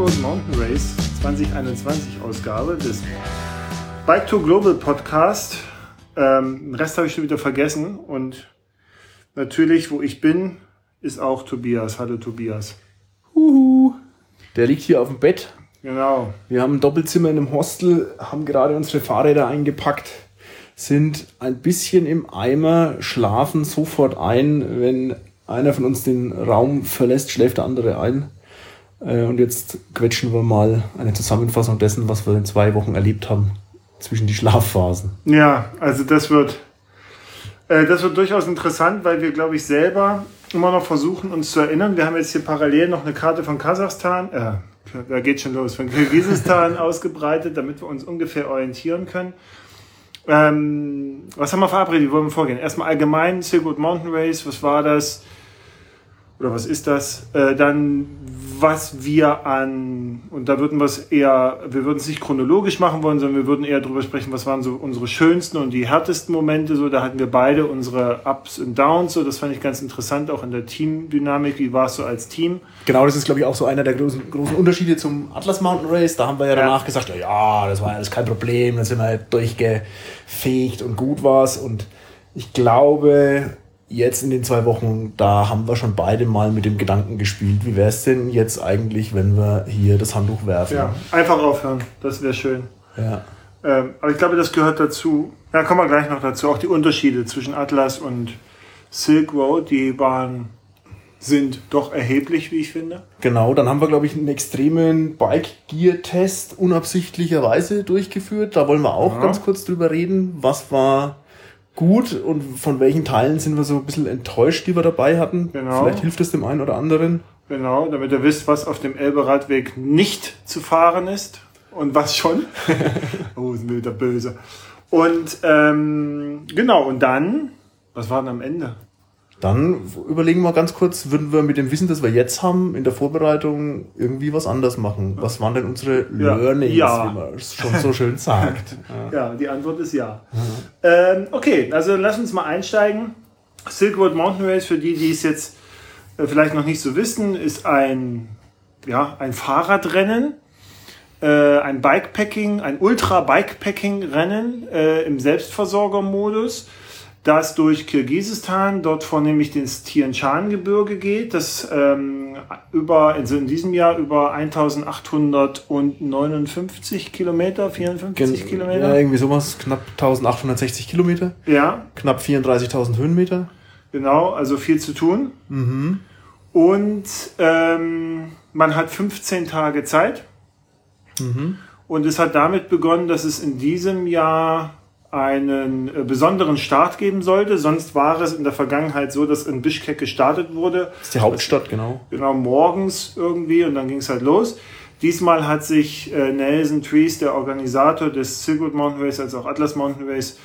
Road Mountain Race 2021 Ausgabe des Bike to Global Podcast. Ähm, den Rest habe ich schon wieder vergessen und natürlich, wo ich bin, ist auch Tobias. Hallo Tobias. Huhu. Der liegt hier auf dem Bett. Genau. Wir haben ein Doppelzimmer in einem Hostel, haben gerade unsere Fahrräder eingepackt, sind ein bisschen im Eimer, schlafen sofort ein. Wenn einer von uns den Raum verlässt, schläft der andere ein. Äh, Und jetzt quetschen wir mal eine Zusammenfassung dessen, was wir in zwei Wochen erlebt haben zwischen die Schlafphasen. Ja, also das wird, äh, das wird durchaus interessant, weil wir, glaube ich, selber immer noch versuchen, uns zu erinnern. Wir haben jetzt hier parallel noch eine Karte von Kasachstan, äh, da geht schon los, von Kirgisistan ausgebreitet, damit wir uns ungefähr orientieren können. Ähm, was haben wir verabredet? Wie wollen wir vorgehen? Erstmal allgemein, Silk Mountain Race, was war das? Oder was ist das? Äh, dann, was wir an, und da würden wir es eher, wir würden es nicht chronologisch machen wollen, sondern wir würden eher darüber sprechen, was waren so unsere schönsten und die härtesten Momente. So, da hatten wir beide unsere Ups und Downs. So, das fand ich ganz interessant, auch in der Teamdynamik. Wie war es so als Team? Genau, das ist, glaube ich, auch so einer der großen, großen Unterschiede zum Atlas Mountain Race. Da haben wir ja danach gesagt, ja, ja, das war alles kein Problem, dann sind wir halt durchgefegt und gut war's. Und ich glaube, jetzt in den zwei Wochen, da haben wir schon beide mal mit dem Gedanken gespielt, wie wäre es denn jetzt eigentlich, wenn wir hier das Handtuch werfen? Ja, einfach aufhören. Das wäre schön. ja. Ähm, aber ich glaube, das gehört dazu. Ja, kommen wir gleich noch dazu. Auch die Unterschiede zwischen Atlas und Silk Road, die waren, sind doch erheblich, wie ich finde. Genau, dann haben wir, glaube ich, einen extremen Bike-Gear-Test unabsichtlicherweise durchgeführt. Da wollen wir auch Ja. ganz kurz drüber reden. Was war gut und von welchen Teilen sind wir so ein bisschen enttäuscht, die wir dabei hatten? Genau. Vielleicht hilft es dem einen oder anderen. Genau, damit ihr wisst, was auf dem Elbe-Radweg nicht zu fahren ist und was schon. oh, sind wir wieder böse. Und ähm, genau, und dann, was war denn am Ende? Dann überlegen wir ganz kurz, würden wir mit dem Wissen, das wir jetzt haben, in der Vorbereitung irgendwie was anders machen? Was waren denn unsere Ja. Learnings, Ja. wie man es schon so schön sagt? Ja, die Antwort ist ja. Ähm, okay, also lass uns mal einsteigen. Silk Road Mountain Race, für die, die es jetzt äh, vielleicht noch nicht so wissen, ist ein, ja, ein Fahrradrennen, äh, ein Bikepacking, ein Ultra-Bikepacking-Rennen äh, im Selbstversorgermodus, das durch Kirgisistan, dort vornehmlich das Tian Shan-Gebirge geht, das ähm, über, also in diesem Jahr über 1859 Kilometer, 54 Kilometer. Ja, irgendwie sowas, knapp 1860 Kilometer, Ja, knapp 34.000 Höhenmeter. genau, also viel zu tun. Und ähm, man hat 15 Tage Zeit. Und es hat damit begonnen, dass es in diesem Jahr einen äh, besonderen Start geben sollte. Sonst war es in der Vergangenheit so, dass in Bischkek gestartet wurde. Das ist die Hauptstadt, genau. Genau, morgens irgendwie und dann ging es halt los. Diesmal hat sich äh, Nelson Trees, der Organisator des Road Mountain Race, als auch Atlas Mountain Race,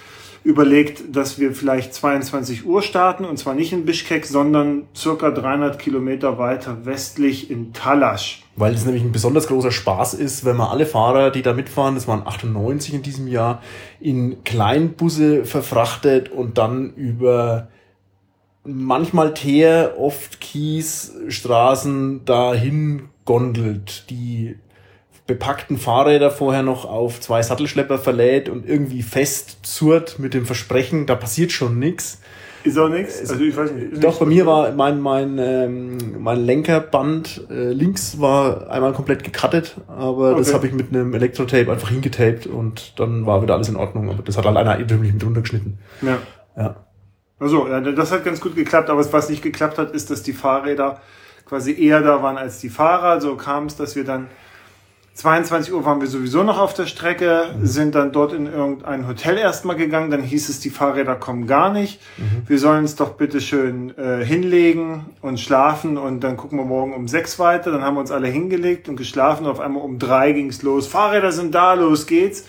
überlegt, dass wir vielleicht 22 Uhr starten und zwar nicht in Bischkek, sondern circa 300 Kilometer weiter westlich in Talasch. Weil es nämlich ein besonders großer Spaß ist, wenn man alle Fahrer, die da mitfahren, das waren 98 in diesem Jahr, in Kleinbusse verfrachtet und dann über manchmal Teer, oft Kies, Straßen dahin gondelt, die bepackten Fahrräder vorher noch auf zwei Sattelschlepper verlädt und irgendwie festzurrt mit dem Versprechen, da passiert schon nichts. Ist auch nichts? Also ich weiß nicht. Doch, bei mir war mein, mein, ähm, mein Lenkerband äh, links war einmal komplett gecuttet, aber das Okay. habe ich mit einem Elektrotape einfach hingetaped und dann war wieder alles in Ordnung. Aber das hat halt einer irrtümlich mit runtergeschnitten. Ja. Ja. Also, das hat ganz gut geklappt, aber was nicht geklappt hat, ist, dass die Fahrräder quasi eher da waren als die Fahrer. So kam es, dass wir dann 22 Uhr waren wir sowieso noch auf der Strecke, sind dann dort in irgendein Hotel erstmal gegangen. Dann hieß es, die Fahrräder kommen gar nicht. Wir sollen uns doch bitte schön äh, hinlegen und schlafen und dann gucken wir morgen um sechs weiter. Dann haben wir uns alle hingelegt und geschlafen. Und auf einmal um drei ging's los. Fahrräder sind da, los geht's.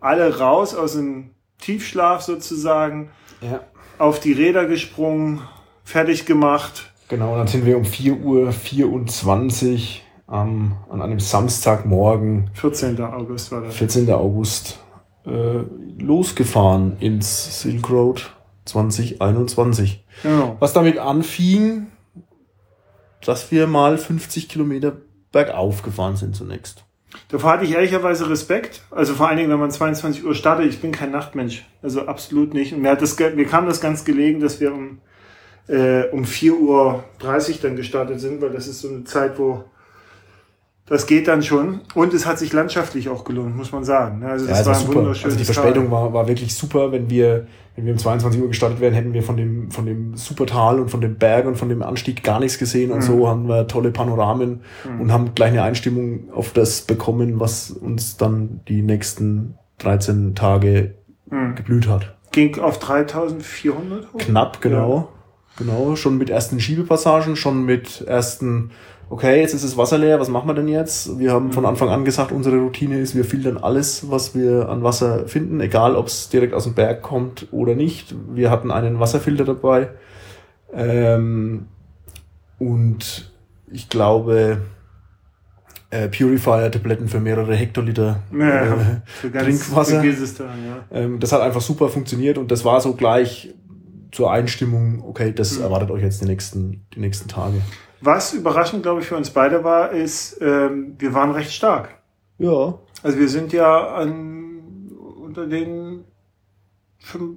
Alle raus aus dem Tiefschlaf sozusagen ja. auf die Räder gesprungen, fertig gemacht. Genau, dann sind wir um 4 Uhr 24 ähm, an einem Samstagmorgen, 14. August war das. 14. August, äh, losgefahren ins Silk Road 2021. Genau. Was damit anfing, dass wir mal 50 Kilometer bergauf gefahren sind zunächst. Davor hatte ich ehrlicherweise Respekt. Also vor allen Dingen, wenn man 22 Uhr startet. Ich bin kein Nachtmensch. Also absolut nicht. Und mir, hat das, mir kam das ganz gelegen, dass wir um, äh, um 4.30 Uhr dann gestartet sind, weil das ist so eine Zeit, wo das geht dann schon. Und es hat sich landschaftlich auch gelohnt, muss man sagen. Also das ja, war ein super. Also die Verspätung war, war wirklich super. Wenn wir, wenn wir um 22 Uhr gestartet wären, hätten wir von dem, von dem Supertal und von dem Berg und von dem Anstieg gar nichts gesehen. Und mhm. so haben wir tolle Panoramen mhm. und haben gleich eine Einstimmung auf das bekommen, was uns dann die nächsten 13 Tage mhm. geblüht hat. Ging auf 3400 hoch? Knapp, genau. Ja. Genau, schon mit ersten Schiebepassagen, schon mit ersten okay, jetzt ist das Wasser leer, was machen wir denn jetzt? Wir haben von Anfang an gesagt, unsere Routine ist, wir filtern alles, was wir an Wasser finden, egal ob es direkt aus dem Berg kommt oder nicht. Wir hatten einen Wasserfilter dabei. Ähm, und ich glaube, äh, Purifier-Tabletten für mehrere Hektoliter ja, äh, Trinkwasser. Ja. ähm, das hat einfach super funktioniert und das war so gleich zur Einstimmung, okay, das mhm. erwartet euch jetzt die nächsten, die nächsten Tage. Was überraschend, glaube ich, für uns beide war, ist, ähm, wir waren recht stark. Ja. Also wir sind ja an, unter den,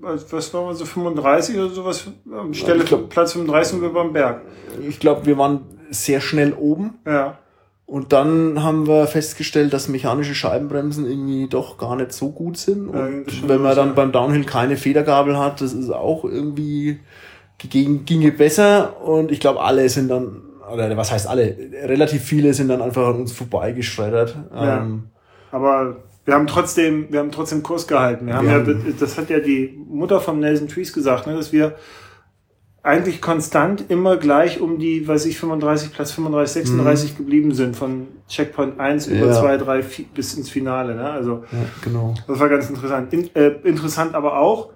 also was waren wir so, 35 oder sowas, am Stelle ja, glaub, Platz 35 wir beim Berg. Ich glaube, wir waren sehr schnell oben. Ja. Und dann haben wir festgestellt, dass mechanische Scheibenbremsen irgendwie doch gar nicht so gut sind. Und ja, wenn man dann beim Downhill keine Federgabel hat, das ist auch irgendwie ging, ginge besser. Und ich glaube, alle sind dann oder was heißt alle, relativ viele sind dann einfach an uns vorbeigeschreddert. Ja. Ähm, aber wir haben trotzdem, wir haben trotzdem Kurs gehalten. Wir haben ja, das hat ja die Mutter von Nelson Trees gesagt, ne, dass wir eigentlich konstant immer gleich um die, weiß ich, 35, Platz 35, 36 mhm. geblieben sind, von Checkpoint 1 über ja. 2, 3 bis ins Finale. Ne? Also, ja, genau. Das war ganz interessant. In, äh, interessant aber auch,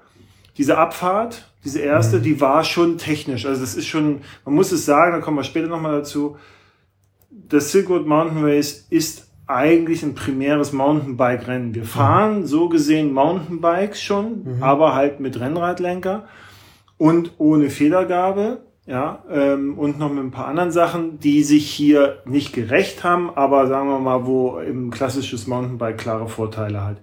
diese Abfahrt, diese erste, mhm. die war schon technisch. Also das ist schon, man muss es sagen, da kommen wir später nochmal dazu. Das Silk Road Mountain Race ist eigentlich ein primäres Mountainbike-Rennen. Wir fahren mhm. so gesehen Mountainbikes schon, mhm. aber halt mit Rennradlenker und ohne Federgabe. Ja, ähm, und noch mit ein paar anderen Sachen, die sich hier nicht gerecht haben, aber sagen wir mal, wo im klassisches Mountainbike klare Vorteile hat.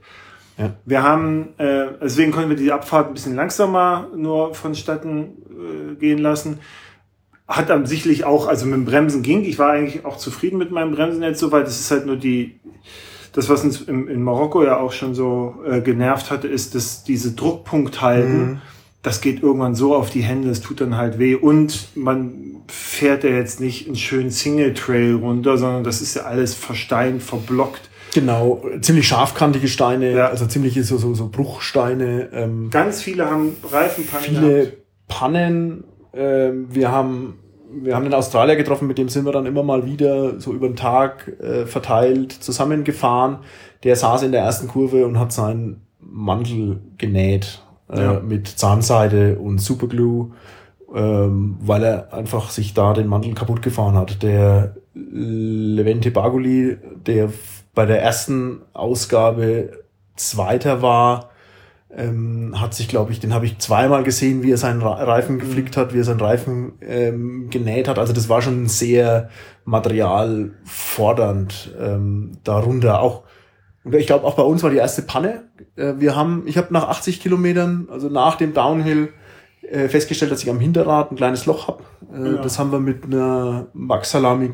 Ja. Wir haben, äh, deswegen konnten wir die Abfahrt ein bisschen langsamer nur vonstatten äh, gehen lassen. Hat dann sicherlich auch, also mit dem Bremsen ging. Ich war eigentlich auch zufrieden mit meinem Bremsen jetzt so, weil das ist halt nur die, das, was uns im, in Marokko ja auch schon so äh, genervt hatte, ist, dass diese Druckpunkt halten, mhm. das geht irgendwann so auf die Hände, es tut dann halt weh und man fährt ja jetzt nicht einen schönen Single Trail runter, sondern das ist ja alles versteint, verblockt. Genau, ziemlich scharfkantige Steine, ja. also ziemlich so, so, so Bruchsteine. Ähm, Ganz viele haben Reifenpannen. Viele gehabt. Pannen. Ähm, wir haben wir haben den Australier getroffen, mit dem sind wir dann immer mal wieder so über den Tag äh, verteilt zusammengefahren. Der saß in der ersten Kurve und hat seinen Mantel genäht äh, ja. mit Zahnseide und Superglue, ähm, weil er einfach sich da den Mantel kaputt gefahren hat. Der Levente Baguli, der bei der ersten Ausgabe Zweiter war, ähm, hat sich, glaube ich, den habe ich zweimal gesehen, wie er seinen Reifen geflickt hat, wie er seinen Reifen ähm, genäht hat. Also das war schon sehr materialfordernd ähm, darunter. Auch und ich glaube auch bei uns war die erste Panne. Äh, wir haben, ich habe nach 80 Kilometern, also nach dem Downhill, äh, festgestellt, dass ich am Hinterrad ein kleines Loch habe. Äh, ja. Das haben wir mit einer Max Salami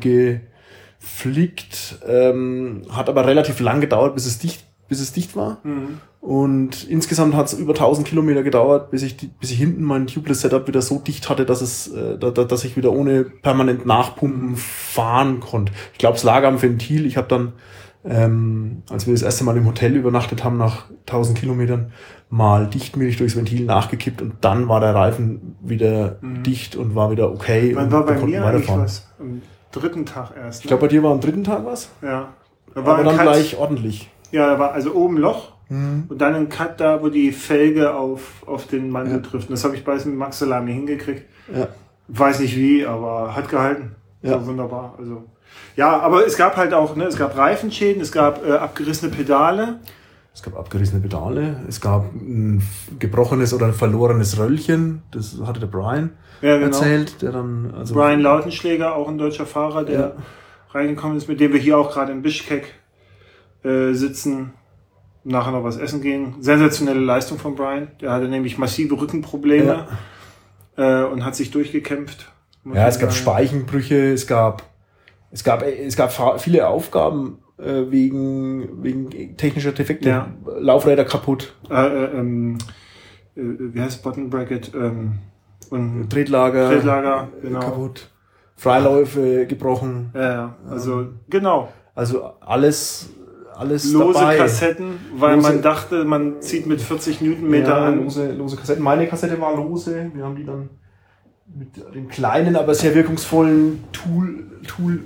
fliegt, ähm, hat aber relativ lang gedauert, bis es dicht, bis es dicht war. Mhm. Und insgesamt hat es über 1000 Kilometer gedauert, bis ich, bis ich hinten mein Tubeless Setup wieder so dicht hatte, dass es, äh, da, dass ich wieder ohne permanent Nachpumpen fahren konnte. Ich glaube, es lag am Ventil. Ich habe dann, ähm, als wir das erste Mal im Hotel übernachtet haben, nach 1000 Kilometern, mal Dichtmilch durchs Ventil nachgekippt und dann war der Reifen wieder mhm. dicht und war wieder okay. Wann war bei mir eigentlich was? Dritten Tag erst. Ne? Ich glaube, bei dir war am dritten Tag was? Ja. Da war Aber dann Cut, gleich ordentlich. Ja, da war also oben Loch mhm. und dann ein Cut da, wo die Felge auf, auf den Mantel ja. trifft. Und das habe ich beides mit Max Salami hingekriegt. Ja. Weiß nicht wie, aber hat gehalten. Ja. So wunderbar. Also ja, aber es gab halt auch, ne, es gab Reifenschäden, es gab äh, abgerissene Pedale. Es gab abgerissene Pedale, es gab ein gebrochenes oder ein verlorenes Röllchen, das hatte der Brian ja, genau. erzählt, der dann also Brian Lautenschläger, auch ein deutscher Fahrer, der ja. reingekommen ist, mit dem wir hier auch gerade in Bischkek äh, sitzen, nachher noch was essen gehen. Sensationelle Leistung von Brian. Der hatte nämlich massive Rückenprobleme ja. äh, und hat sich durchgekämpft. Ja, es gab Speichenbrüche, es gab es gab es gab viele Aufgaben äh, wegen, wegen technischer Defekte. Ja. Laufräder kaputt. Äh, äh, ähm, äh, wie heißt Button Bracket? Ähm, und Tretlager, Tretlager genau. kaputt. Freiläufe gebrochen. Ja, ja. also genau. Also alles alles lose dabei. Kassetten, weil lose, man dachte, man zieht mit 40 Newtonmeter ja, an. Lose, lose Kassetten. Meine Kassette war lose. Wir haben die dann mit dem kleinen, aber sehr wirkungsvollen Tool, Tool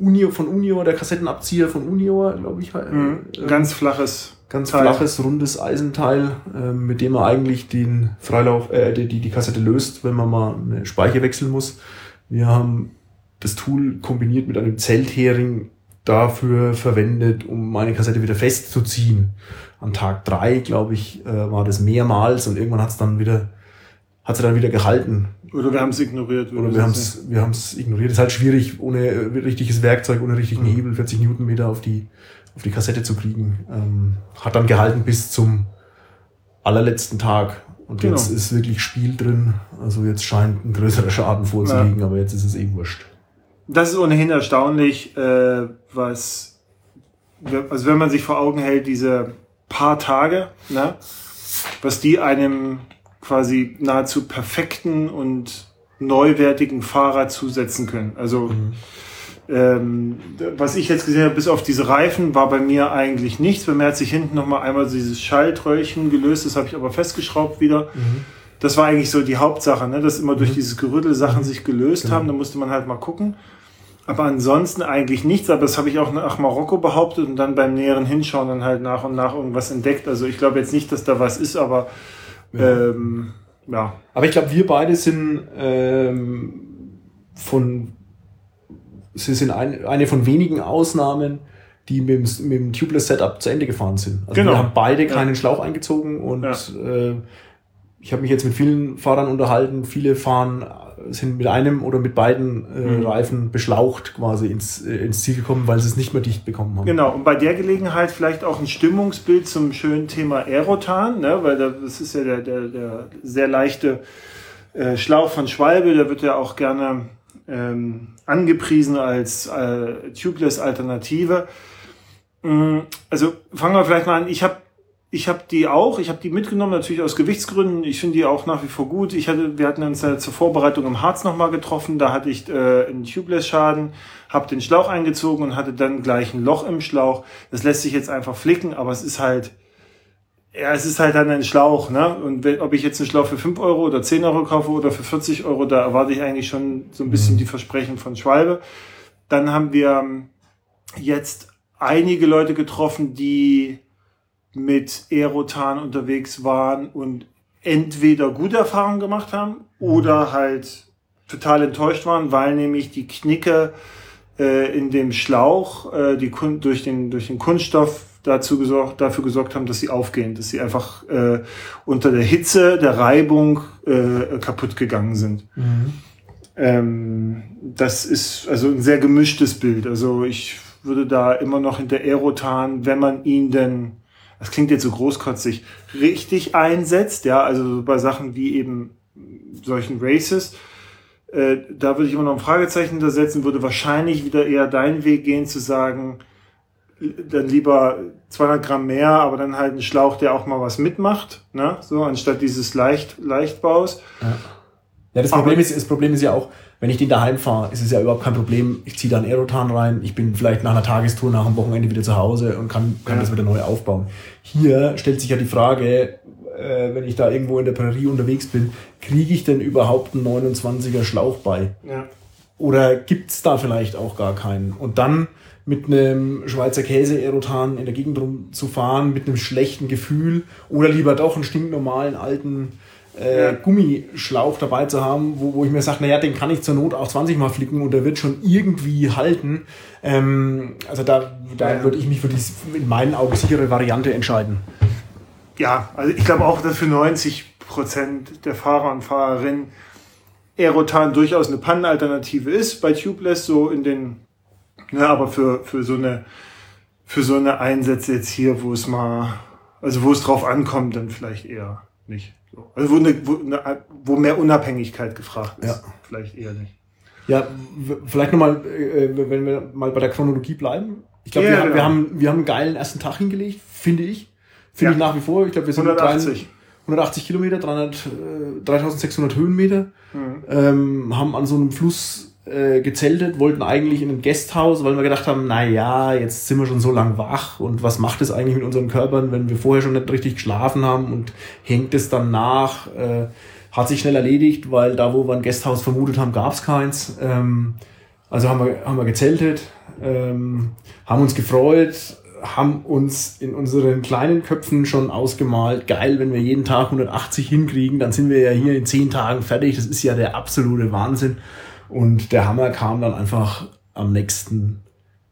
Unio, von Unio, der Kassettenabzieher von Unio, glaube ich. Mhm. Äh, ganz flaches. Ganz Teil. flaches, rundes Eisenteil, äh, mit dem man eigentlich den Freilauf, äh, die, die Kassette löst, wenn man mal eine Speicher wechseln muss. Wir haben das Tool kombiniert mit einem Zelthering dafür verwendet, um meine Kassette wieder festzuziehen. An Tag drei, glaube ich, äh, war das mehrmals und irgendwann hat es dann wieder, hat sie dann wieder gehalten. Oder wir haben es ignoriert. Oder wir haben es wir haben's ignoriert. Es ist halt schwierig, ohne äh, richtiges Werkzeug, ohne richtigen mhm. Hebel 40 Newtonmeter auf die, auf die Kassette zu kriegen. Ähm, hat dann gehalten bis zum allerletzten Tag. Und genau. jetzt ist wirklich Spiel drin. Also jetzt scheint ein größerer Schaden vorzuliegen, ja. aber jetzt ist es eh wurscht. Das ist ohnehin erstaunlich, äh, was, also wenn man sich vor Augen hält, diese paar Tage, ne, was die einem quasi nahezu perfekten und neuwertigen Fahrrad zusetzen können. Also mhm. ähm, was ich jetzt gesehen habe, bis auf diese Reifen, war bei mir eigentlich nichts. Bei mir hat sich hinten nochmal einmal dieses Schaltröllchen gelöst, das habe ich aber festgeschraubt wieder. Mhm. Das war eigentlich so die Hauptsache, ne? dass immer durch mhm. dieses Gerüttel Sachen mhm. sich gelöst genau. haben. Da musste man halt mal gucken. Aber ansonsten eigentlich nichts. Aber das habe ich auch nach Marokko behauptet und dann beim näheren Hinschauen dann halt nach und nach irgendwas entdeckt. Also ich glaube jetzt nicht, dass da was ist, aber ja. Ähm, ja. Aber ich glaube, wir beide sind ähm, von, sie sind ein, eine von wenigen Ausnahmen, die mit dem, mit dem Tubeless-Setup zu Ende gefahren sind. Also genau. wir haben beide keinen ja. Schlauch eingezogen und ja. äh, ich habe mich jetzt mit vielen Fahrern unterhalten. Viele fahren sind mit einem oder mit beiden äh, mhm. Reifen beschlaucht quasi ins, äh, ins Ziel gekommen, weil sie es nicht mehr dicht bekommen haben. Genau, und bei der Gelegenheit vielleicht auch ein Stimmungsbild zum schönen Thema Aerotan, ne? weil das ist ja der, der, der sehr leichte äh, Schlauch von Schwalbe, der wird ja auch gerne ähm, angepriesen als äh, Tubeless-Alternative. Mhm, also fangen wir vielleicht mal an. Ich habe ich habe die auch, ich habe die mitgenommen, natürlich aus Gewichtsgründen. Ich finde die auch nach wie vor gut. Ich hatte, wir hatten uns ja zur Vorbereitung im Harz nochmal getroffen. Da hatte ich äh, einen Tubeless-Schaden, habe den Schlauch eingezogen und hatte dann gleich ein Loch im Schlauch. Das lässt sich jetzt einfach flicken, aber es ist halt, ja, es ist halt dann ein Schlauch, ne? Und wenn, ob ich jetzt einen Schlauch für 5 Euro oder 10 Euro kaufe oder für 40 Euro, da erwarte ich eigentlich schon so ein bisschen mhm. die Versprechen von Schwalbe. Dann haben wir jetzt einige Leute getroffen, die mit Aerotan unterwegs waren und entweder gute Erfahrungen gemacht haben oder halt total enttäuscht waren, weil nämlich die Knicke äh, in dem Schlauch äh, die durch den durch den Kunststoff dazu gesorgt, dafür gesorgt haben, dass sie aufgehen, dass sie einfach äh, unter der Hitze der Reibung äh, kaputt gegangen sind. Mhm. Ähm, das ist also ein sehr gemischtes Bild. Also ich würde da immer noch hinter Aerotan, wenn man ihn denn das klingt jetzt so großkotzig, richtig einsetzt, ja, also bei Sachen wie eben solchen Races, äh, da würde ich immer noch ein Fragezeichen hintersetzen, würde wahrscheinlich wieder eher deinen Weg gehen, zu sagen, dann lieber 200 Gramm mehr, aber dann halt ein Schlauch, der auch mal was mitmacht, ne? so anstatt dieses Leicht, Leichtbaus. Ja. Ja, das Problem, ist, das Problem ist ja auch, wenn ich den daheim fahre, ist es ja überhaupt kein Problem. Ich ziehe da einen Aerotan rein, ich bin vielleicht nach einer Tagestour, nach einem Wochenende wieder zu Hause und kann, kann ja. das wieder neu aufbauen. Hier stellt sich ja die Frage, äh, wenn ich da irgendwo in der Prärie unterwegs bin, kriege ich denn überhaupt einen 29er Schlauch bei? Ja. Oder gibt's da vielleicht auch gar keinen? Und dann mit einem Schweizer Käse-Aerotan in der Gegend rumzufahren, mit einem schlechten Gefühl oder lieber doch einen stinknormalen alten äh, ja. Gummischlauch dabei zu haben, wo, wo ich mir sage, naja, den kann ich zur Not auch 20 Mal flicken und der wird schon irgendwie halten. Ähm, also da, da ja. würde ich mich für die in meinen Augen sichere Variante entscheiden. Ja, also ich glaube auch, dass für 90 Prozent der Fahrer und Fahrerinnen Aerotan durchaus eine Pannenalternative ist bei Tubeless, so in den, ne, aber für, für so eine, für so eine Einsätze jetzt hier, wo es mal, also wo es drauf ankommt, dann vielleicht eher nicht. So. Also wo, eine, wo, eine, wo mehr Unabhängigkeit gefragt ist, ja. vielleicht eher nicht. Ja, vielleicht nochmal, äh, wenn wir mal bei der Chronologie bleiben. Ich glaube, yeah, wir, wir, haben, wir haben einen geilen ersten Tag hingelegt, finde ich. Finde ja. ich nach wie vor. Ich glaube, wir sind 180. 180 Kilometer, 300, äh, 3600 Höhenmeter. Mhm. Ähm, haben an so einem Fluss äh, gezeltet, wollten eigentlich in ein Gasthaus, weil wir gedacht haben, na ja, jetzt sind wir schon so lang wach und was macht es eigentlich mit unseren Körpern, wenn wir vorher schon nicht richtig geschlafen haben und hängt es dann nach? Äh, hat sich schnell erledigt, weil da, wo wir ein Gasthaus vermutet haben, gab es keins. Ähm, also haben wir, haben wir gezeltet, ähm, haben uns gefreut, haben uns in unseren kleinen Köpfen schon ausgemalt, geil, wenn wir jeden Tag 180 hinkriegen, dann sind wir ja hier in 10 Tagen fertig. Das ist ja der absolute Wahnsinn. Und der Hammer kam dann einfach am nächsten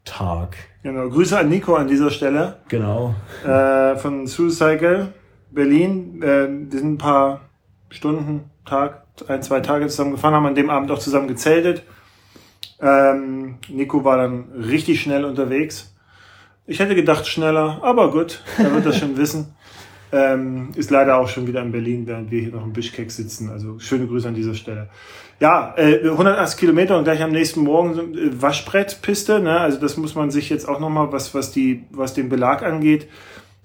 Tag. Genau, Grüße an Nico an dieser Stelle. Genau. Äh, von Suicycle Berlin. Äh, wir sind ein paar Stunden, Tag, ein, zwei Tage zusammen gefahren, haben an dem Abend auch zusammen gezeltet. Ähm, Nico war dann richtig schnell unterwegs. Ich hätte gedacht schneller, aber gut, er wird das schon wissen. Ähm, ist leider auch schon wieder in Berlin, während wir hier noch im Bischkek sitzen. Also schöne Grüße an dieser Stelle. Ja, äh, 180 Kilometer und gleich am nächsten Morgen äh, Waschbrettpiste. Ne? Also das muss man sich jetzt auch nochmal, was, was, die, was den Belag angeht,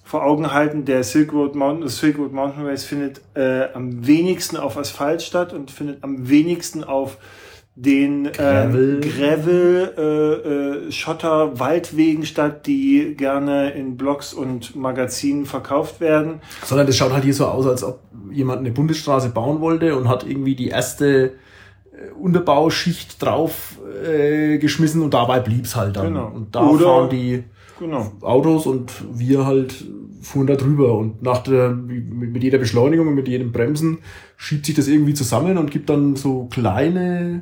vor Augen halten. Der Silk Road Mountain, das Silk Road Mountain Race findet äh, am wenigsten auf Asphalt statt und findet am wenigsten auf den Gravel, äh, Gravel äh, äh, Schotter Waldwegen statt, die gerne in Blogs und Magazinen verkauft werden. Sondern das schaut halt hier so aus, als ob jemand eine Bundesstraße bauen wollte und hat irgendwie die erste äh, Unterbauschicht drauf äh, geschmissen und dabei blieb's halt dann. Genau. Und da Oder, fahren die genau. Autos und wir halt fuhren da drüber und nach der, mit jeder Beschleunigung und mit jedem Bremsen schiebt sich das irgendwie zusammen und gibt dann so kleine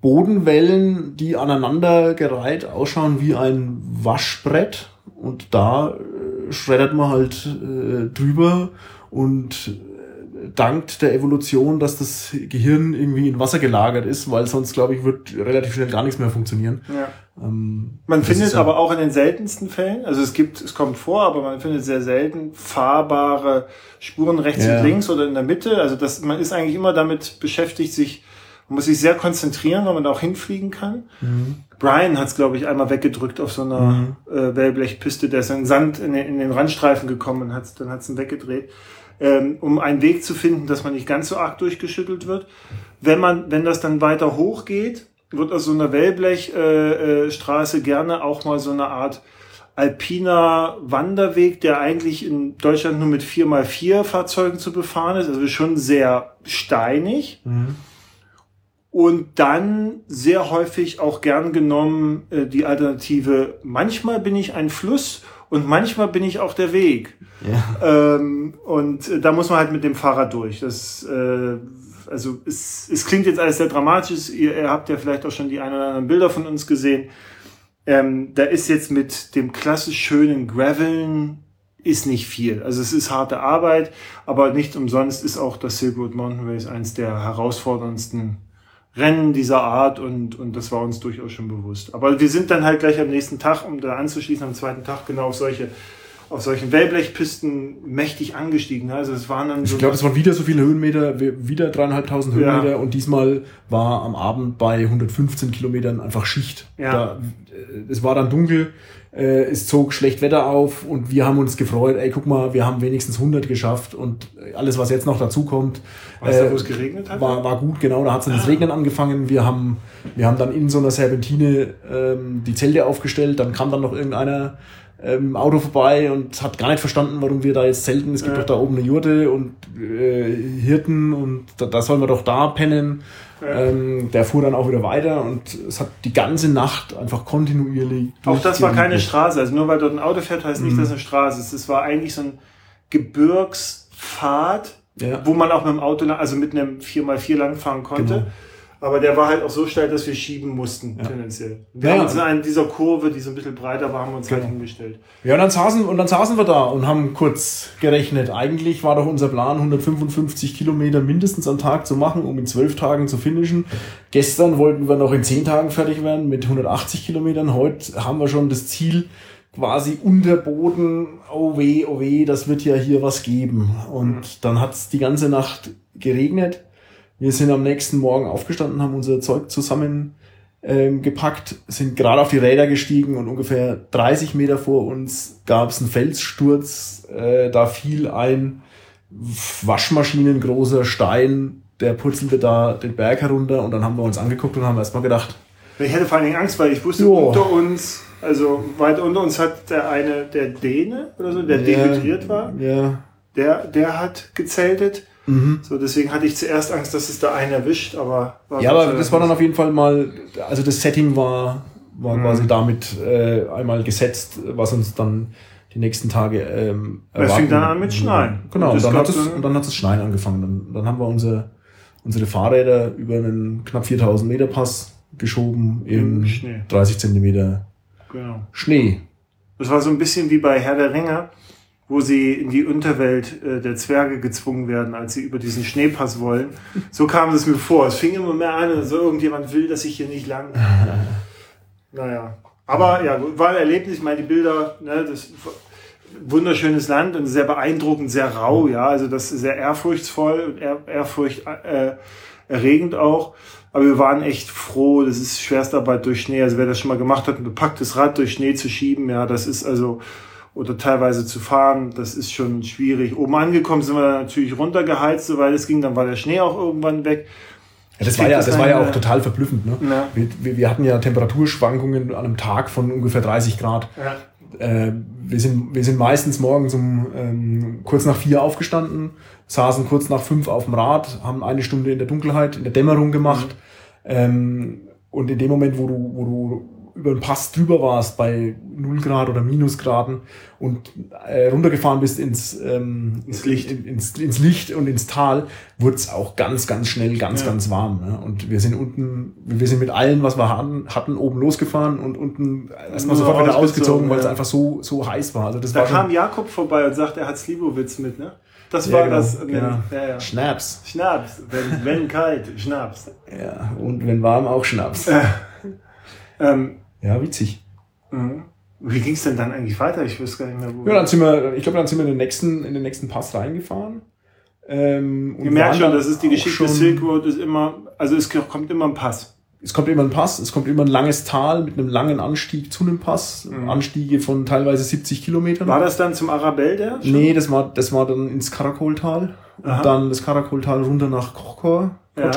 Bodenwellen, die aneinander gereiht ausschauen wie ein Waschbrett. Und da äh, schreddert man halt äh, drüber und äh, dankt der Evolution, dass das Gehirn irgendwie in Wasser gelagert ist, weil sonst, glaube ich, wird relativ schnell gar nichts mehr funktionieren. Ja. Ähm, man findet aber auch in den seltensten Fällen, also es gibt, es kommt vor, aber man findet sehr selten fahrbare Spuren rechts ja. und links oder in der Mitte. Also das, man ist eigentlich immer damit beschäftigt, sich man muss sich sehr konzentrieren, weil man da auch hinfliegen kann. Mhm. Brian hat es, glaube ich, einmal weggedrückt auf so einer mhm. äh, Wellblechpiste. Der ist in Sand in den, in den Randstreifen gekommen und hat's, dann hat es ihn weggedreht. Ähm, um einen Weg zu finden, dass man nicht ganz so arg durchgeschüttelt wird. Wenn man, wenn das dann weiter hoch geht, wird aus so einer Wellblechstraße äh, äh, gerne auch mal so eine Art alpiner Wanderweg, der eigentlich in Deutschland nur mit 4x4 Fahrzeugen zu befahren ist, also schon sehr steinig. Mhm. Und dann sehr häufig auch gern genommen äh, die Alternative, manchmal bin ich ein Fluss und manchmal bin ich auch der Weg. Ja. Ähm, und äh, da muss man halt mit dem Fahrrad durch. Das, äh, also es, es klingt jetzt alles sehr dramatisch. Ihr, ihr habt ja vielleicht auch schon die ein oder anderen Bilder von uns gesehen. Ähm, da ist jetzt mit dem klassisch schönen Graveln ist nicht viel. Also es ist harte Arbeit, aber nicht umsonst ist auch das Silk Road Mountain Race eins der herausforderndsten Rennen dieser Art und, und das war uns durchaus schon bewusst. Aber wir sind dann halt gleich am nächsten Tag, um da anzuschließen, am zweiten Tag genau auf solche auf solchen Wellblechpisten mächtig angestiegen. Also es waren dann so. Ich glaube, es waren wieder so viele Höhenmeter, wieder dreieinhalbtausend Höhenmeter ja. und diesmal war am Abend bei 115 Kilometern einfach Schicht. Ja. Da, äh, es war dann dunkel äh, es zog schlecht Wetter auf und wir haben uns gefreut, ey, guck mal, wir haben wenigstens 100 geschafft und alles, was jetzt noch dazu kommt, äh, da, wo es geregnet hat? War, war gut, genau, da hat es dann ah. das Regnen angefangen. Wir haben, wir haben dann in so einer Serpentine ähm, die Zelte aufgestellt, dann kam dann noch irgendeiner ähm, Auto vorbei und hat gar nicht verstanden, warum wir da jetzt zelten. Es gibt ja. doch da oben eine Jurte und äh, Hirten und da, da sollen wir doch da pennen. Ähm, der fuhr dann auch wieder weiter und es hat die ganze Nacht einfach kontinuierlich. Auch das war keine Straße. Also nur weil dort ein Auto fährt, heißt nicht, mhm. dass es eine Straße ist. Es war eigentlich so ein Gebirgspfad, Ja. wo man auch mit dem Auto, lang- also mit einem 4x4 langfahren konnte. Genau. Aber der war halt auch so steil, dass wir schieben mussten, Ja. tendenziell. Wir Ja, haben uns in einer dieser Kurve, die so ein bisschen breiter war, haben wir uns halt Genau. hingestellt. Ja, und dann saßen, und dann saßen wir da und haben kurz gerechnet. Eigentlich war doch unser Plan, 155 Kilometer mindestens am Tag zu machen, um in zwölf Tagen zu finishen. Gestern wollten wir noch in zehn Tagen fertig werden mit 180 Kilometern. Heute haben wir schon das Ziel quasi unter Boden. Oh weh, oh weh, das wird ja hier was geben. Und dann hat's die ganze Nacht geregnet. Wir sind am nächsten Morgen aufgestanden, haben unser Zeug zusammen ähm, gepackt, sind gerade auf die Räder gestiegen und ungefähr 30 Meter vor uns gab es einen Felssturz. Äh, da fiel ein waschmaschinengroßer Stein, der purzelte da den Berg herunter und dann haben wir uns angeguckt und haben erstmal gedacht, Ich hatte vor allen Dingen Angst, weil ich wusste, Jo. unter uns, also weit unter uns hat der eine, der Däne oder so, der dehydriert war, Ja. der, der hat gezeltet. Mhm. So, deswegen hatte ich zuerst Angst, dass es da einen erwischt, aber war Ja, aber das war dann auf jeden Fall mal, also das Setting war, war Mhm. quasi damit äh, einmal gesetzt, was uns dann die nächsten Tage ähm, Es fing dann an mit Schneien. Genau, Und dann, hat es, und dann hat das Schneien angefangen. Dann, dann haben wir unsere, unsere Fahrräder über einen knapp 4000 Meter Pass geschoben Im in Schnee. 30 Zentimeter Genau. Schnee. Das war so ein bisschen wie bei Herr der Ringe, wo sie in die Unterwelt äh, der Zwerge gezwungen werden, als sie über diesen Schneepass wollen. So kam es mir vor. Es fing immer mehr an, so irgendjemand will, dass ich hier nicht lang. naja. Aber ja, war ein Erlebnis. Ich meine, die Bilder, ne, das wunderschönes Land und sehr beeindruckend, sehr rau, ja. Also das ist sehr ehrfurchtsvoll und ehr, ehrfurcht äh, erregend auch. Aber wir waren echt froh. Das ist Schwerstarbeit durch Schnee. Also wer das schon mal gemacht hat, ein bepacktes Rad durch Schnee zu schieben, ja, das ist also oder teilweise zu fahren, das ist schon schwierig. Oben angekommen sind wir dann natürlich runtergeheizt, soweit es ging. Dann war der Schnee auch irgendwann weg. Ja, das war ja, das das war ja auch total verblüffend. Ne? Ja. Wir, wir, hatten ja Temperaturschwankungen an einem Tag von ungefähr 30 Grad. Ja. Äh, wir, sind, wir sind meistens morgens um ähm, kurz nach vier aufgestanden, saßen kurz nach fünf auf dem Rad, haben eine Stunde in der Dunkelheit, in der Dämmerung gemacht. Ähm, und in dem Moment, wo du, wo du über den Pass drüber warst, bei 0 Grad oder Minusgraden und äh, runtergefahren bist ins, ähm, Ins Licht. in, ins, ins Licht und ins Tal, wurde es auch ganz, ganz schnell, ganz, Ja. ganz warm. Ne? Und wir sind unten, wir sind mit allen, was wir hatten, hatten oben losgefahren und unten erstmal sofort wieder ausgezogen, weil es ja. einfach so, so heiß war. Also das Da war kam Jakob vorbei und sagte, er hat Slivovitz mit, ne? Das Ja, war genau, das. genau. Ja, ja. Schnaps. Schnaps, wenn, wenn kalt, Schnaps. Ja, und wenn warm auch Schnaps. Ähm, Ja, witzig. mhm. wie ging es denn dann eigentlich weiter? Ich wüsste gar nicht mehr, wo. Ja, dann sind wir, ich glaube, dann sind wir in den nächsten, in den nächsten Pass reingefahren. Ähm, Ihr merkt schon, das ist die Geschichte Silk Road ist immer, also es kommt immer ein Pass. Es kommt immer ein Pass, es kommt immer ein langes Tal mit einem langen Anstieg zu einem Pass. Anstiege von teilweise 70 Kilometern. Mhm. War das dann zum Arabell der? schon? Nee, das war, das war dann ins Karakoltal. Und dann das Karakoltal runter nach Kochkor, Ja.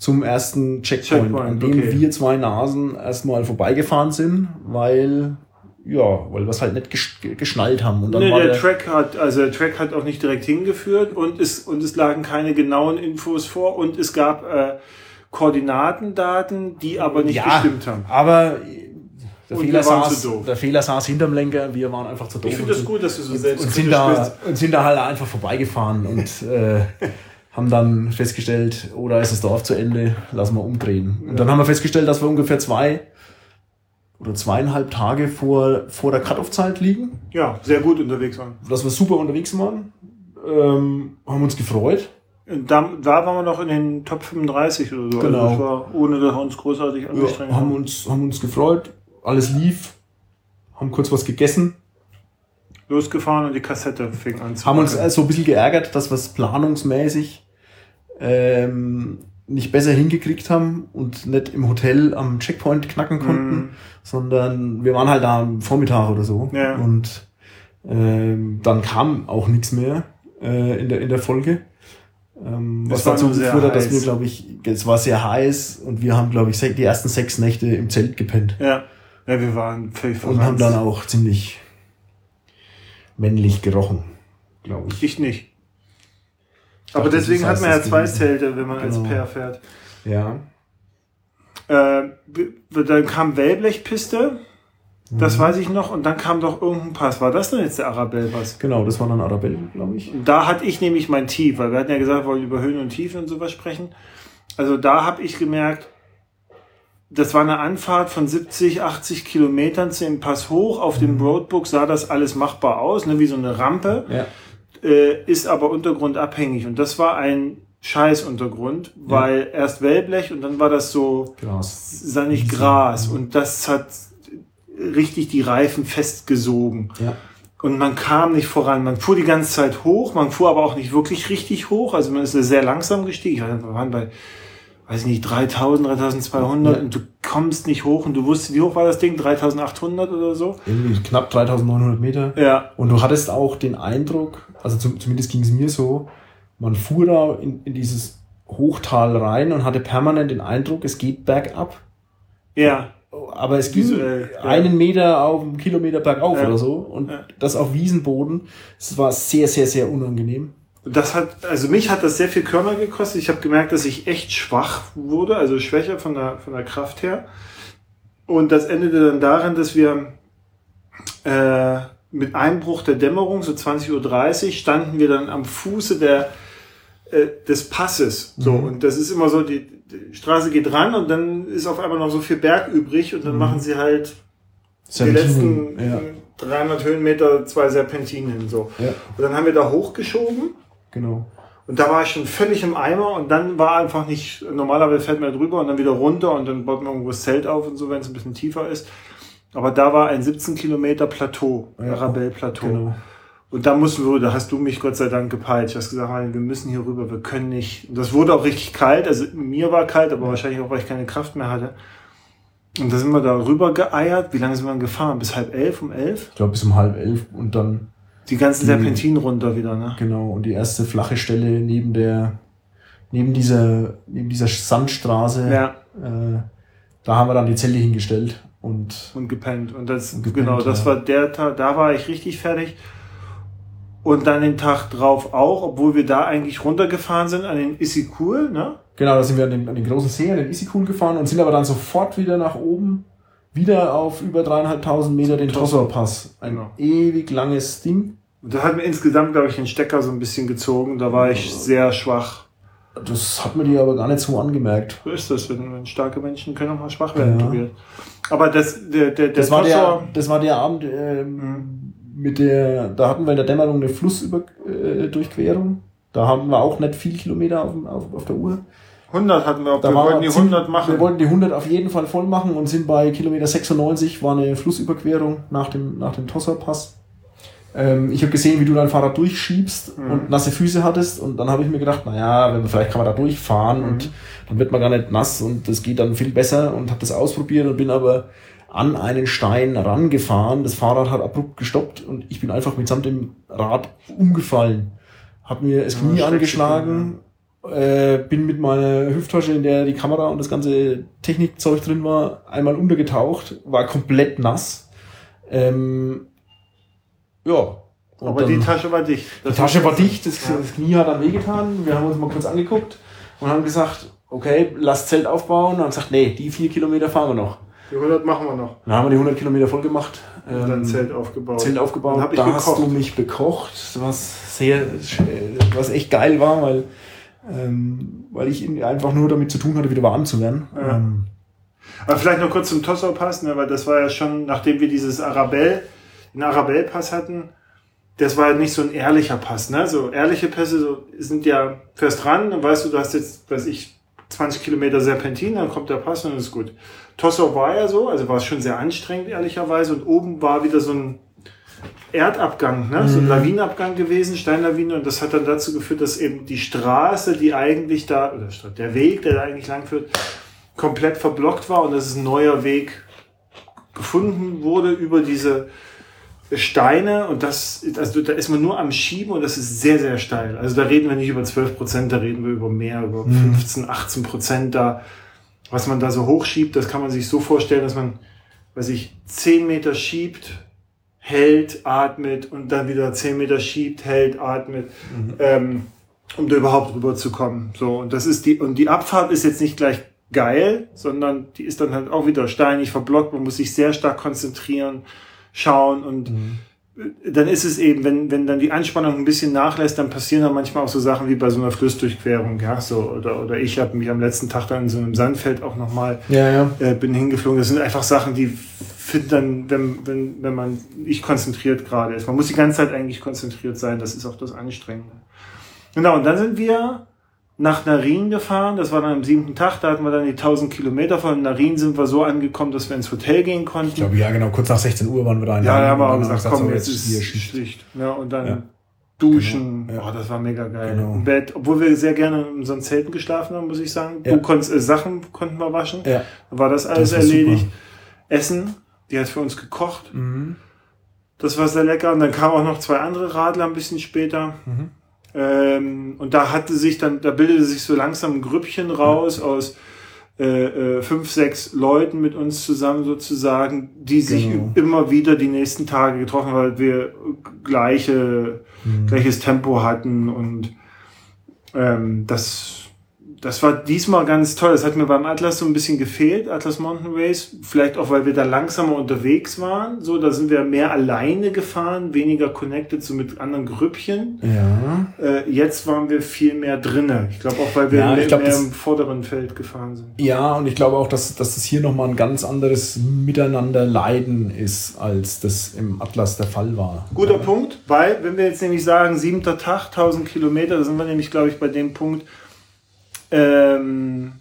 Zum ersten Checkpoint, Checkpoint, an dem okay. wir zwei Nasen erstmal vorbeigefahren sind, weil, ja, weil wir es halt nicht gesch geschnallt haben. Und dann Nee, war der der, Track hat, also der Track hat auch nicht direkt hingeführt und es, und es lagen keine genauen Infos vor und es gab äh, Koordinatendaten, die aber nicht ja, gestimmt haben. aber der Und Fehler, saß, der Fehler saß hinterm Lenker, wir waren einfach zu doof. Ich finde und das gut, dass du so und selbstkritisch sind da bist. und sind da halt einfach vorbeigefahren und äh, haben dann festgestellt, da ist das Dorf zu Ende, lassen wir umdrehen. Und dann haben wir festgestellt, dass wir ungefähr zwei oder zweieinhalb Tage vor, vor der Cut-Off-Zeit liegen, Ja, sehr gut unterwegs waren. dass wir super unterwegs waren, ähm, haben uns gefreut. Da, da waren wir noch in den Top 35 oder so. Genau. Also das war, ohne dass wir uns großartig Ja, angestrengt haben haben. uns, haben uns gefreut, alles lief, haben kurz was gegessen, Losgefahren und die Kassette fing an zu haben uns äh, so ein bisschen geärgert, dass wir es planungsmäßig ähm, nicht besser hingekriegt haben und nicht im Hotel am Checkpoint knacken konnten, Mhm. sondern wir waren halt da am Vormittag oder so Ja. und ähm, dann kam auch nichts mehr äh, in, der, in der Folge. Ähm, was dazu geführt hat, dass wir, glaube ich, es war sehr heiß und wir haben, glaube ich, die ersten sechs Nächte im Zelt gepennt Ja. ja, wir waren völlig und haben dann auch ziemlich männlich gerochen, glaube ich. Ich nicht. Aber deswegen hat man ja zwei gewesen. Zelte, wenn man als Genau. Pair fährt. Ja. Äh, dann kam Wellblechpiste. Das weiß ich noch. Und dann kam doch irgendein Pass. War das denn jetzt der Arabelle-Pass? Genau, das war dann Arabelle, glaube ich. Da hatte ich nämlich mein Tief, weil wir hatten ja gesagt, wir wollen über Höhen und Tiefen und sowas sprechen. Also da habe ich gemerkt, das war eine Anfahrt von 70, 80 Kilometern zu dem Pass hoch. Auf dem Roadbook sah das alles machbar aus, ne, wie so eine Rampe. Ja. Äh, ist aber untergrundabhängig. Und das war ein Scheißuntergrund, weil erst Wellblech und dann war das so Gras. sandig Gras. Und das hat richtig die Reifen festgesogen. Ja. Und man kam nicht voran. Man fuhr die ganze Zeit hoch, man fuhr aber auch nicht wirklich richtig hoch. Also man ist sehr langsam gestiegen. Wir waren bei, weiß ich nicht, 3000, 3200 Ja. und du kommst nicht hoch und du wusstest, wie hoch war das Ding? 3800 oder so? Irgendwie knapp 3900 Meter. Ja. Und du hattest auch den Eindruck, also zum, zumindest ging es mir so, man fuhr da in, in dieses Hochtal rein und hatte permanent den Eindruck, es geht bergab. Ja. Aber es ging Visuell, ja. einen Meter auf einen Kilometer bergauf Ja. oder so. Und Ja. das auf Wiesenboden. Es war sehr, sehr, sehr unangenehm. Das hat, also mich hat das sehr viel Körner gekostet. Ich habe gemerkt, dass ich echt schwach wurde, also schwächer von der, von der Kraft her. Und das endete dann darin, dass wir äh, mit Einbruch der Dämmerung, so 20.30 Uhr, standen wir dann am Fuße der, äh, des Passes. So, Mhm. und das ist immer so, die, die Straße geht ran und dann ist auf einmal noch so viel Berg übrig und dann machen sie halt die letzten ja, äh, 300 Höhenmeter zwei Serpentinen. So. ja, Und dann haben wir da hochgeschoben. Genau. Und da war ich schon völlig im Eimer und dann war einfach nicht, normalerweise fährt man drüber und dann wieder runter und dann baut man irgendwo das Zelt auf und so, wenn es ein bisschen tiefer ist. Aber da war ein 17 Kilometer Plateau, Ja, Arabelle-Plateau. Genau. Und da mussten wir, da hast du mich Gott sei Dank gepeitscht. Du hast gesagt, wir müssen hier rüber, wir können nicht. Und das wurde auch richtig kalt, also mir war kalt, aber wahrscheinlich auch, weil ich keine Kraft mehr hatte. Und da sind wir da rüber geeiert. Wie lange sind wir gefahren? Bis halb elf, um elf? Ich glaube bis um halb elf und dann, Die ganzen Die- Serpentinen runter wieder, ne? genau, und die erste flache Stelle neben der, neben dieser, neben dieser Sandstraße, Ja. äh, da haben wir dann die Zelte hingestellt und Und gepennt. Und das, Und gepennt, genau, das ja. war der Tag, da war ich richtig fertig. Und dann den Tag drauf auch, obwohl wir da eigentlich runtergefahren sind an den Issyk-Kul, ne? Genau, da sind wir an den, an den großen See, an den Issyk gefahren und sind aber dann sofort wieder nach oben, wieder auf über dreieinhalbtausend Meter den Tossor. Trossor-Pass. Ein Genau. ewig langes Ding. Und da hat mir insgesamt, glaube ich, den Stecker so ein bisschen gezogen. Da war ich sehr schwach. Das hat man dir aber gar nicht so angemerkt. So ist das, wenn, starke Menschen können auch mal schwach werden, Ja. Tobias. Aber das, der, der, der Das war, der, das war der Abend ähm, mit der, da hatten wir in der Dämmerung eine Flussüberdurchquerung. Da haben wir auch nicht viel Kilometer auf, auf, auf der Uhr. 100 hatten wir auch. Wir wollten die ziemlich- 100 machen. Wir wollten die 100 auf jeden Fall voll machen und sind bei Kilometer 96, war eine Flussüberquerung nach dem, nach dem Tosserpass. Ähm, ich habe gesehen, wie du dein Fahrrad durchschiebst Mhm. und nasse Füße hattest und dann habe ich mir gedacht, naja, wenn, vielleicht kann man da durchfahren Mhm. und dann wird man gar nicht nass und das geht dann viel besser und habe das ausprobiert und bin aber an einen Stein rangefahren. Das Fahrrad hat abrupt gestoppt und ich bin einfach mitsamt dem Rad umgefallen. Hab mir das Ja, Knie schrecklich, angeschlagen, äh, bin mit meiner Hüfttasche, in der die Kamera und das ganze Technikzeug drin war, einmal untergetaucht, war komplett nass. Ähm, ja. Und Aber die Tasche war dicht. die Das Tasche war dicht, das, Ja. das Knie hat dann wehgetan. Wir haben uns mal kurz angeguckt und haben gesagt, okay, lass Zelt aufbauen. Und haben gesagt, nee, die vier Kilometer fahren wir noch. Die 100 machen wir noch. Dann haben wir die 100 Kilometer voll gemacht. Und dann Zelt aufgebaut. Zelt aufgebaut. Dann hab ich da hast gekocht. du mich bekocht, was sehr, was echt geil war, weil, ähm, weil ich ihn einfach nur damit zu tun hatte, wieder warm zu werden. Ja. Ähm, Aber vielleicht noch kurz zum Tossau Pass, ne, weil das war ja schon, nachdem wir dieses Arabelle, den Arabelle Pass hatten, das war ja nicht so ein ehrlicher Pass, ne? So ehrliche Pässe so, sind ja fährst ran, dann weißt du, du hast jetzt, weiß ich, 20 Kilometer Serpentin, dann kommt der Pass und dann ist gut. Tossau war ja so, also war es schon sehr anstrengend, ehrlicherweise, und oben war wieder so ein Erdabgang, ne? so ein Mhm. Lawinenabgang gewesen, Steinlawine, und das hat dann dazu geführt, dass eben die Straße, die eigentlich da, oder der Weg, der da eigentlich lang führt, komplett verblockt war und dass es ein neuer Weg gefunden wurde über diese Steine und das, also da ist man nur am Schieben und das ist sehr, sehr steil. Also da reden wir nicht über 12 Prozent, da reden wir über mehr, über Mhm. 15, 18 Prozent da, was man da so hochschiebt, das kann man sich so vorstellen, dass man, weiß ich, 10 Meter schiebt, hält, atmet und dann wieder 10 Meter schiebt, hält, atmet, ähm, um da überhaupt rüber zu kommen. So, und das ist die, und die Abfahrt ist jetzt nicht gleich geil, sondern die ist dann halt auch wieder steinig, verblockt, man muss sich sehr stark konzentrieren, schauen und mhm. dann ist es eben, wenn, wenn dann die Anspannung ein bisschen nachlässt, dann passieren dann manchmal auch so Sachen wie bei so einer Flussdurchquerung, ja, so, oder, oder ich habe mich am letzten Tag dann in so einem Sandfeld auch nochmal, ja, ja. Äh, bin hingeflogen, das sind einfach Sachen, die finde dann, wenn, wenn, wenn man nicht konzentriert gerade ist. Man muss die ganze Zeit eigentlich konzentriert sein, das ist auch das Anstrengende. Genau, und dann sind wir nach Narin gefahren. Das war dann am siebten Tag. Da hatten wir dann die 1000 Kilometer. Von Narin sind wir so angekommen, dass wir ins Hotel gehen konnten. Ich glaube, ja, genau. Kurz nach 16 Uhr waren wir da. In ja, da haben wir auch gesagt, komm, so, jetzt ist hier schlicht. Ja, und dann ja. duschen. Genau. Ja. Oh, das war mega geil. Genau. Im Bett, obwohl wir sehr gerne in unseren Zelten geschlafen haben, muss ich sagen. Ja. Du konntest, äh, Sachen konnten wir waschen. Ja. Dann war das alles das erledigt. Super. Essen, die hat für uns gekocht. Mhm. Das war sehr lecker. Und dann kamen auch noch zwei andere Radler ein bisschen später. Mhm ähm, und da hatte sich dann, da bildete sich so langsam ein Grüppchen raus aus äh, äh, fünf, sechs Leuten mit uns zusammen sozusagen, die sich genau. immer wieder die nächsten Tage getroffen haben, weil wir gleiche, mhm. gleiches Tempo hatten und ähm, das das war diesmal ganz toll. Das hat mir beim Atlas so ein bisschen gefehlt, Atlas Mountain Race. Vielleicht auch, weil wir da langsamer unterwegs waren. So, da sind wir mehr alleine gefahren, weniger connected so mit anderen Grüppchen. Ja. Äh, jetzt waren wir viel mehr drinnen. Ich glaube auch, weil wir ja, mehr, glaub, mehr im vorderen Feld gefahren sind. Ja, und ich glaube auch, dass, dass das hier nochmal ein ganz anderes Miteinander-Leiden ist, als das im Atlas der Fall war. Guter ja. Punkt, weil, wenn wir jetzt nämlich sagen, siebter Tag, 1000 Kilometer, da sind wir nämlich, glaube ich, bei dem Punkt, ähm,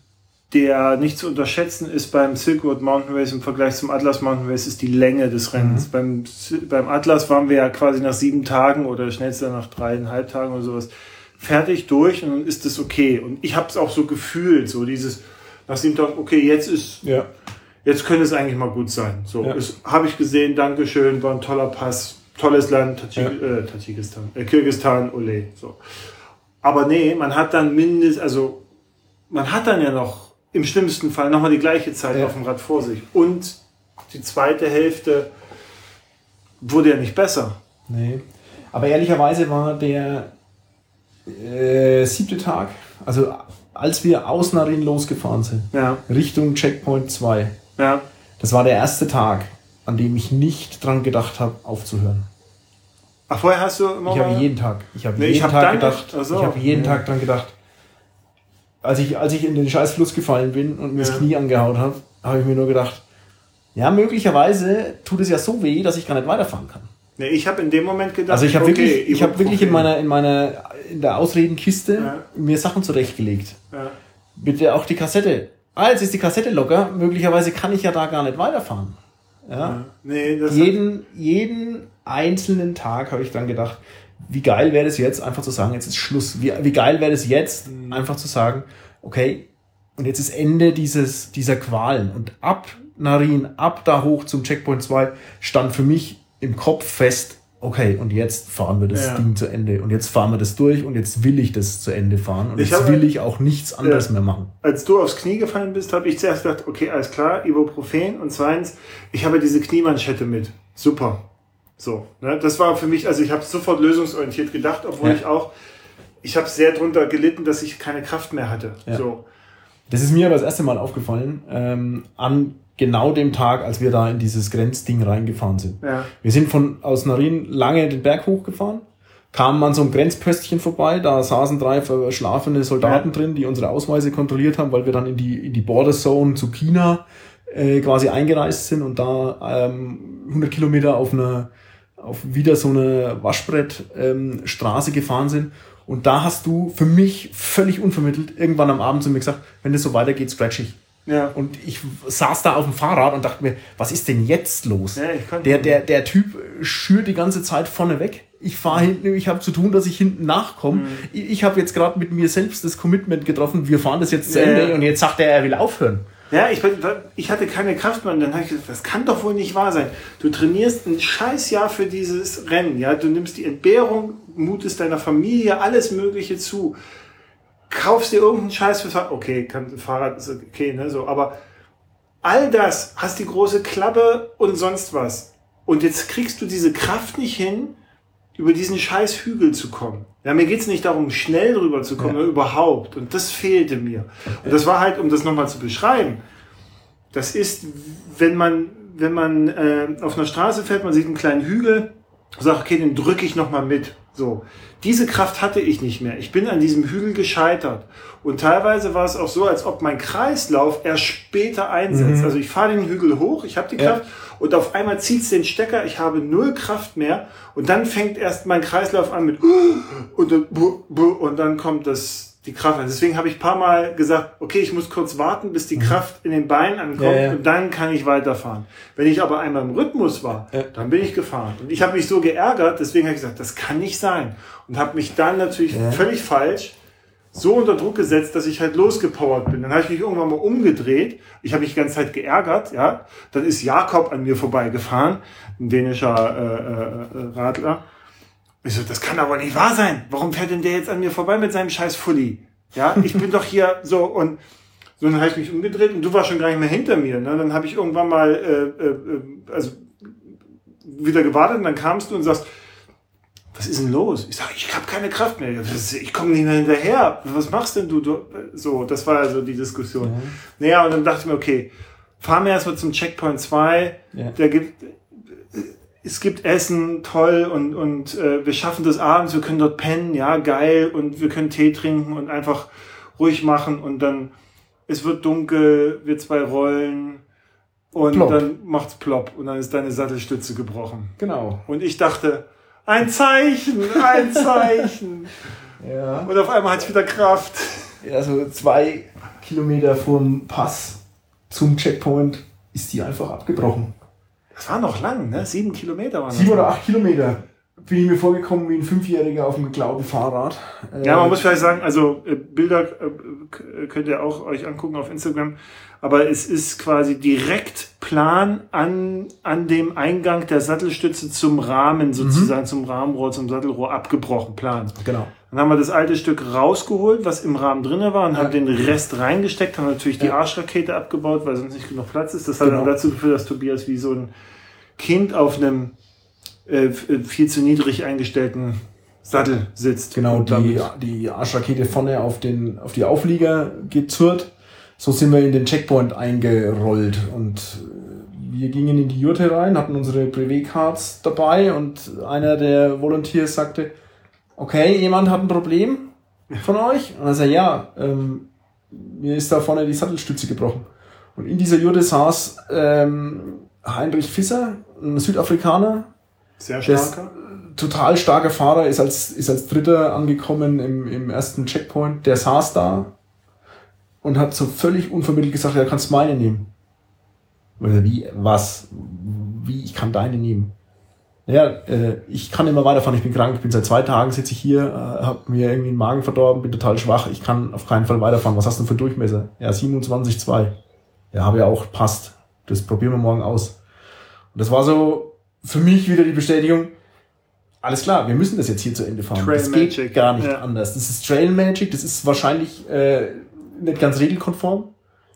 der nicht zu unterschätzen ist beim Silk Road Mountain Race im Vergleich zum Atlas Mountain Race, ist die Länge des Rennens. Mhm. Beim, beim Atlas waren wir ja quasi nach sieben Tagen oder schnellster nach dreieinhalb Tagen oder sowas fertig durch und dann ist es okay. Und ich habe es auch so gefühlt, so dieses nach sieben Tagen, okay, jetzt ist, ja. jetzt könnte es eigentlich mal gut sein. So, ja. habe ich gesehen, Dankeschön, war ein toller Pass, tolles Land, Tadschik ja. äh, Tadschikistan, äh, Kirgistan, ole, so. Aber nee, man hat dann mindestens, also man hat dann ja noch im schlimmsten Fall nochmal die gleiche Zeit ja. auf dem Rad vor sich. Und die zweite Hälfte wurde ja nicht besser. Nee. Aber ehrlicherweise war der äh, siebte Tag, also als wir aus Narin losgefahren sind, ja. Richtung Checkpoint 2, ja. das war der erste Tag, an dem ich nicht dran gedacht habe, aufzuhören. Ach, vorher hast du immer. Ich habe jeden Tag. Ich habe nee, jeden hab Tag gedacht. So. Ich habe jeden ja. Tag dran gedacht als ich, als ich in den Scheißfluss gefallen bin und mir ja. das Knie angehaut habe, habe ich mir nur gedacht, ja, möglicherweise tut es ja so weh, dass ich gar nicht weiterfahren kann. Nee, ich habe in dem Moment gedacht, also ich habe okay, wirklich, ich habe wirklich in meiner, in meiner, in der Ausredenkiste ja. mir Sachen zurechtgelegt. Ja. Bitte auch die Kassette. Ah, jetzt ist die Kassette locker. Möglicherweise kann ich ja da gar nicht weiterfahren. Ja. ja. Nee, jeden, jeden einzelnen Tag habe ich dann gedacht, wie geil wäre es jetzt, einfach zu sagen, jetzt ist Schluss. Wie, wie geil wäre es jetzt, mhm. einfach zu sagen, okay, und jetzt ist Ende dieses, dieser Qualen. Und ab Narin, ab da hoch zum Checkpoint 2, stand für mich im Kopf fest, okay, und jetzt fahren wir das ja. Ding zu Ende. Und jetzt fahren wir das durch und jetzt will ich das zu Ende fahren. Und ich jetzt will ich auch nichts anderes ja, mehr machen. Als du aufs Knie gefallen bist, habe ich zuerst gedacht, okay, alles klar, Ibuprofen. Und zweitens, ich habe diese Kniemanschette mit. Super. So, ne? das war für mich, also ich habe sofort lösungsorientiert gedacht, obwohl ja. ich auch, ich habe sehr drunter gelitten, dass ich keine Kraft mehr hatte. Ja. So. Das ist mir aber das erste Mal aufgefallen, ähm, an genau dem Tag, als wir da in dieses Grenzding reingefahren sind. Ja. Wir sind von aus Narin lange den Berg hochgefahren, kamen an so einem Grenzpöstchen vorbei, da saßen drei verschlafene Soldaten drin, die unsere Ausweise kontrolliert haben, weil wir dann in die, in die Border Zone zu China äh, quasi eingereist sind und da ähm, 100 Kilometer auf einer auf wieder so eine Waschbrettstraße ähm, gefahren sind. Und da hast du für mich völlig unvermittelt irgendwann am Abend zu mir gesagt, wenn das so weitergeht, scratch ich. Ja. Und ich saß da auf dem Fahrrad und dachte mir, was ist denn jetzt los? Ja, der, der, der Typ schürt die ganze Zeit vorne weg. Ich fahre hinten, ich habe zu tun, dass ich hinten nachkomme. Mhm. Ich, ich habe jetzt gerade mit mir selbst das Commitment getroffen, wir fahren das jetzt zu Ende und jetzt sagt er, er will aufhören. Ja, ich, ich hatte keine Kraft mehr und dann habe ich gesagt, das kann doch wohl nicht wahr sein. Du trainierst ein Scheißjahr für dieses Rennen, ja, du nimmst die Entbehrung, mutest deiner Familie alles Mögliche zu, kaufst dir irgendeinen Scheiß für Fahrrad, okay, kann, Fahrrad ist okay, ne, so, aber all das, hast die große Klappe und sonst was. Und jetzt kriegst du diese Kraft nicht hin, über diesen scheiß Hügel zu kommen. Ja, mir geht's nicht darum, schnell drüber zu kommen, ja. überhaupt. Und das fehlte mir. Und das war halt, um das nochmal zu beschreiben, das ist, wenn man, wenn man äh, auf einer Straße fährt, man sieht einen kleinen Hügel, sagt, okay, den drücke ich nochmal mit. So. Diese Kraft hatte ich nicht mehr. Ich bin an diesem Hügel gescheitert. Und teilweise war es auch so, als ob mein Kreislauf erst später einsetzt. Mhm. Also ich fahre den Hügel hoch, ich habe die Kraft ja. Und auf einmal zieht es den Stecker, ich habe null Kraft mehr und dann fängt erst mein Kreislauf an mit und, und dann kommt das die Kraft. Deswegen habe ich paar Mal gesagt, okay, ich muss kurz warten, bis die mhm. Kraft in den Beinen ankommt ja, ja. und dann kann ich weiterfahren. Wenn ich aber einmal im Rhythmus war, ja. dann bin ich gefahren. Und ich habe mich so geärgert, deswegen habe ich gesagt, das kann nicht sein. Und habe mich dann natürlich völlig falsch so unter Druck gesetzt, dass ich halt losgepowert bin. Dann habe ich mich irgendwann mal umgedreht. Ich habe mich die ganze Zeit geärgert, ja. Dann ist Jakob an mir vorbeigefahren, ein dänischer äh, äh, Radler. Ich so, das kann aber nicht wahr sein. Warum fährt denn der jetzt an mir vorbei mit seinem scheiß Fully? Ja, ich bin doch hier so und so dann habe ich mich umgedreht und du warst schon gar nicht mehr hinter mir. Ne? Dann habe ich irgendwann mal äh, äh, also wieder gewartet und dann kamst du und sagst, was ist denn los? Ich sage, ich habe keine Kraft mehr. Ich komme nicht mehr hinterher. Was machst denn du? So, das war also die Diskussion. Ja. Naja, und dann dachte ich mir, okay, fahren wir erstmal zum Checkpoint 2. Ja. Der gibt, es gibt Essen, toll, und, und äh, wir schaffen das abends, wir können dort pennen, ja, geil, und wir können Tee trinken und einfach ruhig machen und dann, es wird dunkel, wir zwei rollen und plopp. dann macht's plopp und dann ist deine Sattelstütze gebrochen. Genau. Und ich dachte, ein Zeichen, ein Zeichen. ja. Und auf einmal hat es wieder Kraft. Ja, so zwei Kilometer vom Pass zum Checkpoint ist die einfach abgebrochen. Das war noch lang, ne? Sieben Kilometer waren Sieben oder acht Kilometer bin ich mir vorgekommen wie ein Fünfjähriger auf einem geklauten Fahrrad. Ja, man muss vielleicht sagen, also äh, Bilder äh, könnt ihr auch euch angucken auf Instagram, aber es ist quasi direkt Plan an, an dem Eingang der Sattelstütze zum Rahmen, sozusagen mhm. zum Rahmenrohr, zum Sattelrohr abgebrochen, Plan. Genau. Dann haben wir das alte Stück rausgeholt, was im Rahmen drinne war, und ja. haben den Rest reingesteckt, haben natürlich die ja. Arschrakete abgebaut, weil sonst nicht genug Platz ist. Das hat genau. dann dazu geführt, dass Tobias wie so ein Kind auf einem äh, viel zu niedrig eingestellten Sattel sitzt. Genau, die, die Arschrakete vorne auf, den, auf die Auflieger gezurrt. So sind wir in den Checkpoint eingerollt und äh, wir gingen in die Jurte rein, hatten unsere Brevet-Cards dabei und einer der Volunteers sagte, okay, jemand hat ein Problem von euch? Und er sagte, ja, ähm, mir ist da vorne die Sattelstütze gebrochen. Und in dieser Jurte saß ähm, Heinrich Fisser, ein Südafrikaner, sehr starker. Total starker Fahrer, ist als, ist als Dritter angekommen im, im ersten Checkpoint. Der saß da und hat so völlig unvermittelt gesagt, ja, kannst meine nehmen. Wie, was? Wie, ich kann deine nehmen? Ja, äh, ich kann immer weiterfahren, ich bin krank, ich bin seit zwei Tagen, sitze ich hier, äh, habe mir irgendwie den Magen verdorben, bin total schwach, ich kann auf keinen Fall weiterfahren. Was hast du für Durchmesser? Ja, 27,2. Ja, habe ja auch, passt. Das probieren wir morgen aus. Und das war so, für mich wieder die Bestätigung, alles klar, wir müssen das jetzt hier zu Ende fahren. Trail das Magic. geht gar nicht ja. anders. Das ist Trail Magic, das ist wahrscheinlich äh, nicht ganz regelkonform.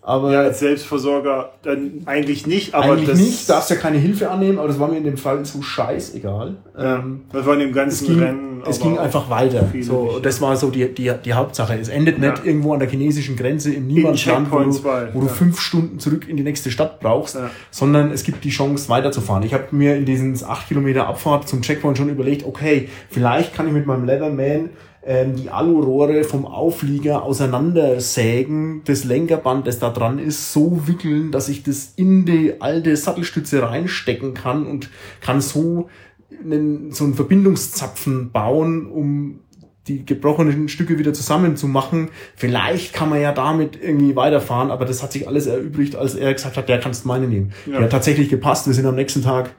Aber ja, als Selbstversorger dann eigentlich nicht, aber eigentlich das nicht, darfst ja keine Hilfe annehmen, aber das war mir in dem Fall so scheißegal. Ja, ähm, das war in dem ganzen es ging, Rennen. Es ging einfach weiter. So, das war so die, die, die Hauptsache. Es endet ja. nicht irgendwo an der chinesischen Grenze im Niemandsland, wo, du, wo du fünf Stunden zurück in die nächste Stadt brauchst, sondern es gibt die Chance weiterzufahren. Ich habe mir in diesen acht Kilometer Abfahrt zum Checkpoint schon überlegt, okay, vielleicht kann ich mit meinem Leatherman ähm, die Alurohre vom Auflieger auseinandersägen, das Lenkerband, das da dran ist, so wickeln, dass ich das in die alte Sattelstütze reinstecken kann und kann so einen, so einen Verbindungszapfen bauen, um die gebrochenen Stücke wieder zusammenzumachen. Vielleicht kann man ja damit irgendwie weiterfahren, aber das hat sich alles erübrigt, als er gesagt hat, der kannst meine nehmen. Ja. Der hat tatsächlich gepasst. Wir sind am nächsten Tag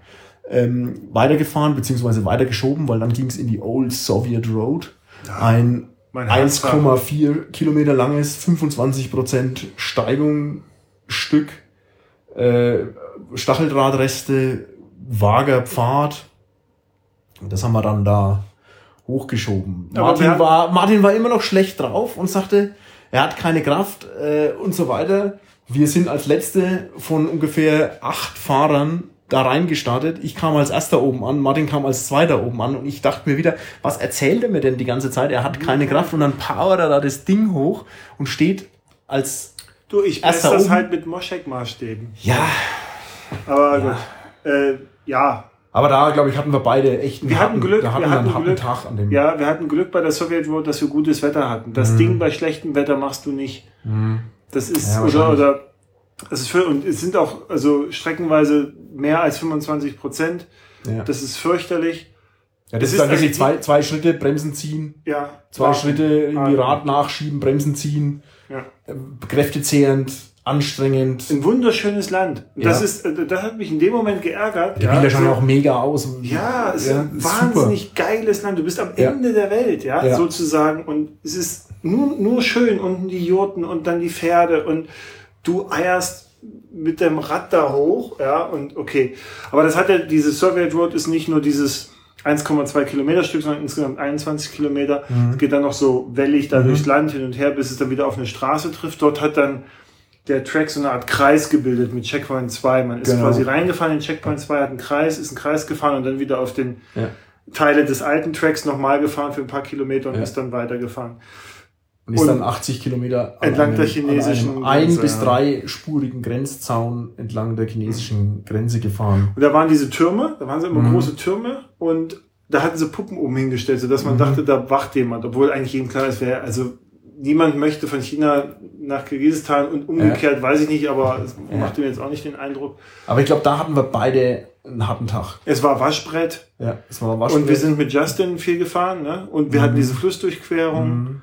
ähm, weitergefahren, beziehungsweise weitergeschoben, weil dann ging es in die Old Soviet Road ein 1,4 Kilometer langes, 25 Prozent Steigung Stück, äh, Stacheldrahtreste, vager Pfad. Das haben wir dann da hochgeschoben. Martin war, Martin war immer noch schlecht drauf und sagte, er hat keine Kraft äh, und so weiter. Wir sind als letzte von ungefähr acht Fahrern da reingestartet. Ich kam als erster oben an, Martin kam als zweiter oben an und ich dachte mir wieder, was erzählt er mir denn die ganze Zeit? Er hat keine Kraft und dann powert er da das Ding hoch und steht als Du, ich messe Erster das oben. halt mit Moschek-Maßstäben. ja. Aber gut. Äh, ja. Aber da, glaube ich, hatten wir beide echt einen Wir hatten Glück, da hatten wir hatten einen harten Glück. Tag an dem. Ja, wir hatten Glück bei der Soviet Road, dass wir gutes Wetter hatten. Das Ding bei schlechtem Wetter machst du nicht. Das ist, Mhm. Ja, oder, oder, es ist für, und es sind auch, also streckenweise mehr als 25 Prozent. Ja. Das ist fürchterlich. ja, das es ist dann wirklich also zwei, zwei Schritte Bremsen ziehen, Ja. zwei War- Schritte irgendwie war- Rad nachschieben, Bremsen ziehen, Ja. äh, kräftezehrend, anstrengend. Ein wunderschönes Land. Und Das Ja. ist, äh, das hat mich in dem Moment geärgert. Die Bilder schauen so- ja auch mega aus. Ja, es Ja, ist ein wahnsinnig geiles Land. Du bist am Ja. Ende der Welt, ja, Ja. sozusagen. Und es ist nur, nur schön. Unten die Jurten und dann die Pferde und du eierst mit dem Rad da hoch, ja, und okay. Aber das hat ja, diese Soviet Road ist nicht nur dieses 1,2 Kilometer Stück, sondern insgesamt 21 Kilometer. Mhm. Es geht dann noch so wellig da durchs Land hin und her, bis es dann wieder auf eine Straße trifft. Dort hat dann der Track so eine Art Kreis gebildet mit Checkpoint 2. Man ist Genau. quasi reingefahren in Checkpoint 2, hat einen Kreis, ist einen Kreis gefahren und dann wieder auf den Ja. Teile des alten Tracks nochmal gefahren für ein paar Kilometer und Ja. ist dann weitergefahren. Und ist Und dann 80 Kilometer an entlang der einem- chinesischen an einem ein- Grenze, bis ja. dreispurigen Grenzzaun entlang der chinesischen Grenze gefahren. Und da waren diese Türme, da waren so immer Mhm. große Türme und da hatten sie Puppen oben hingestellt, sodass man Mhm. dachte, da wacht jemand, obwohl eigentlich jedem klar ist, wer, also niemand möchte von China nach Kirgisistan und umgekehrt, weiß ich nicht, aber es Ja. machte mir jetzt auch nicht den Eindruck. Aber ich glaube, da hatten wir beide einen harten Tag. Es war Waschbrett Ja, es war und wir sind mit Justin viel gefahren ne? und wir hatten diese Flussdurchquerung.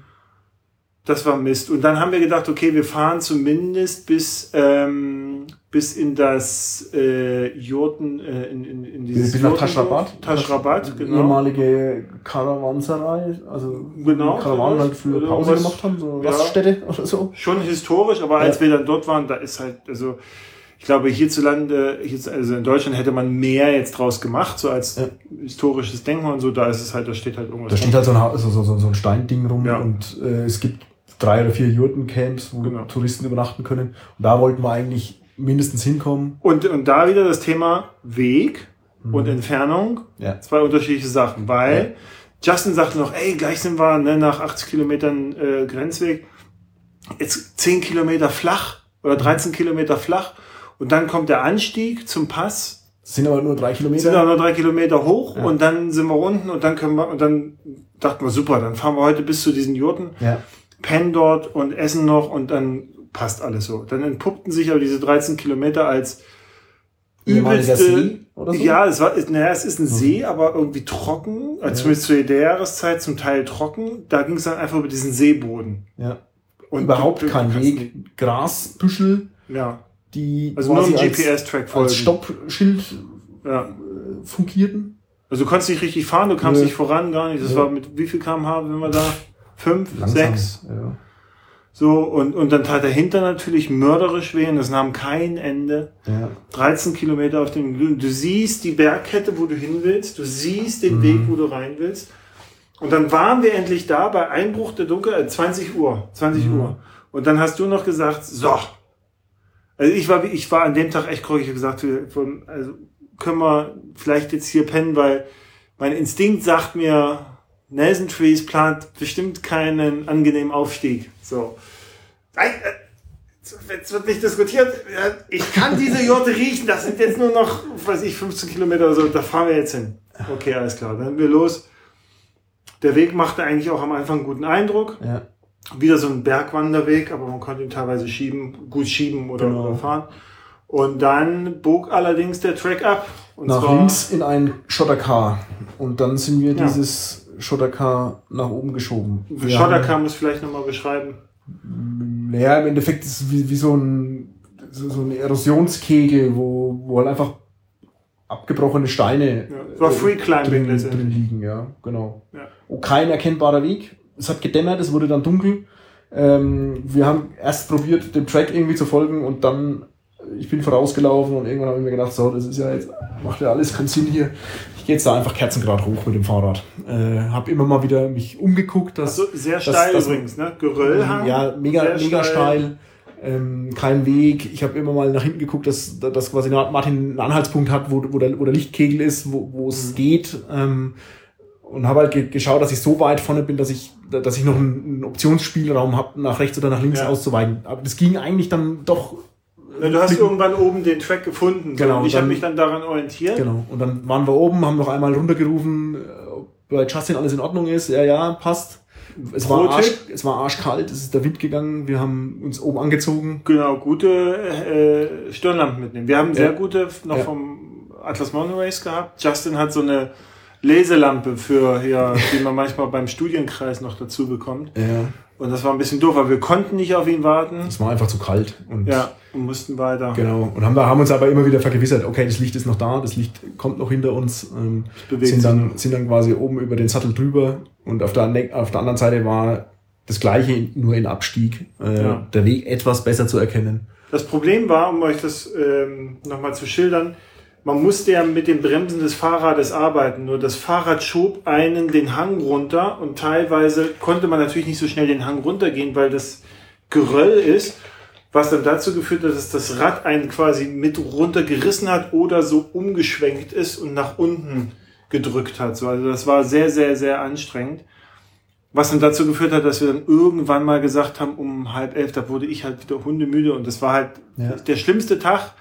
Das war Mist. Und dann haben wir gedacht, okay, wir fahren zumindest bis, ähm, bis in das äh, Jurten, äh, in, in, in dieses Bis nach Taschrabat. Taschrabat, genau. Ehemalige Karawanserei, also Genau, Karawanen halt für oder Pause was- gemacht haben, so ja. Raststätte oder so. Schon historisch, aber als Ja. wir dann dort waren, da ist halt, also ich glaube, hierzulande, hierz- also in Deutschland hätte man mehr jetzt draus gemacht, so als Ja. historisches Denkmal und so, da ist es halt, da steht halt irgendwas. Da steht halt so ein, so, so so ein Steinding rum Ja. und äh, es gibt drei oder vier Jurtencamps, wo Genau. Touristen übernachten können. Und da wollten wir eigentlich mindestens hinkommen. Und, und da wieder das Thema Weg Mhm. und Entfernung. Ja. Zwei unterschiedliche Sachen, weil Justin sagte noch, ey, gleich sind wir ne, nach 80 Kilometern äh, Grenzweg, jetzt 10 Kilometer flach oder 13 Kilometer flach und dann kommt der Anstieg zum Pass, sind aber nur drei sind auch Kilometer. nur drei Kilometer hoch Ja. und dann sind wir unten und dann können wir, und dann dachten wir, super, dann fahren wir heute bis zu diesen Jurten, Ja. Pennen dort und essen noch und dann passt alles so. Dann entpuppten sich aber diese 13 Kilometer als übelste, See oder so? ja, es war, naja, es ist ein See, aber irgendwie trocken, also Ja. zumindest zu der Jahreszeit zum Teil trocken. Da ging es dann einfach über diesen Seeboden. ja. Und Überhaupt kein Weg. Grasbüschel, Ja, die also nur ein als, GPS-Track als folgen. Stoppschild Ja. äh, fungierten. Also du konntest nicht richtig fahren, du kamst Nö. nicht voran, gar nicht. Das Nö. war mit wie viel kmh, wenn wir da? Fünf, sechs? Ja. So, und, und dann tat der Hinter natürlich mörderisch weh und das nahm kein Ende. Ja. 13 Kilometer auf dem Glühen. Du siehst die Bergkette, wo du hin willst. Du siehst den Mhm. Weg, wo du rein willst. Und dann waren wir endlich da bei Einbruch der Dunkelheit, 20 Uhr. 20 Mhm. Uhr. Und dann hast du noch gesagt, so. Also ich war, ich war an dem Tag echt kreurig. Ich habe gesagt, also können wir vielleicht jetzt hier pennen, weil mein Instinkt sagt mir, Nelson Trees plant bestimmt keinen angenehmen Aufstieg. So. Nein, äh, Jetzt wird nicht diskutiert. Ich kann diese Jurte riechen. Das sind jetzt nur noch, weiß ich, 15 Kilometer oder so. Da fahren wir jetzt hin. Okay, alles klar. Dann sind wir los. Der Weg machte eigentlich auch am Anfang einen guten Eindruck. Ja. Wieder so ein Bergwanderweg, aber man konnte ihn teilweise schieben, gut schieben oder, Genau. fahren. Und dann bog allerdings der Track ab. Und nach links in ein Schotterkar. Und dann sind wir Ja. dieses Schotterkar nach oben geschoben. Wir Schotterkar muss vielleicht nochmal beschreiben. Naja, im Endeffekt ist es wie, wie so ein so, so ein Erosionskegel, wo, wo halt einfach abgebrochene Steine Ja, war äh, Free Climbing drin, drin liegen, ja, genau. Ja. Kein erkennbarer Weg. Es hat gedämmert, es wurde dann dunkel. Ähm, wir haben erst probiert, dem Track irgendwie zu folgen und dann, ich bin vorausgelaufen und irgendwann habe ich mir gedacht, so, das ist ja jetzt, macht ja alles keinen Sinn hier. Ich gehe jetzt da einfach kerzengrad hoch mit dem Fahrrad. Äh, habe immer mal wieder mich umgeguckt, dass Also sehr steil das- übrigens, ne? Geröllhang. ja, mega, sehr mega steil. ähm, kein Weg. Ich habe immer mal nach hinten geguckt, dass, dass quasi Martin einen Anhaltspunkt hat, wo, wo, der, wo der Lichtkegel ist, wo, wo es mhm. geht. Ähm, und habe halt ge geschaut, dass ich so weit vorne bin, dass ich, dass ich noch einen, einen Optionsspielraum habe, nach rechts oder nach links ja. auszuweichen. Aber das ging eigentlich dann doch. Ja, du hast irgendwann oben den Track gefunden. Genau. Und ich habe mich dann daran orientiert. Genau. Und dann waren wir oben, haben noch einmal runtergerufen, ob bei Justin alles in Ordnung ist. Ja, ja, passt. Es war, arsch, es war arschkalt, es ist der Wind gegangen, wir haben uns oben angezogen. Genau, gute äh, Stirnlampen mitnehmen. Wir haben sehr gute noch ja. vom Atlas Mountain Race gehabt. Justin hat so eine Leselampe für, ja, die man manchmal beim Studienkreis noch dazu bekommt. Ja. Und das war ein bisschen doof, weil wir konnten nicht auf ihn warten. Es war einfach zu kalt. Und ja, und mussten weiter. Genau. Und haben, haben uns aber immer wieder vergewissert, okay, das Licht ist noch da, das Licht kommt noch hinter uns. Ähm, sind, dann, sind dann quasi oben über den Sattel drüber. Und auf der, auf der anderen Seite war das gleiche, nur in Abstieg. Äh, ja. Der Weg etwas besser zu erkennen. Das Problem war, um euch das ähm, nochmal zu schildern, man musste ja mit den Bremsen des Fahrrades arbeiten. Nur das Fahrrad schob einen den Hang runter und teilweise konnte man natürlich nicht so schnell den Hang runtergehen, weil das Geröll ist, was dann dazu geführt hat, dass das Rad einen quasi mit runtergerissen hat oder so umgeschwenkt ist und nach unten gedrückt hat. So, also das war sehr, sehr, sehr anstrengend. Was dann dazu geführt hat, dass wir dann irgendwann mal gesagt haben, um halb elf, da wurde ich halt wieder hundemüde und das war halt ja. der schlimmste Tag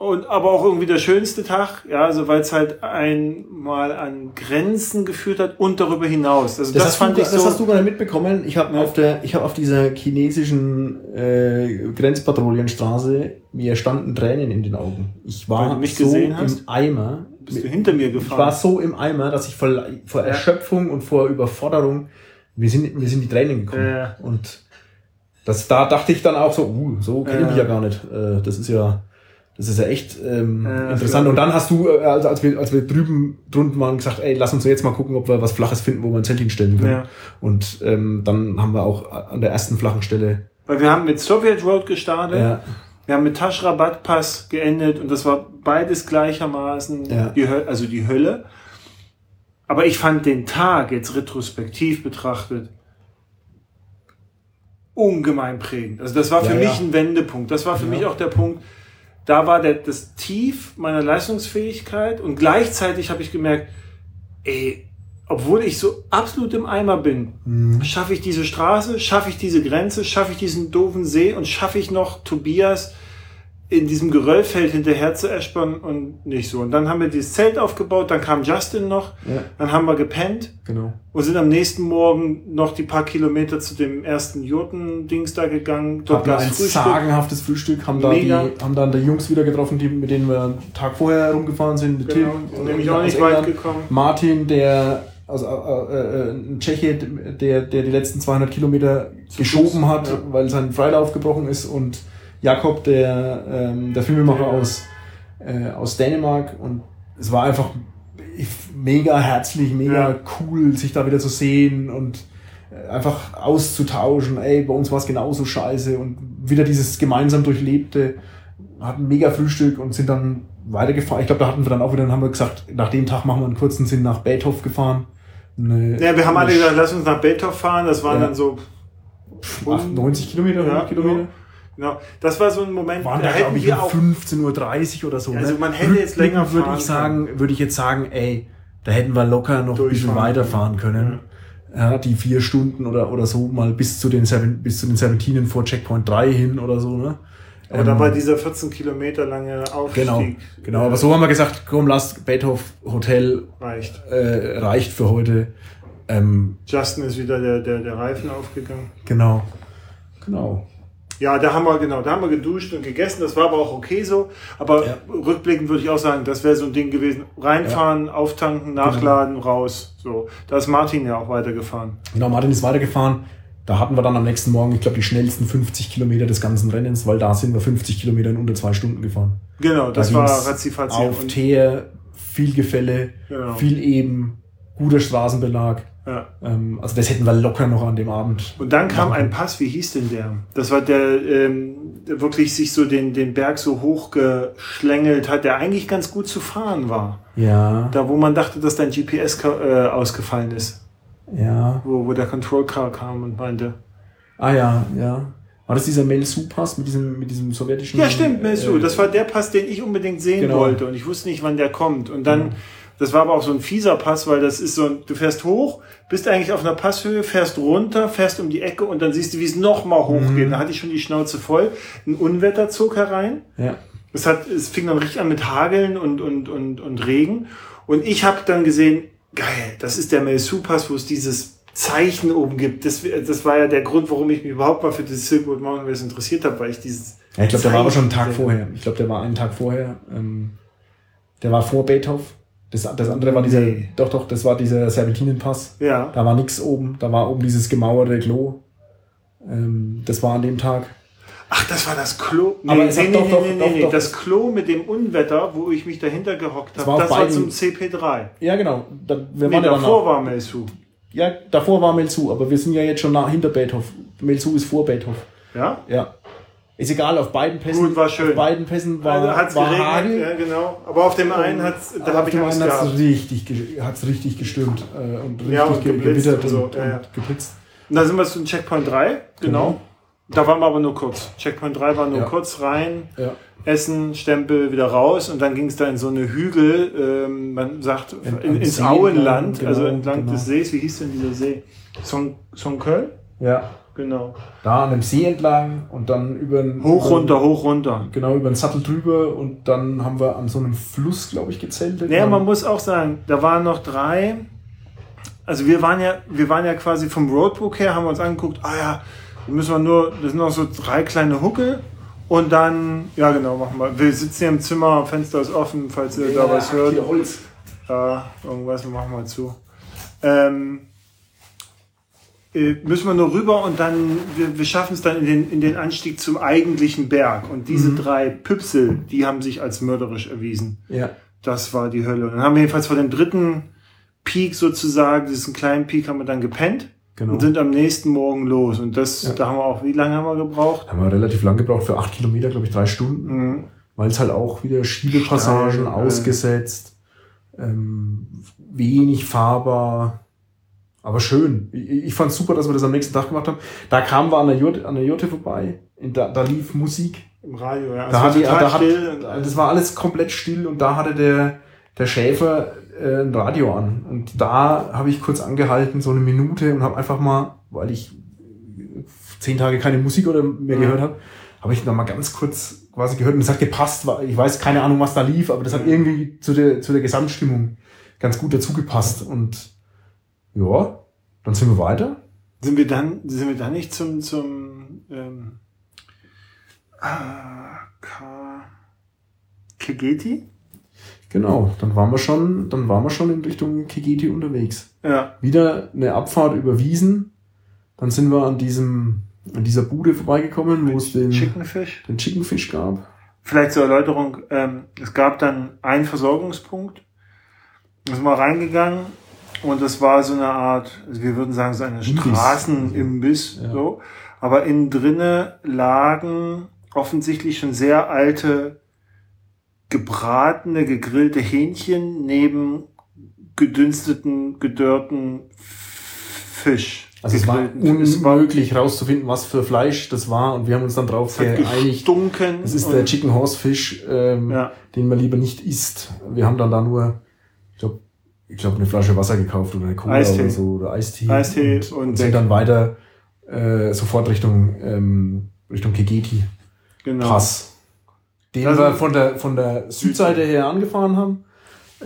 und aber auch irgendwie der schönste Tag, ja, also weil es halt einmal an Grenzen geführt hat und darüber hinaus. Also das, das fand du, ich so. Das hast du gerade mitbekommen. Ich habe ja. auf der, ich habe auf dieser chinesischen äh, Grenzpatrouillenstraße mir standen Tränen in den Augen. Ich war so im Eimer. Bist du hinter mir gefahren? Ich war so im Eimer, dass ich vor, vor Erschöpfung und vor Überforderung mir sind mir sind die Tränen gekommen ja. und das da dachte ich dann auch so, uh, so kenne ich mich ja gar nicht. Äh, das ist ja das ist ja echt ähm, äh, interessant. Und dann hast du, äh, als, als, wir, als wir drüben drunten waren, gesagt, ey, lass uns jetzt mal gucken, ob wir was Flaches finden, wo wir ein Zelt hinstellen können. Ja. Und ähm, dann haben wir auch an der ersten flachen Stelle. Weil wir haben mit Soviet Road gestartet. Ja. Wir haben mit Taschrabat Pass geendet und das war beides gleichermaßen ja. die Hölle, also die Hölle. Aber ich fand den Tag jetzt retrospektiv betrachtet ungemein prägend. Also das war für ja, mich ein Wendepunkt. Das war für mich auch der Punkt, da war der, das Tief meiner Leistungsfähigkeit und gleichzeitig habe ich gemerkt, ey, obwohl ich so absolut im Eimer bin, mhm. schaffe ich diese Straße, schaffe ich diese Grenze, schaffe ich diesen doofen See und schaffe ich noch Tobias in diesem Geröllfeld hinterher zu eschbern und nicht so. Und dann haben wir dieses Zelt aufgebaut, dann kam Justin noch, ja. dann haben wir gepennt genau. und sind am nächsten Morgen noch die paar Kilometer zu dem ersten Jurten-Dings da gegangen. Dort gab ein Frühstück. sagenhaftes Frühstück, haben da, die, haben dann die Jungs wieder getroffen, die, mit denen wir einen Tag vorher herumgefahren sind. Genau. Tim, nämlich auch nicht weit gekommen. Martin, der also äh, äh, ein Tscheche, der, der die letzten 200 Kilometer Zu geschoben Fuß, hat, ja. weil sein Freilauf gebrochen ist und Jakob, der, ähm, der Filmemacher aus, äh, aus Dänemark. Und es war einfach mega herzlich, mega ja. cool, sich da wieder zu sehen und äh, einfach auszutauschen. Ey, bei uns war es genauso scheiße und wieder dieses gemeinsam durchlebte, hatten mega Frühstück und sind dann weitergefahren. Ich glaube, da hatten wir dann auch wieder, dann haben wir gesagt, nach dem Tag machen wir einen kurzen Sinn nach Beethoven gefahren. Eine, ja, wir haben alle gesagt, lass uns nach Beethoven fahren. Das waren ja. dann so 98 Kilometer, 100 ja, Kilometer. Genau, das war so ein Moment, Waren da hätten wir auch 15.30 Uhr oder so. Also ne? man hätte jetzt länger würde ich sagen, würde ich jetzt sagen, ey, da hätten wir locker noch ein bisschen weiterfahren können. Ja. ja. die vier Stunden oder, oder so mal bis zu den Seven, bis zu den 17 vor Checkpoint 3 hin oder so, ne? Aber ähm, da war dieser 14 Kilometer lange Aufstieg. Genau, genau. Aber so haben wir gesagt, komm, lass Beethoven Hotel reicht, äh, reicht für heute. Ähm, Justin ist wieder der, der, der Reifen aufgegangen. Genau, genau. Ja, da haben wir, genau, da haben wir geduscht und gegessen. Das war aber auch okay so. Aber ja. rückblickend würde ich auch sagen, das wäre so ein Ding gewesen. Reinfahren, ja. auftanken, nachladen, genau. raus. So. Da ist Martin ja auch weitergefahren. Genau, Martin ist weitergefahren. Da hatten wir dann am nächsten Morgen, ich glaube, die schnellsten 50 Kilometer des ganzen Rennens, weil da sind wir 50 Kilometer in unter zwei Stunden gefahren. Genau, das da war ratzifatzi. Auf Teer, viel Gefälle, genau. viel Eben, guter Straßenbelag. Ja. Ähm, also das hätten wir locker noch an dem Abend. Und dann kam ein Pass, wie hieß denn der? Das war der, ähm, der wirklich sich so den, den Berg so hochgeschlängelt hat, der eigentlich ganz gut zu fahren war. Ja. Da, wo man dachte, dass dein GPS äh, ausgefallen ist. Ja. Wo, wo der Control Car kam und meinte. Ah ja, ja. War das dieser Melsu-Pass mit diesem, mit diesem sowjetischen... Ja, stimmt, Melsu. äh, das war der Pass, den ich unbedingt sehen Genau. wollte. Und ich wusste nicht, wann der kommt. Und dann, das war aber auch so ein fieser Pass, weil das ist so, ein, du fährst hoch, bist eigentlich auf einer Passhöhe, fährst runter, fährst um die Ecke und dann siehst du, wie es nochmal hochgeht. Da hatte ich schon die Schnauze voll. Ein Unwetter zog herein. Ja. Es, hat, es fing dann richtig an mit Hageln und, und, und, und Regen. Und ich habe dann gesehen, geil, das ist der Melsu-Pass, wo es dieses Zeichen oben gibt. Das, das war ja der Grund, warum ich mich überhaupt mal für dieses Silk Road Mountain Race interessiert habe, weil ich dieses Ja, ich glaube, der war aber schon einen Tag vorher. Ich glaube, der war einen Tag vorher. Ähm, der war vor Beethoven. Das, das andere war dieser, Nee. doch, doch, das war dieser Serpentinenpass. Ja. Da war nix oben. Da war oben dieses gemauerte Klo. Ähm, das war an dem Tag. Ach, das war das Klo. Nee, Aber es nee, nee, doch, nee, doch, nee, doch, nee, doch. Das Klo mit dem Unwetter, wo ich mich dahinter gehockt Das habe, war auf das war zum CP3. Ja, genau. Da, wir Nee, waren davor war Melsu. Ja, davor war Melzu, aber wir sind ja jetzt schon nach, hinter Beethoven. Melzu ist vor Beethoven. Ja? Ja. Ist egal, auf beiden Pässen. Gut, war schön. Auf beiden Pässen war, Also hat's war geregnet, Hagel. ja, genau. Aber auf dem einen hat's, da Aber habe auf ich dem Angst einen hat's gehabt. richtig, hat's richtig gestürmt äh, und richtig Ja, und ge geblitzt und so, und, ja, ja. und geblitzt. Und da sind wir zu Checkpoint 3, genau. Mhm. Da waren wir aber nur kurz. Checkpoint 3 war nur Ja. kurz rein, Ja. Essen, Stempel, wieder raus und dann ging es da in so eine Hügel, ähm, man sagt In- ins See Auenland, entlang, also genau, entlang genau. des Sees. Wie hieß denn dieser See? Son, Sonköl? ja. Genau. Da an dem See entlang und dann über den, Hoch, runter, hoch, runter. Genau, über den Sattel drüber und dann haben wir an so einem Fluss, glaube ich, gezeltet. Naja, man muss auch sagen, da waren noch drei. Also wir waren ja, wir waren ja quasi vom Roadbook her, haben wir uns angeguckt, ah ja, da müssen wir nur, das sind noch so drei kleine Huckel und dann, ja genau, machen wir. Wir sitzen hier im Zimmer, Fenster ist offen, falls ihr da was hört. Holz. Ja, irgendwas, wir machen wir zu. Ähm, äh, müssen wir nur rüber und dann, wir, wir schaffen es dann in den, in den Anstieg zum eigentlichen Berg. Und diese drei Püpsel, die haben sich als mörderisch erwiesen. Ja. Das war die Hölle. Und dann haben wir jedenfalls vor dem dritten Peak sozusagen, diesen kleinen Peak, haben wir dann gepennt Genau. und sind am nächsten Morgen los. Und das, Ja. da haben wir auch, wie lange haben wir gebraucht? Haben wir relativ lang gebraucht für acht Kilometer, glaube ich, drei Stunden. Mhm. weil es halt auch wieder Schiebepassagen Steil, äh. ausgesetzt, ähm, wenig fahrbar, aber schön. Ich, ich fand super, dass wir das am nächsten Tag gemacht haben. Da kamen wir an der Jurte, an der Jurte vorbei, da, da lief Musik. Im Radio, ja. Da war hat die, total da hat, alles. das war alles komplett still und da hatte der, der Schäfer äh, ein Radio an. Und da habe ich kurz angehalten, so eine Minute und habe einfach mal, weil ich zehn Tage keine Musik oder mehr Ja. gehört habe, habe ich noch mal ganz kurz quasi gehört und es hat gepasst. Ich weiß keine Ahnung, was da lief, aber das hat irgendwie zu der, zu der Gesamtstimmung ganz gut dazu gepasst. Und ja, dann sind wir weiter. Sind wir dann, sind wir dann nicht zum, zum, ähm, ah, Kegeti? Genau, dann waren wir schon, dann waren wir schon in Richtung Kigeti unterwegs. Ja. wieder eine Abfahrt über Wiesen. Dann sind wir an diesem, an dieser Bude vorbeigekommen, wo es den, Chicken Fish. den Chicken Fish gab. Vielleicht zur Erläuterung, ähm, es gab dann einen Versorgungspunkt. Da sind wir reingegangen und das war so eine Art, also wir würden sagen, so eine Imbiss. Straßenimbiss. Ja. So. Aber innen drinne lagen offensichtlich schon sehr alte, gebratene, gegrillte Hähnchen neben gedünsteten, gedörrten Fisch. Also es war unmöglich rauszufinden, was für Fleisch das war und wir haben uns dann drauf geeinigt. Das ist der Chicken Horse Fish, ähm, Ja. den man lieber nicht isst. Wir haben dann da nur, ich glaube eine Flasche Wasser gekauft oder eine Cola Eistee. oder so oder Eistee. Eistee und, und und sind dann weiter äh, sofort Richtung ähm, Richtung Kegeti. genau. Pass. Den Also- wir von der, von der Südseite her angefahren haben.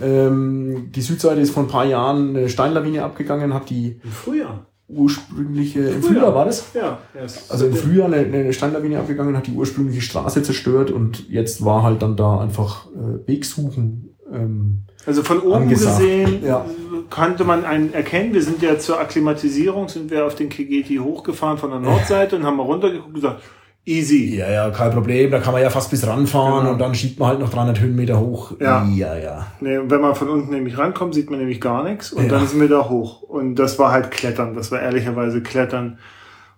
Ähm, die Südseite ist vor ein paar Jahren eine Steinlawine abgegangen, hat die Im Frühjahr. ursprüngliche, im Frühjahr. Frühjahr war das? Ja, erst. Also im Frühjahr eine, eine Steinlawine abgegangen, hat die ursprüngliche Straße zerstört und jetzt war halt dann da einfach äh, Wegsuchen. Ähm, Also von oben Angesagt. gesehen Ja. konnte man einen erkennen. Wir sind ja zur Akklimatisierung, sind wir auf den Kegeti hochgefahren von der Nordseite und haben mal runtergeguckt und gesagt, easy. ja, ja, kein Problem, da kann man ja fast bis ranfahren Genau. und dann schiebt man halt noch 300 Höhenmeter hoch. Ja. ja. ja. Nee, wenn man von unten nämlich rankommt, sieht man nämlich gar nichts und Ja. dann sind wir da hoch. Und das war halt Klettern. Das war ehrlicherweise Klettern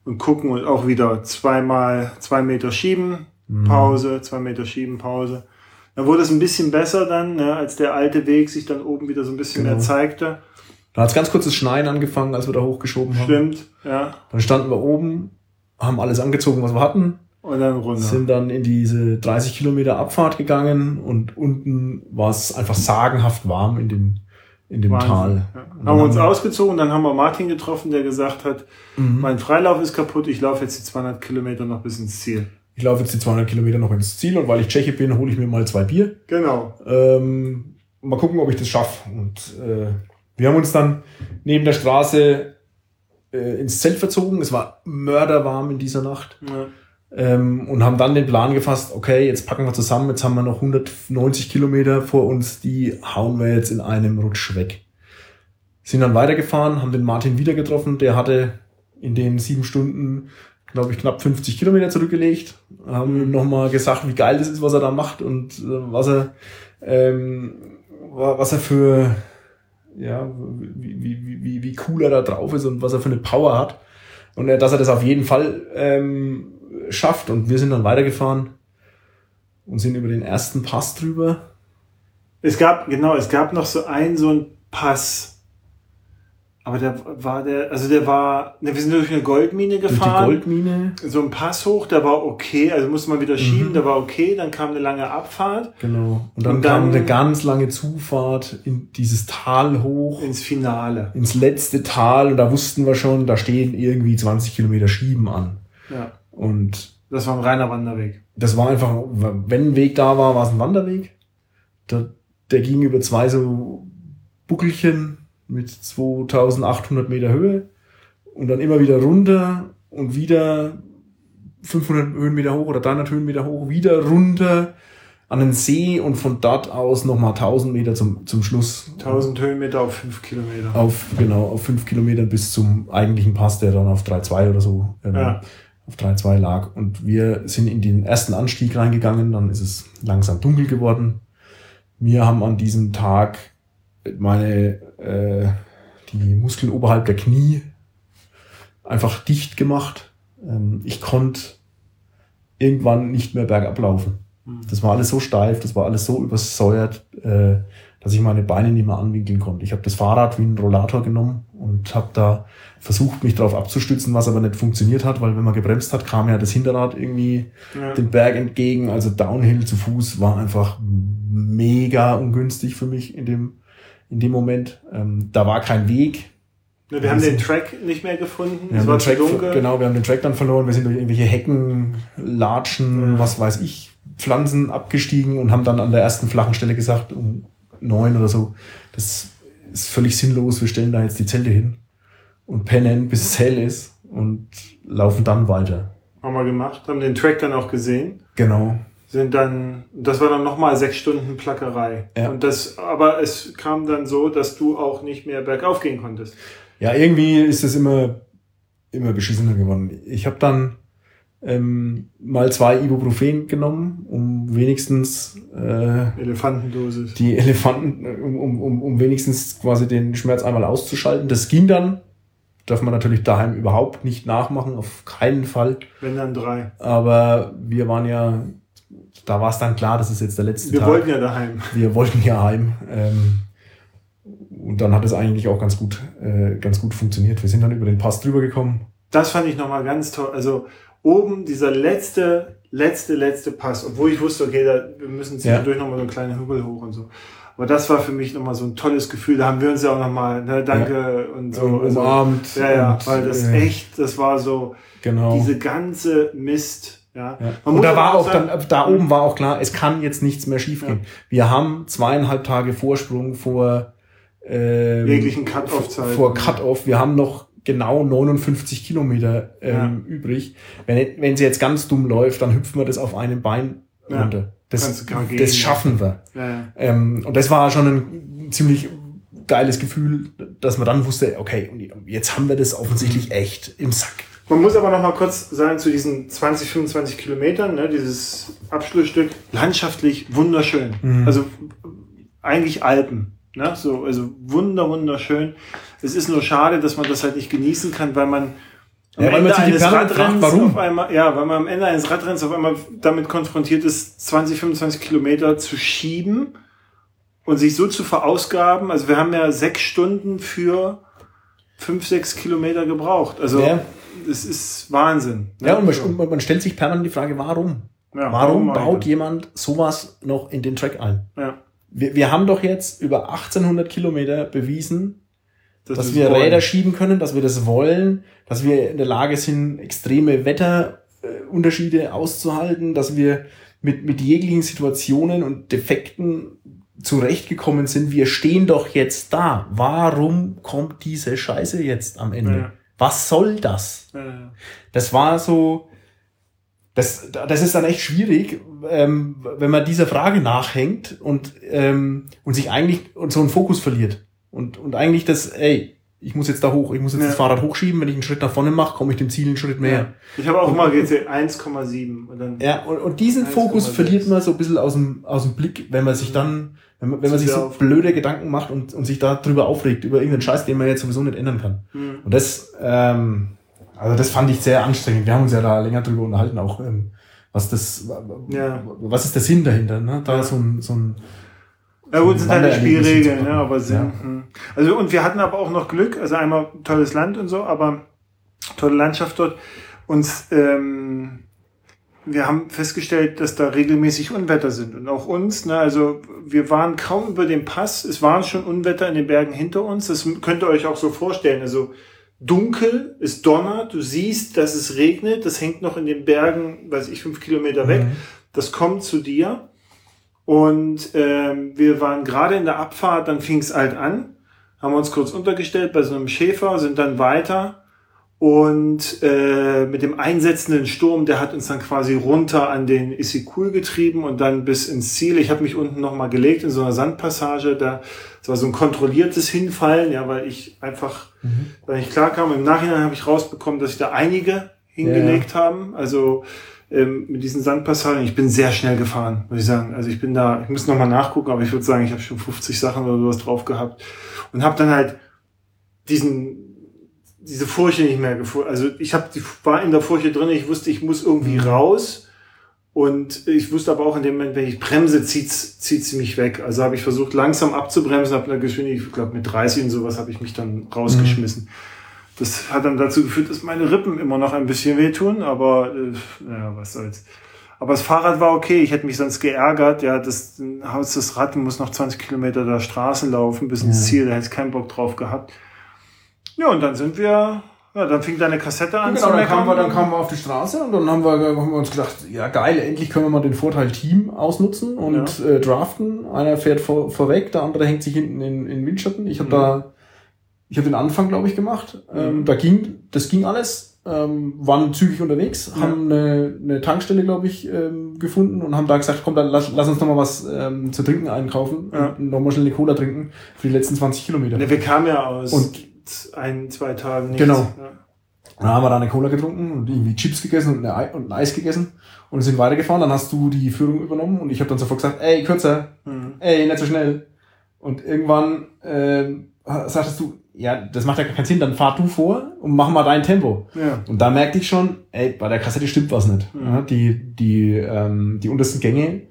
und gucken und auch wieder zweimal zwei Meter schieben, Mhm. Pause, zwei Meter schieben, Pause. Dann wurde es ein bisschen besser dann, ne, als der alte Weg sich dann oben wieder so ein bisschen Genau. mehr zeigte. Dann hat es ganz kurzes Schneien angefangen, als wir da hochgeschoben haben. Stimmt, ja. Dann standen wir oben haben alles angezogen, was wir hatten. Und dann runter. Sind dann in diese 30 Kilometer Abfahrt gegangen und unten war es einfach sagenhaft warm in dem, in dem Wahnsinn. Tal. Ja. Haben wir uns ausgezogen, dann haben wir Martin getroffen, der gesagt hat, Mhm. mein Freilauf ist kaputt, ich laufe jetzt die 200 Kilometer noch bis ins Ziel. Ich laufe jetzt die 200 Kilometer noch ins Ziel und weil ich Tscheche bin, hole ich mir mal zwei Bier. Genau. Ähm, mal gucken, ob ich das schaffe. Und äh, wir haben uns dann neben der Straße äh, ins Zelt verzogen. Es war mörderwarm in dieser Nacht. Ja. Ähm, und haben dann den Plan gefasst, okay, jetzt packen wir zusammen, jetzt haben wir noch 190 Kilometer vor uns, die hauen wir jetzt in einem Rutsch weg. Sind dann weitergefahren, haben den Martin wieder getroffen, der hatte in den sieben Stunden, glaube ich, knapp 50 Kilometer zurückgelegt. Haben nochmal gesagt, wie geil das ist, was er da macht und äh, was er, ähm, wa- was er für, ja, wie, wie, wie, wie, wie cool er da drauf ist und was er für eine Power hat. Und äh, dass er das auf jeden Fall ähm, schafft. Und wir sind dann weitergefahren und sind über den ersten Pass drüber. Es gab, genau, es gab noch so einen, so einen Pass. Aber der war der, also der war, ne, wir sind durch eine Goldmine Durch die gefahren. Goldmine. so ein Pass hoch, der war okay, also musste man wieder schieben, Mhm. der war okay, dann kam eine lange Abfahrt Genau. Und dann, Und dann- kam eine ganz lange Zufahrt in dieses Tal hoch, ins Finale. ins letzte Tal. Und da wussten wir schon, da stehen irgendwie 20 Kilometer Schieben an. Ja, Und das war ein reiner Wanderweg. das war einfach, wenn ein Weg da war, war es ein Wanderweg. Der, der ging über zwei so Buckelchen mit 2800 Meter Höhe und dann immer wieder runter und wieder 500 Höhenmeter hoch oder 300 Höhenmeter hoch, wieder runter an den See und von dort aus nochmal 1000 Meter zum, zum Schluss 1000 Höhenmeter auf 5 Kilometer. auf, genau, auf 5 Kilometern bis zum eigentlichen Pass, der dann auf 3,2 oder so ähm, Ja. auf 3,2 lag. Und wir sind in den ersten Anstieg reingegangen, dann ist es langsam dunkel geworden. Wir haben an diesem Tag meine, äh, die Muskeln oberhalb der Knie einfach dicht gemacht. Ähm, ich konnte irgendwann nicht mehr bergab laufen. Hm. Das war alles so steif, das war alles so übersäuert, äh, dass ich meine Beine nicht mehr anwinkeln konnte. Ich habe das Fahrrad wie einen Rollator genommen und habe da versucht, mich darauf abzustützen, was aber nicht funktioniert hat, weil wenn man gebremst hat, kam ja das Hinterrad irgendwie Ja. den Berg entgegen. Also Downhill zu Fuß war einfach mega ungünstig für mich in dem, in dem Moment. Ähm, da war kein Weg. Wir haben den Track nicht mehr gefunden, Wir es war Track, dunkel. genau, wir haben den Track dann verloren. Wir sind durch irgendwelche Hecken, Latschen, Ja. was weiß ich, Pflanzen abgestiegen und haben dann an der ersten flachen Stelle gesagt, um neun oder so, das ist völlig sinnlos. Wir stellen da jetzt die Zelte hin und pennen, bis es hell ist und laufen dann weiter. Haben wir gemacht, haben den Track dann auch gesehen. Genau. Sind dann, das war dann nochmal sechs Stunden Plackerei. Ja. Und das, aber es kam dann so, dass du auch nicht mehr bergauf gehen konntest. Ja, irgendwie ist es immer, immer beschissener geworden. Ich habe dann ähm, mal zwei Ibuprofen genommen, um wenigstens äh, Elefantendosis. die Elefanten, um, um, um, um wenigstens quasi den Schmerz einmal auszuschalten. Das ging dann. Darf man natürlich daheim überhaupt nicht nachmachen, auf keinen Fall. Wenn dann drei. Aber wir waren ja, da war es dann klar, das ist jetzt der letzte Wir Tag. wollten ja daheim. wir wollten ja heim. Ähm, und dann hat es eigentlich auch ganz gut, äh, ganz gut funktioniert. Wir sind dann über den Pass drüber gekommen. Das fand ich nochmal ganz toll. Also oben dieser letzte, letzte, letzte Pass, obwohl ich wusste, okay, da, wir müssen zwischendurch nochmal so einen kleinen Hügel hoch und so. Aber das war für mich nochmal so ein tolles Gefühl. Da haben wir uns ja auch nochmal, ne, danke und so. Um- also, umarmt. ja, ja, und, weil das äh, echt, das war so, Genau. diese ganze Mist, ja. Ja. Und da war auch dann, da oben war auch klar, es kann jetzt nichts mehr schiefgehen. Wir haben zweieinhalb Tage Vorsprung vor ähm, Jeglichen Cut-Off-Zeiten. vor Cut-Off. Wir haben noch genau 59 Kilometer ähm, übrig. Wenn, wenn sie jetzt ganz dumm läuft, dann hüpfen wir das auf einem Bein Ja. runter. Das, das ja. schaffen wir. Ja, ja. Ähm, und das war schon ein ziemlich geiles Gefühl, dass man dann wusste, okay, jetzt haben wir das offensichtlich echt im Sack. Man muss aber noch mal kurz sagen zu diesen 20, 25 Kilometern, ne, dieses Abschlussstück, landschaftlich wunderschön. Mhm. Also eigentlich Alpen. Ne? So, also wunder, wunderschön. Es ist nur schade, dass man das halt nicht genießen kann, weil man am Ja, weil Ende eines fragt, Radrenns warum? auf einmal, ja, weil man am Ende eines Radrenns auf einmal damit konfrontiert ist, 20, 25 Kilometer zu schieben und sich so zu verausgaben. Also wir haben ja sechs Stunden für fünf, sechs Kilometer gebraucht. Also Ja. Das ist Wahnsinn. Ne? Ja, und man, und man, stellt sich permanent die Frage, warum? Ja, warum, warum baut jemand sowas noch in den Track ein? Ja. Wir, wir haben doch jetzt über 1800 Kilometer bewiesen, das dass wir wollen. Räder schieben können, dass wir das wollen, dass wir in der Lage sind, extreme Wetterunterschiede auszuhalten, dass wir mit, mit jeglichen Situationen und Defekten zurechtgekommen sind. Wir stehen doch jetzt da. Warum kommt diese Scheiße jetzt am Ende? Ja. Was soll das? Ja. Das war so, das, das ist dann echt schwierig, ähm, wenn man dieser Frage nachhängt und, ähm, und sich eigentlich und so einen Fokus verliert. Und, und eigentlich das, ey, ich muss jetzt da hoch, ich muss jetzt ja. das Fahrrad hochschieben, wenn ich einen Schritt nach vorne mache, komme ich dem Ziel einen Schritt mehr. Ja. Ich habe auch und, mal GC 1,7 Ja, und, und diesen Fokus 6. verliert man so ein bisschen aus dem, aus dem Blick, wenn man sich dann, wenn man, wenn man sich so blöde Gedanken macht und, und sich da drüber aufregt, über irgendeinen Scheiß, den man jetzt sowieso nicht ändern kann. Mhm. Und das, ähm, also das fand ich sehr anstrengend. Wir haben uns ja da länger drüber unterhalten, auch ähm, was das, ja. was ist der Sinn dahinter, ne? Da ja. so ein, so ein ja gut, sind halt Spielregeln, ne, aber sind, ja. Hm. also und wir hatten aber auch noch Glück, also einmal tolles Land und so, aber tolle Landschaft dort. Uns, ähm, wir haben festgestellt, dass da regelmäßig Unwetter sind. Und auch uns, ne, also wir waren kaum über den Pass, es waren schon Unwetter in den Bergen hinter uns, das könnt ihr euch auch so vorstellen, also dunkel, es donnert, du siehst, dass es regnet, das hängt noch in den Bergen, weiß ich, fünf Kilometer weg, mhm. das kommt zu dir. Und ähm, wir waren gerade in der Abfahrt, dann fing es halt an, haben uns kurz untergestellt bei so einem Schäfer, sind dann weiter und äh, mit dem einsetzenden Sturm, der hat uns dann quasi runter an den Issyk-Kul getrieben und dann bis ins Ziel. Ich habe mich unten nochmal gelegt in so einer Sandpassage. Da das war so ein kontrolliertes Hinfallen, ja, weil ich einfach, mhm. weil ich klar kam. Im Nachhinein habe ich rausbekommen, dass sich da einige hingelegt ja. haben. Also ähm, mit diesen Sandpassagen. Ich bin sehr schnell gefahren, muss ich sagen. Also ich bin da, ich muss nochmal nachgucken, aber ich würde sagen, ich habe schon 50 Sachen oder sowas drauf gehabt und habe dann halt diesen diese Furche nicht mehr gefunden. Also ich hab, die war in der Furche drin, ich wusste, ich muss irgendwie mhm. raus. Und ich wusste aber auch in dem Moment, wenn ich bremse, zieht's, zieht sie mich weg. Also habe ich versucht, langsam abzubremsen, habe eine Geschwindigkeit, ich glaube mit 30 und sowas habe ich mich dann rausgeschmissen. Mhm. Das hat dann dazu geführt, dass meine Rippen immer noch ein bisschen wehtun, aber äh, ja, was soll's. Aber das Fahrrad war okay, ich hätte mich sonst geärgert. Ja, das Haus des Ratten muss noch 20 Kilometer der Straße laufen bis ins ja. Ziel, da hätte ich keinen Bock drauf gehabt. Ja, und dann sind wir, ja, dann fing deine Kassette an. Genau, dann kamen, wir, dann kamen wir auf die Straße und dann haben wir, haben wir uns gedacht, ja geil, endlich können wir mal den Vorteil Team ausnutzen und ja. äh, draften. Einer fährt vor, vorweg, der andere hängt sich hinten in, in Windschatten. Ich habe mhm. da ich habe den Anfang, glaube ich, gemacht. Ähm, mhm. da ging, das ging alles. Ähm, waren zügig unterwegs, ja. haben eine, eine Tankstelle, glaube ich, ähm, gefunden und haben da gesagt, komm, dann lass, lass uns noch mal was ähm, zu trinken einkaufen ja. und nochmal schnell eine Cola trinken für die letzten 20 Kilometer. Ne, wir kamen ja aus und, ein, zwei Tagen nicht. Genau. Ja. Dann haben wir da eine Cola getrunken und irgendwie Chips gegessen und, eine, und ein Eis gegessen und sind weitergefahren. Dann hast du die Führung übernommen und ich habe dann sofort gesagt, ey, kürzer, mhm. ey, nicht so schnell. Und irgendwann äh, sagtest du, ja, das macht ja keinen Sinn, dann fahr du vor und mach mal dein Tempo. Ja. Und da merkte ich schon, ey, bei der Kassette stimmt was nicht. Mhm. Ja, die, die, ähm, die untersten Gänge,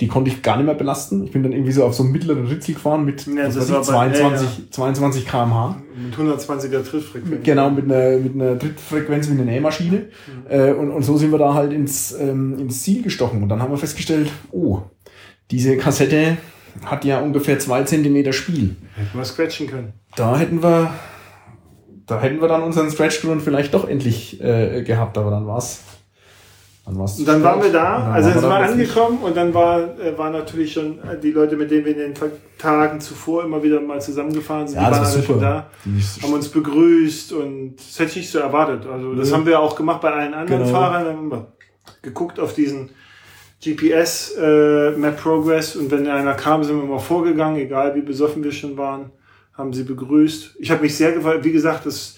die konnte ich gar nicht mehr belasten. Ich bin dann irgendwie so auf so einen mittleren Ritzel gefahren mit ja, ich, 22, ja, 22 kmh. Mit 120er Trittfrequenz. Genau, mit einer, mit einer Trittfrequenz wie eine Nähmaschine. Mhm. Äh, und, und so sind wir da halt ins, ähm, ins Ziel gestochen. Und dann haben wir festgestellt, oh, diese Kassette hat ja ungefähr zwei Zentimeter Spiel. Hätten wir scratchen können. Da hätten wir, da hätten wir dann unseren Stretch-Grund vielleicht doch endlich äh, gehabt, aber dann war's. Dann, und dann waren wir da, also es war angekommen und dann war, äh, war natürlich schon äh, die Leute, mit denen wir in den Tagen zuvor immer wieder mal zusammengefahren sind, ja, die waren super. schon da, haben uns begrüßt und das hätte ich nicht so erwartet. Also das ja. haben wir auch gemacht bei allen anderen genau. Fahrern. Dann haben wir geguckt auf diesen GPS äh, Map Progress und wenn einer kam, sind wir mal vorgegangen, egal wie besoffen wir schon waren, haben sie begrüßt. Ich habe mich sehr gefreut, wie gesagt, das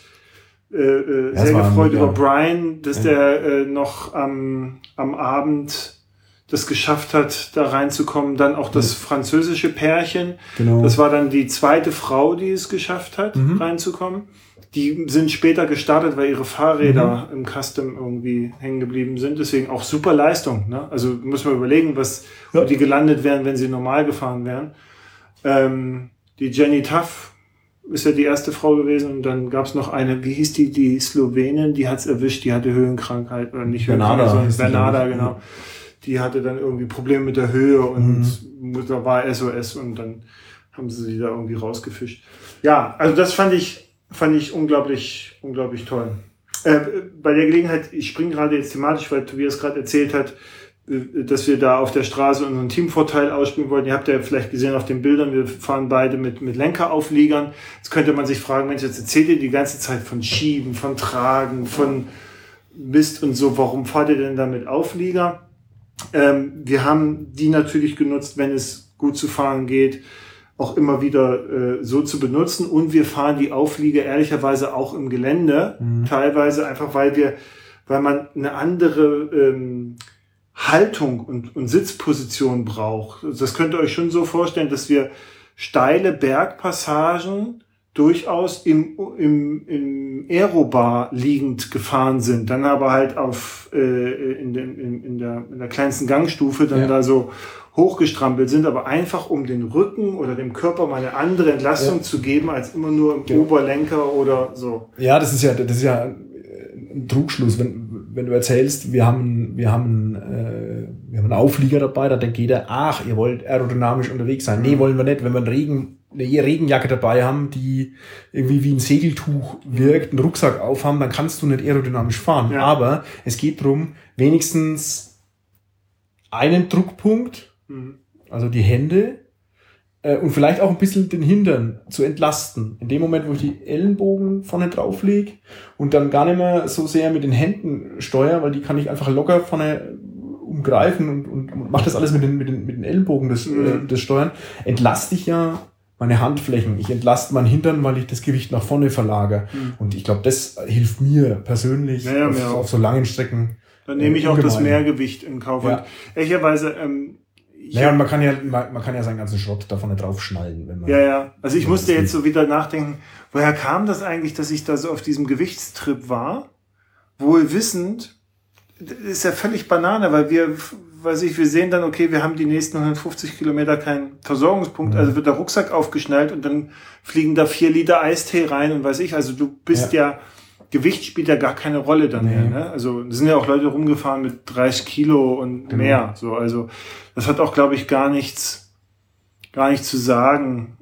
äh, äh, sehr gefreut über Brian, dass ja. der äh, noch am, am Abend das geschafft hat, da reinzukommen. Dann auch das französische Pärchen. Genau. Das war dann die zweite Frau, die es geschafft hat, mhm. reinzukommen. Die sind später gestartet, weil ihre Fahrräder mhm. im Custom irgendwie hängen geblieben sind. Deswegen auch super Leistung. Ne? Also muss man überlegen, was ja. wo die gelandet wären, wenn sie normal gefahren wären. Ähm, die Jenny Tuff, ist ja die erste Frau gewesen und dann gab es noch eine, wie hieß die, die Slowenin, die hat's erwischt, die hatte Höhenkrankheit oder nicht Bernada Höhenkrankheit, sondern Bernada, genau. Die hatte dann irgendwie Probleme mit der Höhe und Mhm. da war SOS und dann haben sie sie da irgendwie rausgefischt. Ja, also das fand ich, fand ich unglaublich, unglaublich toll. Äh, bei der Gelegenheit, ich springe gerade jetzt thematisch, weil Tobias gerade erzählt hat, äh, dass wir da auf der Straße unseren Teamvorteil ausspielen wollten. Ihr habt ja vielleicht gesehen auf den Bildern, wir fahren beide mit, mit Lenkeraufliegern. Jetzt könnte man sich fragen, Mensch, jetzt erzählt ihr die ganze Zeit von Schieben, von Tragen, von Mist und so. Warum fahrt ihr denn da mit Auflieger? Ähm, wir haben die natürlich genutzt, wenn es gut zu fahren geht, auch immer wieder äh, so zu benutzen. Und wir fahren die Auflieger ehrlicherweise auch im Gelände, teilweise einfach, weil wir, weil man eine andere ähm, Haltung und, und Sitzposition braucht. Das könnt ihr euch schon so vorstellen, dass wir steile Bergpassagen durchaus im, im, im Aerobar liegend gefahren sind, dann aber halt auf äh, in, den, in, in, der, in der kleinsten Gangstufe dann Ja. da so hochgestrampelt sind, aber einfach um den Rücken oder dem Körper mal eine andere Entlastung Ja. zu geben, als immer nur im Genau. Oberlenker oder so. Ja, das ist ja, das ist ja ein Trugschluss, wenn, wenn du erzählst, wir haben, wir haben, äh, wir haben einen Auflieger dabei, da denkt jeder, ach, ihr wollt aerodynamisch unterwegs sein. Nee, wollen wir nicht. Wenn wir einen Regen, eine Regenjacke dabei haben, die irgendwie wie ein Segeltuch wirkt, einen Rucksack aufhaben, dann kannst du nicht aerodynamisch fahren. Ja. Aber es geht darum, wenigstens einen Druckpunkt Mhm. also die Hände äh, und vielleicht auch ein bisschen den Hintern zu entlasten. In dem Moment, wo ich die Ellenbogen vorne drauf lege und dann gar nicht mehr so sehr mit den Händen steuere, weil die kann ich einfach locker vorne umgreifen und, und, und mache das alles mit den, mit den, mit den Ellenbogen, das, Mhm. äh, das Steuern, entlaste ich ja meine Handflächen. Ich entlaste meinen Hintern, weil ich das Gewicht nach vorne verlagere. Mhm. Und ich glaube, das hilft mir persönlich Ja, ja, auf, auf so langen Strecken. Dann nehme ich Äh, auch das. Mehrgewicht in Kauf. Ja. Und ehrlicherweise, ähm, ich Naja, und man kann ja, man, man kann ja seinen ganzen Schrott da vorne drauf schnallen, wenn man. Ja, ja. Also ich Ja, musste jetzt so wieder nachdenken, woher kam das eigentlich, dass ich da so auf diesem Gewichtstrip war? Wohl wissend, ist ja völlig Banane, weil wir, weiß ich, wir sehen dann, okay, wir haben die nächsten 150 Kilometer keinen Versorgungspunkt, Mhm. also wird der Rucksack aufgeschnallt und dann fliegen da vier Liter Eistee rein und weiß ich, also du bist ja, Gewicht spielt ja gar keine Rolle dann Nee. mehr. Ne? Also es sind ja auch Leute rumgefahren mit 30 Kilo und Genau. mehr. So, also das hat auch, glaube ich, gar nichts, gar nichts zu sagen.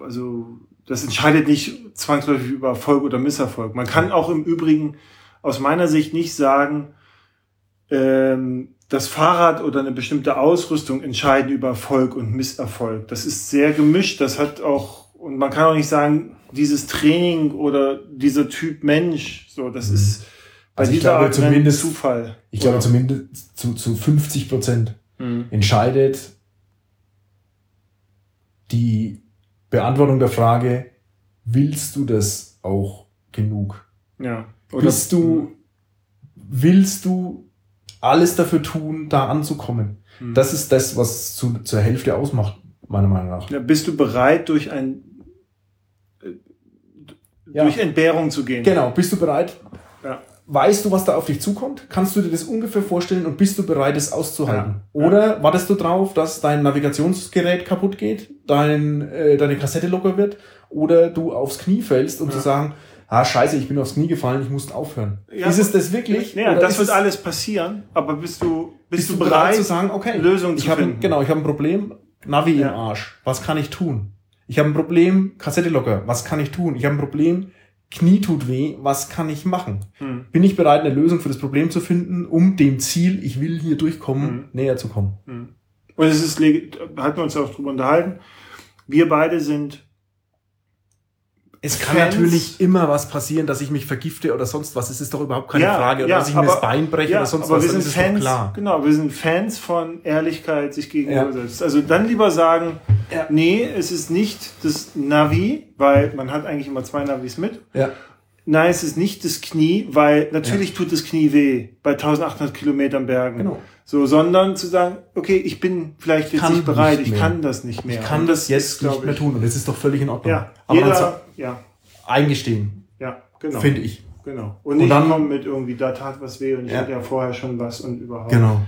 Also das entscheidet nicht zwangsläufig über Erfolg oder Misserfolg. Man kann auch im Übrigen aus meiner Sicht nicht sagen, ähm, das Fahrrad oder eine bestimmte Ausrüstung entscheiden über Erfolg und Misserfolg. Das ist sehr gemischt. Das hat auch, und man kann auch nicht sagen, dieses Training oder dieser Typ Mensch, so, das ist bei Also ich dieser glaube Art zumindest- Zufall. Ich glaube Oder? zumindest zu, zu 50 Prozent Mhm. entscheidet die Beantwortung der Frage, willst du das auch genug? Ja. Bist du, willst du alles dafür tun, da anzukommen? Mhm. Das ist das, was zu, zur Hälfte ausmacht, meiner Meinung nach. Ja, bist du bereit, durch ein Ja. durch Entbehrung zu gehen? Genau, bist du bereit? Ja. Weißt du, was da auf dich zukommt? Kannst du dir das ungefähr vorstellen und bist du bereit, es auszuhalten? Ja. Oder wartest du drauf, dass dein Navigationsgerät kaputt geht, dein, äh, deine Kassette locker wird oder du aufs Knie fällst, um zu sagen, ah scheiße, ich bin aufs Knie gefallen, ich muss aufhören. Ja. ist es das wirklich? Ja, das wird es- alles passieren, aber bist du, bist, bist du bereit, bereit, zu sagen, okay, Lösungen ich zu habe finden? genau, ich habe ein Problem, Navi Ja. im Arsch. Was kann ich tun? Ich habe ein Problem, Kassette locker. Was kann ich tun? Ich habe ein Problem, Knie tut weh. Was kann ich machen? Hm. Bin ich bereit, eine Lösung für das Problem zu finden, um dem Ziel, ich will hier durchkommen, Mhm. näher zu kommen? Und es ist, hatten wir uns auch drüber unterhalten. Wir beide sind, Es kann Fans- natürlich immer was passieren, dass ich mich vergifte oder sonst was. Es ist doch überhaupt keine Ja, Frage. Oder ja, dass ich mir aber- das Bein breche ja, oder sonst aber was. wir sind Fans, klar. genau, wir sind Fans von Ehrlichkeit sich gegenüber selbst. Also dann lieber sagen, nee, es ist nicht das Navi, weil man hat eigentlich immer zwei Navis mit. Ja. Nein, es ist nicht das Knie, weil natürlich tut das Knie weh bei 1800 Kilometern Bergen. Genau. So, sondern zu sagen, okay, ich bin vielleicht jetzt kann nicht bereit, nicht ich kann das nicht mehr. Ich kann Und das jetzt nicht mehr tun. Und das ist doch völlig in Ordnung. Ja, Aber jeder, ja, eingestehen, ja, genau. finde ich. Genau. Und nicht dann- kommen mit irgendwie, da tat was weh und ich Ja. hatte ja vorher schon was und überhaupt. Genau.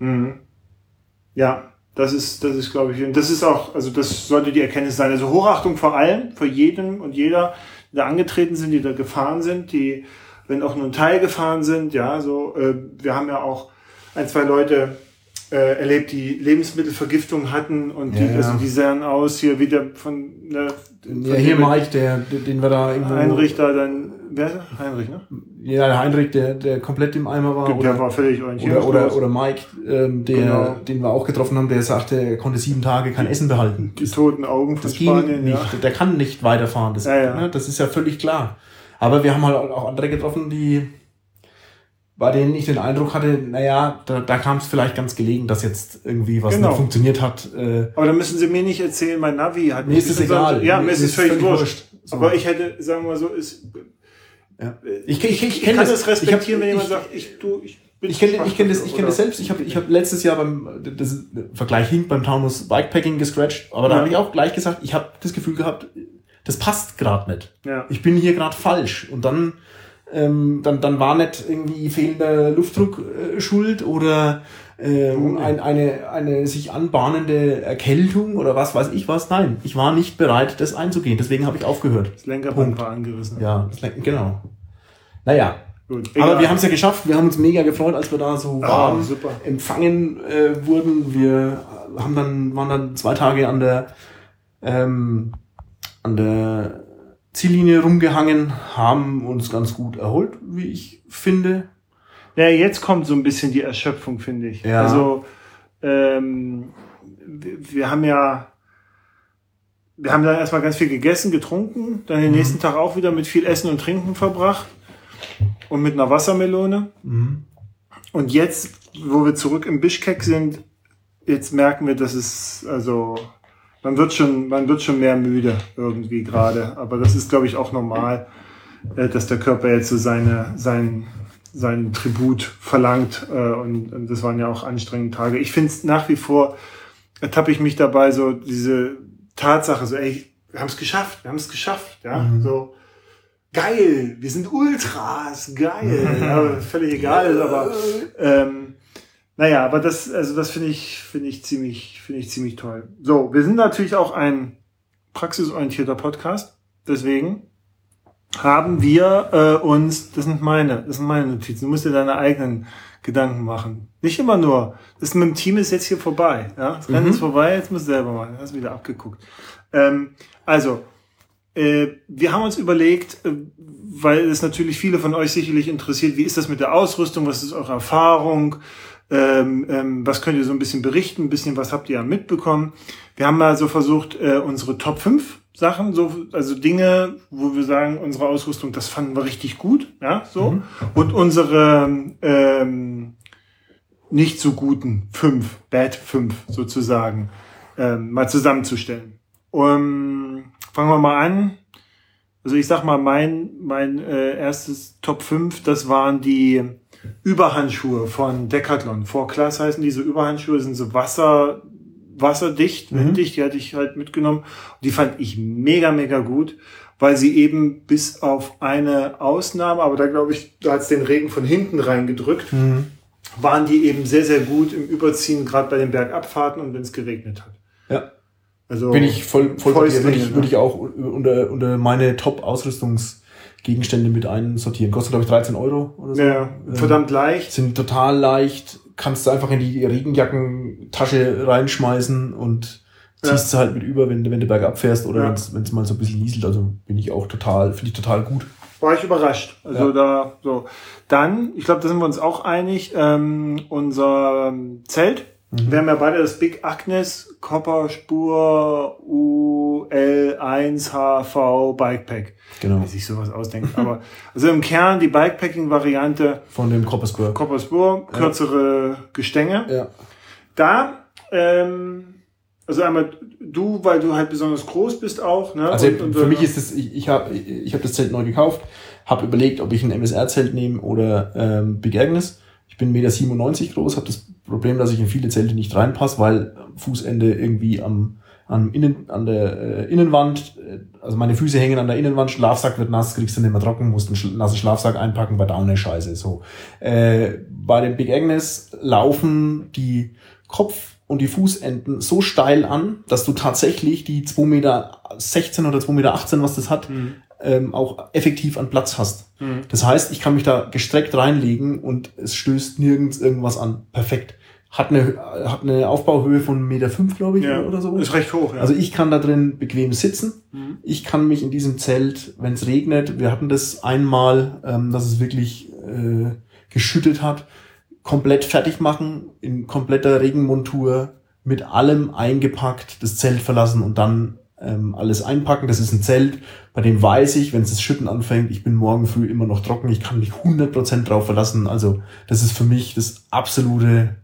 Mhm. Ja, Das ist, das ist, glaube ich, und das ist auch, also das sollte die Erkenntnis sein. Also Hochachtung vor allem, für jeden und jeder, die da angetreten sind, die da gefahren sind, die, wenn auch nur ein Teil gefahren sind, ja, so, äh, wir haben ja auch ein, zwei Leute äh, erlebt, die Lebensmittelvergiftung hatten und die, Ja, ja. also die sahen aus hier wieder von, ne, von Ja, hier Mike, der, den wir da irgendwo. Heinrich da dann, wer ist er? Heinrich, ne? Ja, der Heinrich, der, der komplett im Eimer war. der oder, war völlig oder, orientierungslos. oder, oder Mike, ähm, der, Genau. den wir auch getroffen haben, der sagte, er konnte sieben Tage kein Essen behalten. die toten Augen von Das ging Spanien, nicht. ja. Der kann nicht weiterfahren. Das, Ja, ja. Ne, das ist ja völlig klar. Aber wir haben halt auch andere getroffen, die bei denen ich den Eindruck hatte, naja, da, da kam es vielleicht ganz gelegen, dass jetzt irgendwie was Genau. nicht funktioniert hat. Äh, Aber da müssen Sie mir nicht erzählen, mein Navi hat Mir ist es egal. Ja, Mir ist es völlig wurscht. So. Aber ich hätte, sagen wir mal so, ist, ja. Ich, ich, ich, ich kann das respektieren, ich wenn hab- jemand sagt, ich, du, ich bin Ich kenne ich kenn das, ich kenn das selbst. Ich habe ich hab letztes Jahr beim das Vergleich hinkt beim Taunus Bikepacking gescratcht, aber da Ja. habe ich auch gleich gesagt, ich habe das Gefühl gehabt, das passt gerade nicht. Ja. Ich bin hier gerade falsch. Und dann, ähm, dann, dann war nicht irgendwie fehlender Luftdruck äh, schuld oder ähm, ein, eine, eine sich anbahnende Erkältung oder was weiß ich was. Nein, ich war nicht bereit, das einzugehen. Deswegen habe ich aufgehört. Das Lenkerband war angerissen. Ja, das, genau. Naja, Gut. aber wir haben es ja geschafft. Wir haben uns mega gefreut, als wir da so Ah, warm super. empfangen äh, wurden. Wir haben dann, waren dann zwei Tage an der, ähm, an der Ziellinie rumgehangen, haben uns ganz gut erholt, wie ich finde. Ja, jetzt kommt so ein bisschen die Erschöpfung, finde ich. Ja. Also, ähm, wir, wir haben ja, wir haben dann erstmal ganz viel gegessen, getrunken, dann Mhm. den nächsten Tag auch wieder mit viel Essen und Trinken verbracht und mit einer Wassermelone. Mhm. Und jetzt, wo wir zurück im Bischkek sind, jetzt merken wir, dass es, also, man wird schon, man wird schon mehr müde irgendwie gerade. Aber das ist, glaube ich, auch normal, äh, dass der Körper jetzt so seine, sein, seinen Tribut verlangt. Äh, und, und das waren ja auch anstrengende Tage. Ich finde es nach wie vor, ertappe ich mich dabei, so diese Tatsache, so, ey, wir haben es geschafft, wir haben es geschafft, ja, so. Geil, wir sind Ultras, geil. ja, völlig egal, aber ähm, naja, aber das, also das finde ich, finde ich ziemlich, finde ich ziemlich toll. So, wir sind natürlich auch ein praxisorientierter Podcast. Deswegen haben wir äh, uns, das sind meine, das sind meine Notizen. Du musst dir deine eigenen Gedanken machen. Nicht immer nur, das mit dem Team ist jetzt hier vorbei. Ja? Das Rennen Mhm. ist vorbei, jetzt musst du selber machen. Hast wieder abgeguckt. Ähm, also, äh, wir haben uns überlegt, äh, weil es natürlich viele von euch sicherlich interessiert, wie ist das mit der Ausrüstung, was ist eure Erfahrung, ähm, ähm, was könnt ihr so ein bisschen berichten, ein bisschen was habt ihr mitbekommen. Wir haben mal so versucht, äh, unsere Top 5 Sachen, so, also Dinge, wo wir sagen, unsere Ausrüstung, das fanden wir richtig gut, ja, so. Und unsere ähm, nicht so guten fünf, Bad 5 sozusagen, ähm, mal zusammenzustellen. Um, fangen wir mal an. Also ich sag mal, mein, mein äh, erstes Top 5, das waren die Überhandschuhe von Decathlon. Vor Class heißen diese Überhandschuhe, sind so Wasser, wasserdicht, winddicht, die hatte ich halt mitgenommen. Die fand ich mega, mega gut, weil sie eben bis auf eine Ausnahme, aber da glaube ich, da hat es den Regen von hinten reingedrückt, Mhm. waren die eben sehr, sehr gut im Überziehen, gerade bei den Bergabfahrten und wenn es geregnet hat. Ja. Also Bin ich voll, voll würde ich, ne? würde ich auch unter, unter meine Top-Ausrüstungsgegenstände mit einsortieren. Kostet, glaube ich, 13 Euro oder so. ja, Ähm, verdammt leicht. Sind total leicht, kannst du einfach in die Regenjackentasche reinschmeißen und Ja. ziehst sie halt mit über, wenn, du- wenn du bergab fährst oder Ja. wenn es mal so ein bisschen nieselt. Also bin ich auch total, finde ich total gut. War ich überrascht. Also Ja. da so. Dann, ich glaube, da sind wir uns auch einig, ähm, unser Zelt. Mhm. Wir haben ja beide das Big Agnes Copperspur UL1HV Bikepack. Genau. Wie sich sowas ausdenkt. Aber also im Kern die Bikepacking-Variante Von dem Coppersburg. Copperspur, kürzere Gestänge. Ja. Da, ähm, also einmal du, weil du halt besonders groß bist auch. Ne? Also Und- und- für mich ist es, ich, ich habe ich hab das Zelt neu gekauft, habe überlegt, ob ich ein MSR-Zelt nehme oder ähm, Big Agnes. Ich bin 1,97 Meter groß, habe das Problem, dass ich in viele Zelte nicht reinpasse, weil Fußende irgendwie am, am Innen, an der äh, Innenwand, äh, also meine Füße hängen an der Innenwand, Schlafsack wird nass, kriegst du nicht mehr trocken, musst einen schl- nassen Schlafsack einpacken, bei Down scheiße. So. Äh, bei dem Big Agnes laufen die und die Fußenden so steil an, dass du tatsächlich die 2,16 Meter oder 2,18 Meter, was das hat, mhm. Ähm, auch effektiv an Platz hast. Mhm. Das heißt, ich kann mich da gestreckt reinlegen und es stößt nirgends irgendwas an. Perfekt. Hat eine, hat eine Aufbauhöhe von 1,5 Meter, fünf, glaube ich, ja, oder so. Ist recht hoch, ja. Also ich kann da drin bequem sitzen. Mhm. Ich kann mich in diesem Zelt, wenn es regnet, wir hatten das einmal, ähm, dass es wirklich äh, geschüttet hat, komplett fertig machen, in kompletter Regenmontur, mit allem eingepackt, das Zelt verlassen und dann ähm, alles einpacken. Das ist ein Zelt, bei dem weiß ich, wenn es das Schütten anfängt, ich bin morgen früh immer noch trocken, ich kann mich 100% drauf verlassen. Also das ist für mich das absolute,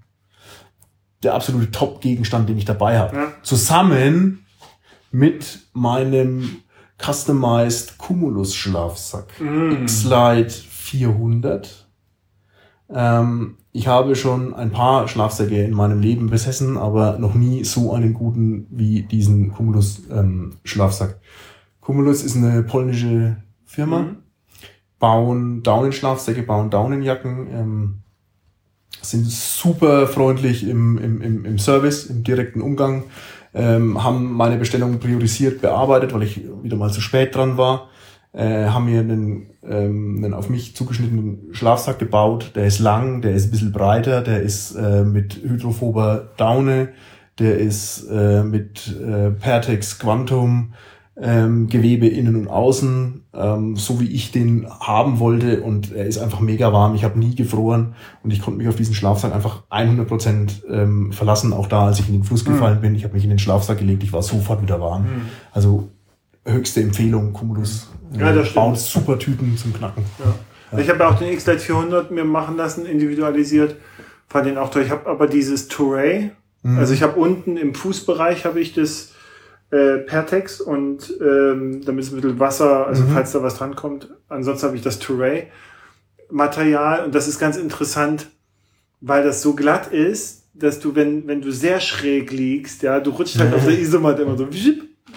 der absolute Top-Gegenstand, den ich dabei habe. Ja. Zusammen mit meinem Customized Cumulus Schlafsack. Mm. X-Lite 400. Ähm, ich habe schon ein paar Schlafsäcke in meinem Leben besessen, aber noch nie so einen guten wie diesen Cumulus ähm, Schlafsack. Cumulus ist eine polnische Firma, mhm. bauen Daunenschlafsäcke, bauen Daunenjacken, ähm, sind super freundlich im, im, im, im Service, im direkten Umgang, ähm, haben meine Bestellung priorisiert bearbeitet, weil ich wieder mal zu spät dran war äh, haben mir einen, ähm, einen auf mich zugeschnittenen Schlafsack gebaut. Der ist lang, der ist ein bisschen breiter, der ist äh, mit hydrophober Daune, der ist äh, mit äh, Pertex Quantum ähm, Gewebe innen und außen, ähm, so wie ich den haben wollte und er ist einfach mega warm. Ich habe nie gefroren und ich konnte mich auf diesen Schlafsack einfach 100 Prozent, ähm, verlassen. Auch da, als ich in den Fluss mhm. gefallen bin, ich habe mich in den Schlafsack gelegt, ich war sofort wieder warm. Mhm. Also höchste Empfehlung, Cumulus. Ja, das baut super Tüten zum Knacken. Ja. Ich habe ja auch den X-Lite 400 mir machen lassen, individualisiert. Fand den auch toll. Ich habe aber dieses Touray. Mhm. Also ich habe unten im Fußbereich habe ich das äh, Pertex und ähm, damit ist ein bisschen Wasser, also mhm. falls da was dran kommt. Ansonsten habe ich das Touray Material und das ist ganz interessant, weil das so glatt ist, dass du, wenn, wenn du sehr schräg liegst, ja, du rutscht halt auf der Isomat immer so,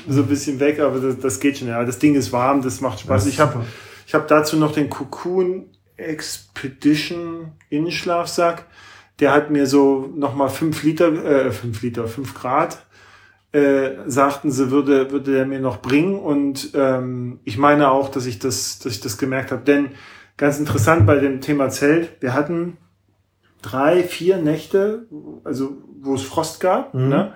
so ein bisschen weg, aber das, das geht schon. Ja, das Ding ist warm, das macht Spaß. Das ich habe ich hab dazu noch den Cocoon Expedition Innenschlafsack. Der hat mir so nochmal fünf Liter, äh, fünf Liter, fünf Grad, äh, sagten sie, würde, würde der mir noch bringen. Und ähm, ich meine auch, dass ich das, dass ich das gemerkt habe. Denn ganz interessant bei dem Thema Zelt, wir hatten drei, vier Nächte, also wo es Frost gab. Mhm. Ne?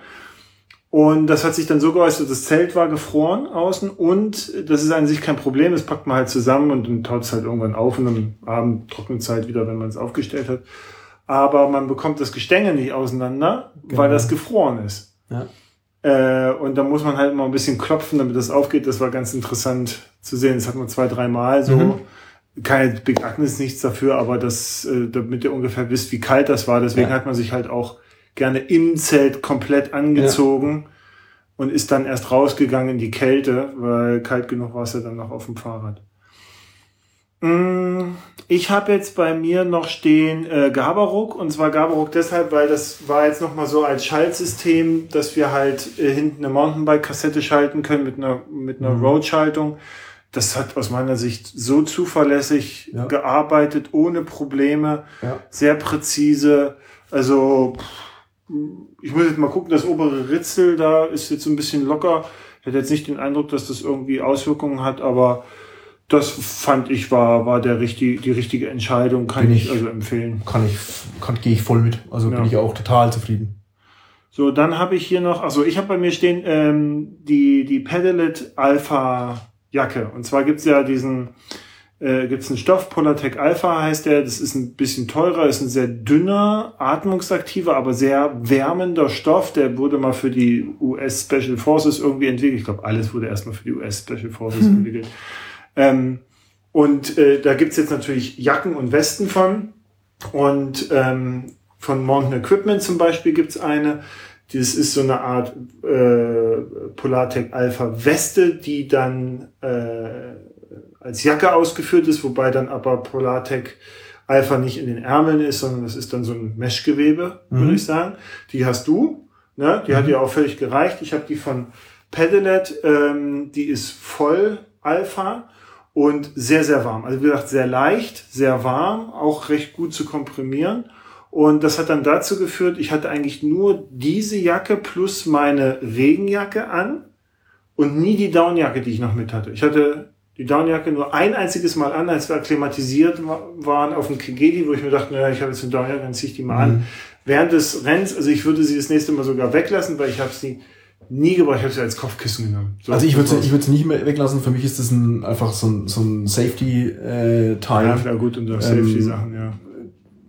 Und das hat sich dann so geäußert, das Zelt war gefroren außen und das ist an sich kein Problem, das packt man halt zusammen und dann taut es halt irgendwann auf und am Abend trocknet es halt wieder, wenn man es aufgestellt hat. Aber man bekommt das Gestänge nicht auseinander, genau. weil das gefroren ist. Ja. Äh, und da muss man halt mal ein bisschen klopfen, damit das aufgeht. Das war ganz interessant zu sehen. Das hat man zwei, dreimal so. Mhm. Keine Big Agnes, nichts dafür, aber das, äh, damit ihr ungefähr wisst, wie kalt das war. Deswegen ja. hat man sich halt auch gerne im Zelt komplett angezogen ja. und ist dann erst rausgegangen in die Kälte, weil kalt genug war es ja dann noch auf dem Fahrrad. Mm, ich habe jetzt bei mir noch stehen äh, Gabaruck und zwar Gabaruck deshalb, weil das war jetzt noch mal so als Schaltsystem, dass wir halt äh, hinten eine Mountainbike-Kassette schalten können mit einer mit einer mhm. Road-Schaltung. Das hat aus meiner Sicht so zuverlässig ja. gearbeitet, ohne Probleme, ja. sehr präzise. Also pff, ich muss jetzt mal gucken, das obere Ritzel da ist jetzt ein bisschen locker. Ich hatte jetzt nicht den Eindruck, dass das irgendwie Auswirkungen hat, aber das fand ich war, war der richtig, die richtige Entscheidung, kann ich, ich, also empfehlen. Kann ich, kann, gehe ich voll mit. Also ja. bin ich auch total zufrieden. So, dann habe ich hier noch, also ich habe bei mir stehen ähm, die, die Pedalet Alpha Jacke. Und zwar gibt's ja diesen äh, gibt es einen Stoff, Polartec Alpha heißt der, das ist ein bisschen teurer, ist ein sehr dünner, atmungsaktiver, aber sehr wärmender Stoff, der wurde mal für die US Special Forces irgendwie entwickelt. Ich glaube, alles wurde erstmal für die US Special Forces mhm. entwickelt. Ähm, und äh, da gibt's jetzt natürlich Jacken und Westen von. Und ähm, von Mountain Equipment zum Beispiel gibt's eine. Das ist so eine Art äh, Polartec Alpha Weste, die dann äh, als Jacke ausgeführt ist, wobei dann aber Polartec Alpha nicht in den Ärmeln ist, sondern das ist dann so ein Meshgewebe, mhm. würde ich sagen. Die hast du, ne? die mhm. hat dir auch völlig gereicht. Ich habe die von Pedalet, ähm, die ist voll Alpha und sehr, sehr warm. Also wie gesagt, sehr leicht, sehr warm, auch recht gut zu komprimieren Und das hat dann dazu geführt, ich hatte eigentlich nur diese Jacke plus meine Regenjacke an und nie die Downjacke, die ich noch mit hatte. Ich hatte die Downjacke nur ein einziges Mal an, als wir akklimatisiert waren auf dem Kigedi, wo ich mir dachte, naja, ich habe jetzt eine Downjacke, dann ziehe ich die mal an. Mhm. Während des Rennens, also ich würde sie das nächste Mal sogar weglassen, weil ich habe sie nie gebraucht, ich habe sie als Kopfkissen genommen. So, also ich würde ich würde nicht mehr weglassen, für mich ist das ein, einfach so ein, so ein Safety-Teil. Äh, ja, gut, und ähm, Safety-Sachen, ja.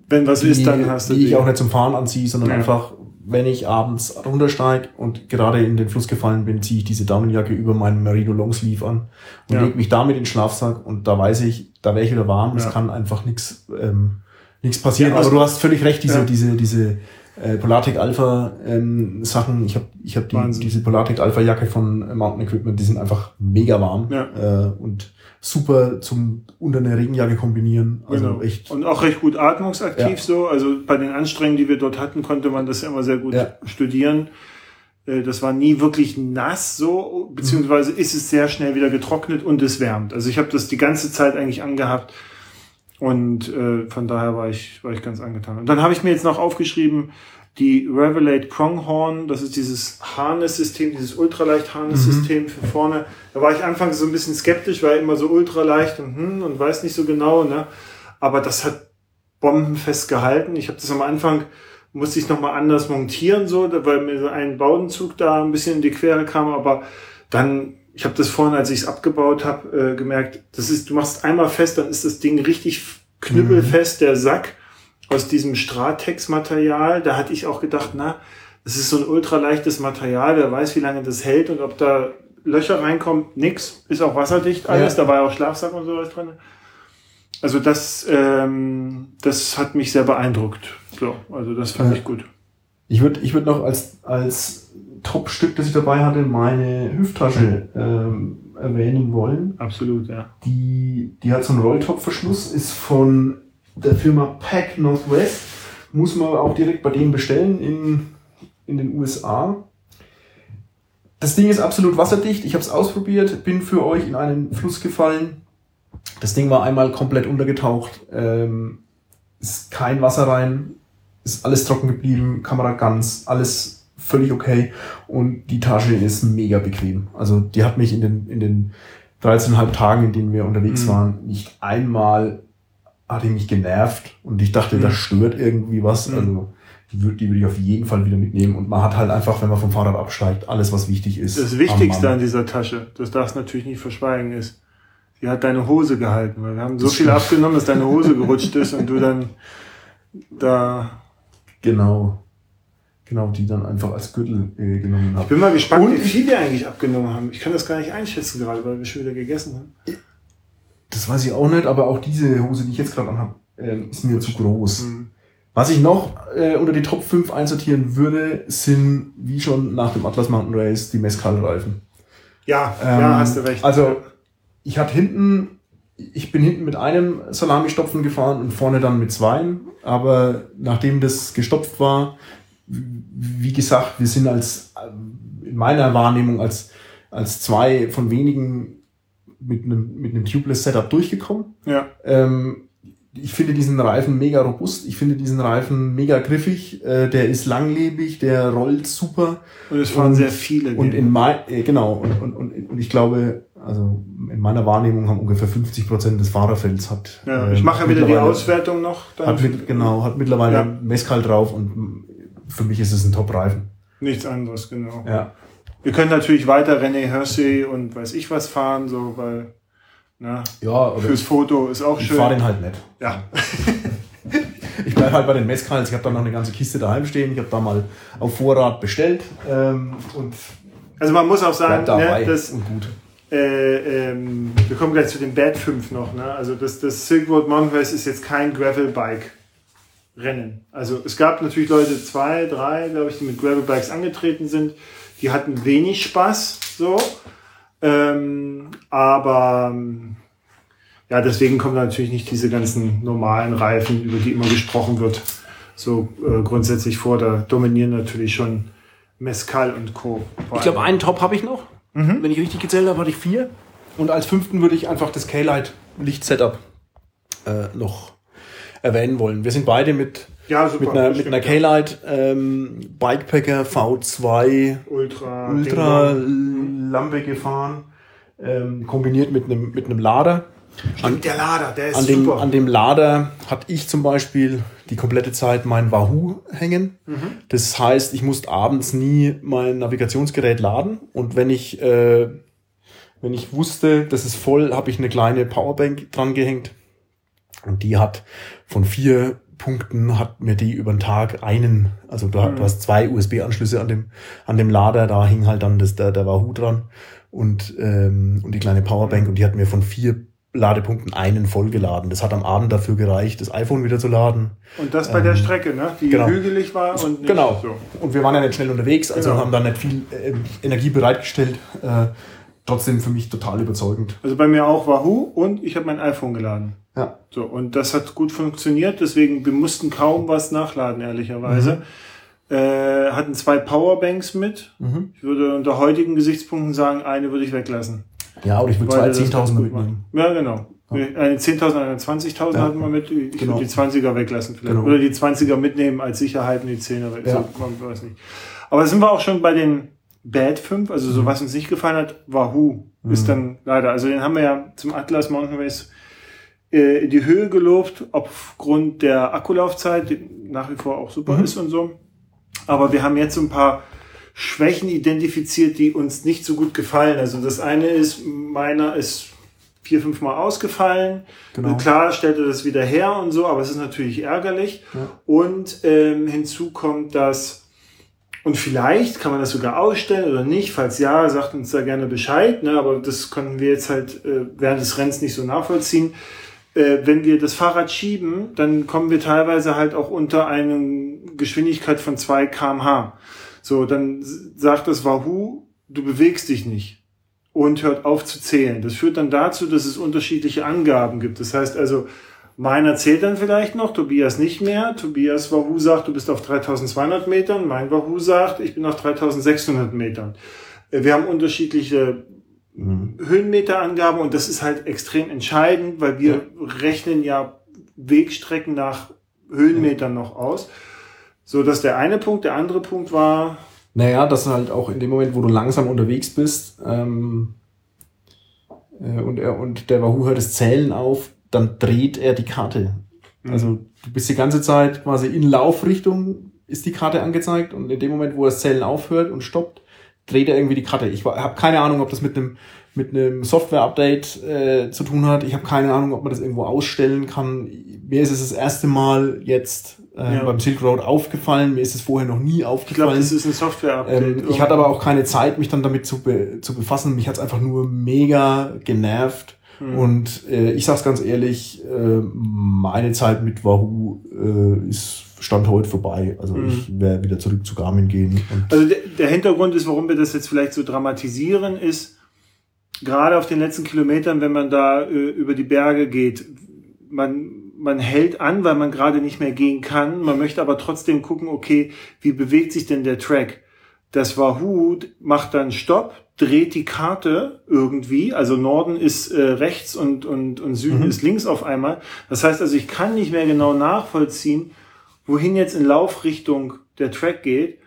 Wenn was die, ist, dann hast du die. Die ich auch nicht zum Fahren anziehe, sondern ja. einfach wenn ich abends runtersteige und gerade in den Fluss gefallen bin, ziehe ich diese Damenjacke über meinen Merino Longsleeve an und ja. lege mich damit in den Schlafsack und da weiß ich, da wäre ich wieder warm, es kann einfach nichts ähm, nichts passieren. Ja, also, Aber du hast völlig recht, diese, ja. diese, diese äh, Polartec Alpha ähm, Sachen. Ich habe ich hab die, diese Polartec Alpha Jacke von Mountain Equipment, die sind einfach mega warm ja. äh, und super zum unter einer Regenjacke kombinieren. Also genau. echt. Und auch recht gut atmungsaktiv ja. so. Also bei den Anstrengungen, die wir dort hatten, konnte man das ja immer sehr gut ja. studieren. Äh, das war nie wirklich nass so, beziehungsweise mhm. ist es sehr schnell wieder getrocknet und es wärmt. Also ich habe das die ganze Zeit eigentlich angehabt und äh, von daher war ich, war ich ganz angetan. Und dann habe ich mir jetzt noch aufgeschrieben, die Revelate Pronghorn, das ist dieses Harness-System, dieses Ultraleicht-Harness-System mhm. für vorne. Da war ich anfangs so ein bisschen skeptisch, weil immer so ultraleicht und, hm, und weiß nicht so genau, ne? Aber das hat bombenfest gehalten. Ich habe das am Anfang, musste ich nochmal anders montieren, so, weil mir so ein Baudenzug da ein bisschen in die Quere kam, aber dann, ich habe das vorhin, als ich es abgebaut habe, äh, gemerkt, das ist, du machst einmal fest, dann ist das Ding richtig knüppelfest, mhm. der Sack aus diesem Stratex-Material. Da hatte ich auch gedacht, na, das ist so ein ultraleichtes Material, wer weiß, wie lange das hält und ob da Löcher reinkommt, nix. Ist auch wasserdicht alles, ja. da war ja auch Schlafsack und sowas drin. Also das, ähm, das hat mich sehr beeindruckt. So, also das fand ja. ich gut. Ich würde ich würd noch als, als Top-Stück, das ich dabei hatte, meine Hüfttasche ähm, erwähnen wollen. Absolut, ja. Die, die hat so einen Rolltopfverschluss, ist von der Firma Pack Northwest. Muss man auch direkt bei denen bestellen in, in den USA. Das Ding ist absolut wasserdicht. Ich habe es ausprobiert, bin für euch in einen Fluss gefallen. Das Ding war einmal komplett untergetaucht. Ähm, ist kein Wasser rein. Ist alles trocken geblieben. Kamera ganz. Alles völlig okay. Und die Tasche ist mega bequem. Also die hat mich in den, in den 13,5 Tagen, in denen wir unterwegs mhm. waren, nicht einmal hat ihn mich genervt und ich dachte, mhm. das stört irgendwie was. Mhm. Also die würde, die würde ich auf jeden Fall wieder mitnehmen. Und man hat halt einfach, wenn man vom Fahrrad absteigt, alles, was wichtig ist. Das Wichtigste an dieser Tasche, das darfst du natürlich nicht verschweigen, ist, sie hat deine Hose gehalten. Weil wir haben so viel abgenommen, dass deine Hose gerutscht ist und du dann da. Genau. Genau, die dann einfach als Gürtel äh, genommen haben. Ich bin mal gespannt, und wie viel wir eigentlich abgenommen haben. Ich kann das gar nicht einschätzen gerade, weil wir schon wieder gegessen haben. Das weiß ich auch nicht, aber auch diese Hose, die ich jetzt gerade anhabe, äh, ist mir zu groß. Mhm. Was ich noch äh, unter die Top 5 einsortieren würde, sind, wie schon nach dem Atlas Mountain Race, die Mescal-Reifen. Ja, ähm, ja, hast du recht. Also, ich hatte hinten, ich bin hinten mit einem Salami-Stopfen gefahren und vorne dann mit zweien. Aber nachdem das gestopft war, wie gesagt, wir sind als, äh, in meiner Wahrnehmung als, als zwei von wenigen mit einem, mit einem Tubeless-Setup durchgekommen. Ja. Ähm, ich finde diesen Reifen mega robust, ich finde diesen Reifen mega griffig, äh, der ist langlebig, der rollt super. Und es fahren und, sehr viele. Und in mein, äh, genau, und, und, und, und ich glaube, also in meiner Wahrnehmung haben ungefähr 50 Prozent des Fahrerfelds hat. Ja, ich mache ja wieder die Auswertung noch. Hat mit, genau, hat mittlerweile ja. Mescal drauf und für mich ist es ein Top-Reifen. Nichts anderes, genau. Ja. Wir können natürlich weiter René Hersey und weiß ich was fahren, so, weil na, ja, fürs Foto ist auch ich schön. Ich fahre den halt nicht. Ja. ich bleibe halt bei den Messkralls. Ich habe da noch eine ganze Kiste daheim stehen. Ich habe da mal auf Vorrat bestellt. Ähm, und also man muss auch sagen, ne, dass, und gut. Äh, ähm, wir kommen gleich zu den Bad 5 noch. Ne? Also das, das Silk Road Mountain Race ist jetzt kein Gravelbike. Rennen. Also es gab natürlich Leute, zwei, drei, glaube ich, die mit Gravelbikes angetreten sind. Die hatten wenig Spaß, so. Ähm, aber ja, deswegen kommen natürlich nicht diese ganzen normalen Reifen, über die immer gesprochen wird, so äh, grundsätzlich vor. Da dominieren natürlich schon Mescal und Co. Ich glaube, einen Top habe ich noch. Mhm. Wenn ich richtig gezählt habe, hatte ich vier. Und als fünften würde ich einfach das K-Light Licht-Setup äh, noch erwähnen wollen. Wir sind beide mit, Ja, super. mit einer, mit einer. K-Lite ähm, Bikepacker V2 Ultra. Ultra. Lampe gefahren, ähm, kombiniert mit einem, mit einem Lader. An, Der Lader, der ist an, dem, super. an dem Lader hatte ich zum Beispiel die komplette Zeit mein Wahoo hängen. Mhm. Das heißt, ich musste abends nie mein Navigationsgerät laden. Und wenn ich, äh, wenn ich wusste, das ist voll, habe ich eine kleine Powerbank dran gehängt. Und die hat von vier Punkten hat mir die über den Tag einen, also du, Mhm. du hast zwei USB-Anschlüsse an dem, an dem Lader, da hing halt dann das, der, der Wahoo dran und, ähm, und die kleine Powerbank und die hat mir von vier Ladepunkten einen vollgeladen. Das hat am Abend dafür gereicht, das iPhone wieder zu laden. Und das bei der Strecke, ne? die genau. hügelig war und nicht Genau. so. Und wir waren ja nicht schnell unterwegs, also Genau. haben da nicht viel äh, Energie bereitgestellt. Äh, trotzdem für mich total überzeugend. Also bei mir auch Wahoo und ich habe mein iPhone geladen. Ja. So, und das hat gut funktioniert, deswegen, wir mussten kaum was nachladen, ehrlicherweise. Äh, hatten zwei Powerbanks mit. Mhm. Ich würde unter heutigen Gesichtspunkten sagen, eine würde ich weglassen. Ja, oder ich will zwei Weil das ganz 10.000 gut mitnehmen. Ja, genau. Eine 10.000, eine 20.000 Ja. hatten wir mit. Ich Genau. würde die 20er weglassen vielleicht. Genau. Oder die 20er mitnehmen als Sicherheit und die 10er weg. Ja. So, man weiß nicht. Aber sind wir auch schon bei den Bad 5, also Mhm. so was uns nicht gefallen hat, Wahoo ist dann leider, also den haben wir ja zum Atlas Mountain Race äh, in die Höhe gelobt, aufgrund der Akkulaufzeit, die nach wie vor auch super Mhm. ist und so. Aber wir haben jetzt so ein paar Schwächen identifiziert, die uns nicht so gut gefallen. Also das eine ist, meiner ist vier, fünf Mal ausgefallen. Genau. Klar stellt er das wieder her und so, aber es ist natürlich ärgerlich. Ja. Und ähm, hinzu kommt, dass und vielleicht kann man das sogar ausstellen oder nicht. Falls ja, sagt uns da gerne Bescheid. Ne? Aber das konnten wir jetzt halt äh, während des Rennens nicht so nachvollziehen. Äh, wenn wir das Fahrrad schieben, dann kommen wir teilweise halt auch unter eine Geschwindigkeit von 2 kmh. So, dann sagt das Wahoo, du bewegst dich nicht und hört auf zu zählen. Das führt dann dazu, dass es unterschiedliche Angaben gibt. Das heißt also, meiner zählt dann vielleicht noch, Tobias nicht mehr. Tobias Wahoo sagt, du bist auf 3200 Metern. Mein Wahoo sagt, ich bin auf 3600 Metern. Äh, Wir haben unterschiedliche Höhenmeterangaben und das ist halt extrem entscheidend, weil wir rechnen ja Wegstrecken nach Höhenmetern noch aus. So, das ist der eine Punkt. Der andere Punkt war, Naja, dass halt auch in dem Moment, wo du langsam unterwegs bist ähm, äh, und, er, und der Wahoo hört das Zählen auf, dann dreht er die Karte. Also du bist die ganze Zeit quasi in Laufrichtung, ist die Karte angezeigt und in dem Moment, wo das Zählen aufhört und stoppt, dreht er irgendwie die Karte. Ich habe keine Ahnung, ob das mit einem mit einem Software-Update äh, zu tun hat. Ich habe keine Ahnung, ob man das irgendwo ausstellen kann. Mir ist es das erste Mal jetzt äh, Ja. beim Silk Road aufgefallen. Mir ist es vorher noch nie ich glaube, aufgefallen. das ist ein Software-Update. Ähm, ich hatte aber auch keine Zeit, mich dann damit zu, be zu befassen. Mich hat's einfach nur mega genervt. Hm. Und äh, ich sag's ganz ehrlich, äh, meine Zeit mit Wahoo äh, ist Stand heute vorbei. Also Mhm. ich werde wieder zurück zu Garmin gehen. Also der, der Hintergrund ist, warum wir das jetzt vielleicht so dramatisieren, ist, gerade auf den letzten Kilometern, wenn man da äh, über die Berge geht, man, man hält an, weil man gerade nicht mehr gehen kann. Man möchte aber trotzdem gucken, okay, wie bewegt sich denn der Track? Das Wahoo macht dann Stopp, dreht die Karte irgendwie, also Norden ist äh, rechts und, und, und Süden Mhm. ist links auf einmal. Das heißt also, ich kann nicht mehr genau nachvollziehen, wohin jetzt in Laufrichtung der Track geht.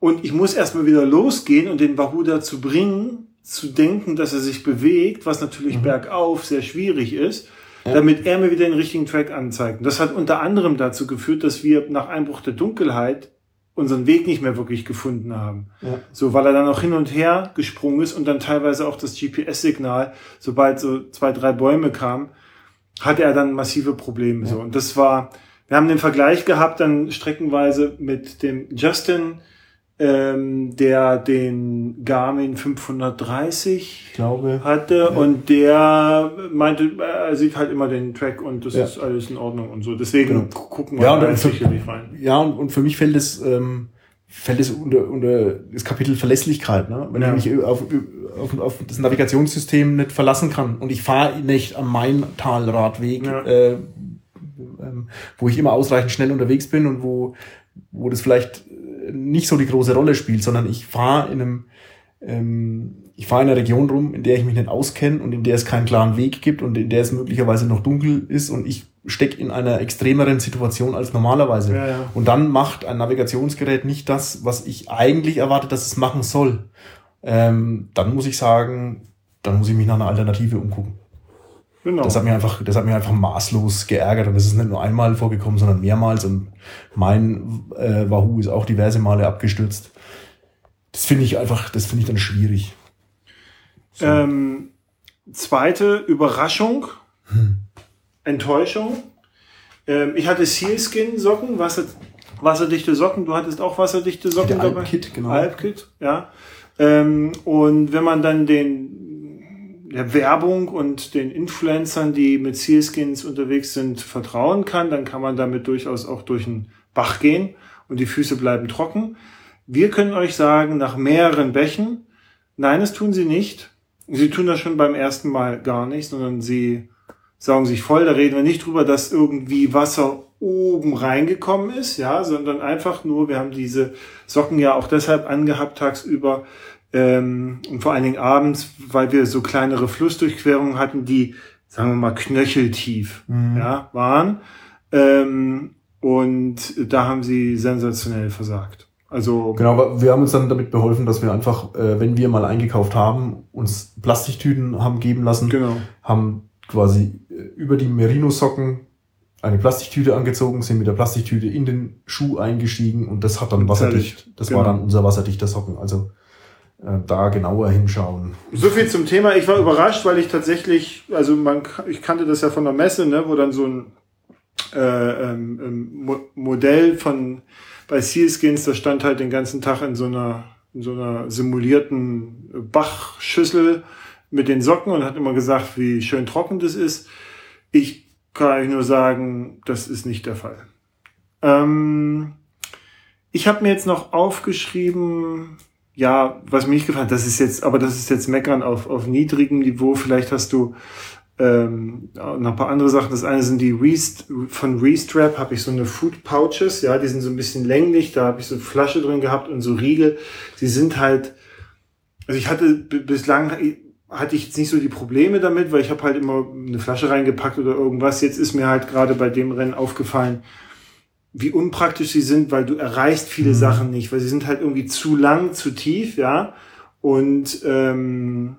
Und ich muss erstmal wieder losgehen und den Wahoo dazu bringen, zu denken, dass er sich bewegt, was natürlich bergauf sehr schwierig ist, Ja. damit er mir wieder den richtigen Track anzeigt. Und das hat unter anderem dazu geführt, dass wir nach Einbruch der Dunkelheit unseren Weg nicht mehr wirklich gefunden haben. Ja. So, weil er dann auch hin und her gesprungen ist und dann teilweise auch das GPS-Signal, sobald so zwei, drei Bäume kamen, hatte er dann massive Probleme. So. Und das war, wir haben den Vergleich gehabt dann streckenweise mit dem Justin, ähm, der den Garmin 530 ich glaube, hatte und der meinte, er sieht halt immer den Track und das Ja. ist alles in Ordnung und so. Deswegen Genau. gu- gucken wir Ja, und da dann- sicherlich rein. ja, und, und für mich fällt es, ähm, fällt es unter, unter das Kapitel Verlässlichkeit. Ne? Wenn Ja. ich mich auf, auf, auf das Navigationssystem nicht verlassen kann und ich fahre nicht am Maintalradweg, Ja. äh, ähm, wo ich immer ausreichend schnell unterwegs bin und wo, wo das vielleicht äh, nicht so die große Rolle spielt, sondern ich fahre in einem ähm, ich fahre in einer Region rum, in der ich mich nicht auskenne und in der es keinen klaren Weg gibt und in der es möglicherweise noch dunkel ist und ich stecke in einer extremeren Situation als normalerweise. Ja, ja. Und dann macht ein Navigationsgerät nicht das, was ich eigentlich erwarte, dass es machen soll. Ähm, dann muss ich sagen, dann muss ich mich nach einer Alternative umgucken. Genau. Das hat mir einfach, das hat mich einfach maßlos geärgert und das ist nicht nur einmal vorgekommen, sondern mehrmals und mein äh, Wahoo ist auch diverse Male abgestürzt. Das finde ich einfach, das finde ich dann schwierig. So. Ähm, zweite Überraschung, Enttäuschung. Ähm, ich hatte Sealskin Socken, Wasser, wasserdichte Socken. Du hattest auch wasserdichte Socken Der dabei. Alpkit, genau. Alpkit, ja. Ähm, und wenn man dann den der Werbung und den Influencern, die mit Sealskins unterwegs sind, vertrauen kann, dann kann man damit durchaus auch durch den Bach gehen und die Füße bleiben trocken. Wir können euch sagen, nach mehreren Bächen, nein, das tun sie nicht. Sie tun das schon beim ersten Mal gar nicht, sondern sie saugen sich voll. Da reden wir nicht drüber, dass irgendwie Wasser oben reingekommen ist, ja, sondern einfach nur, wir haben diese Socken ja auch deshalb angehabt tagsüber, ähm, und vor allen Dingen abends, weil wir so kleinere Flussdurchquerungen hatten, die, sagen wir mal, knöcheltief Mhm. ja, waren. Ähm, und da haben sie sensationell versagt. Also Genau, aber wir haben uns dann damit beholfen, dass wir einfach, äh, wenn wir mal eingekauft haben, uns Plastiktüten haben geben lassen, genau. haben quasi äh, über die Merino-Socken eine Plastiktüte angezogen, sind mit der Plastiktüte in den Schuh eingestiegen und das hat dann wasserdicht. Das war Genau. dann unser wasserdichter Socken. Also da genauer hinschauen. So viel zum Thema. Ich war überrascht, weil ich tatsächlich, also man, ich kannte das ja von der Messe, ne, wo dann so ein äh, ähm, ähm, Mo Modell von bei Sealskins, das stand halt den ganzen Tag in so einer in so einer simulierten Bachschüssel mit den Socken und hat immer gesagt, wie schön trocken das ist. Ich kann euch nur sagen, das ist nicht der Fall. Ähm, ich habe mir jetzt noch aufgeschrieben, ja, was mir nicht gefallen hat, das ist jetzt, aber das ist jetzt Meckern auf, auf niedrigem Niveau. Vielleicht hast du ähm, noch ein paar andere Sachen. Das eine sind die Rest von Restrap, habe ich so eine Food Pouches, ja, die sind so ein bisschen länglich, da habe ich so eine Flasche drin gehabt und so Riegel. Die sind halt, also ich hatte bislang hatte ich jetzt nicht so die Probleme damit, weil ich habe halt immer eine Flasche reingepackt oder irgendwas. Jetzt ist mir halt gerade bei dem Rennen aufgefallen, wie unpraktisch sie sind, weil du erreichst viele Mhm. Sachen nicht, weil sie sind halt irgendwie zu lang, zu tief, ja. Und ähm,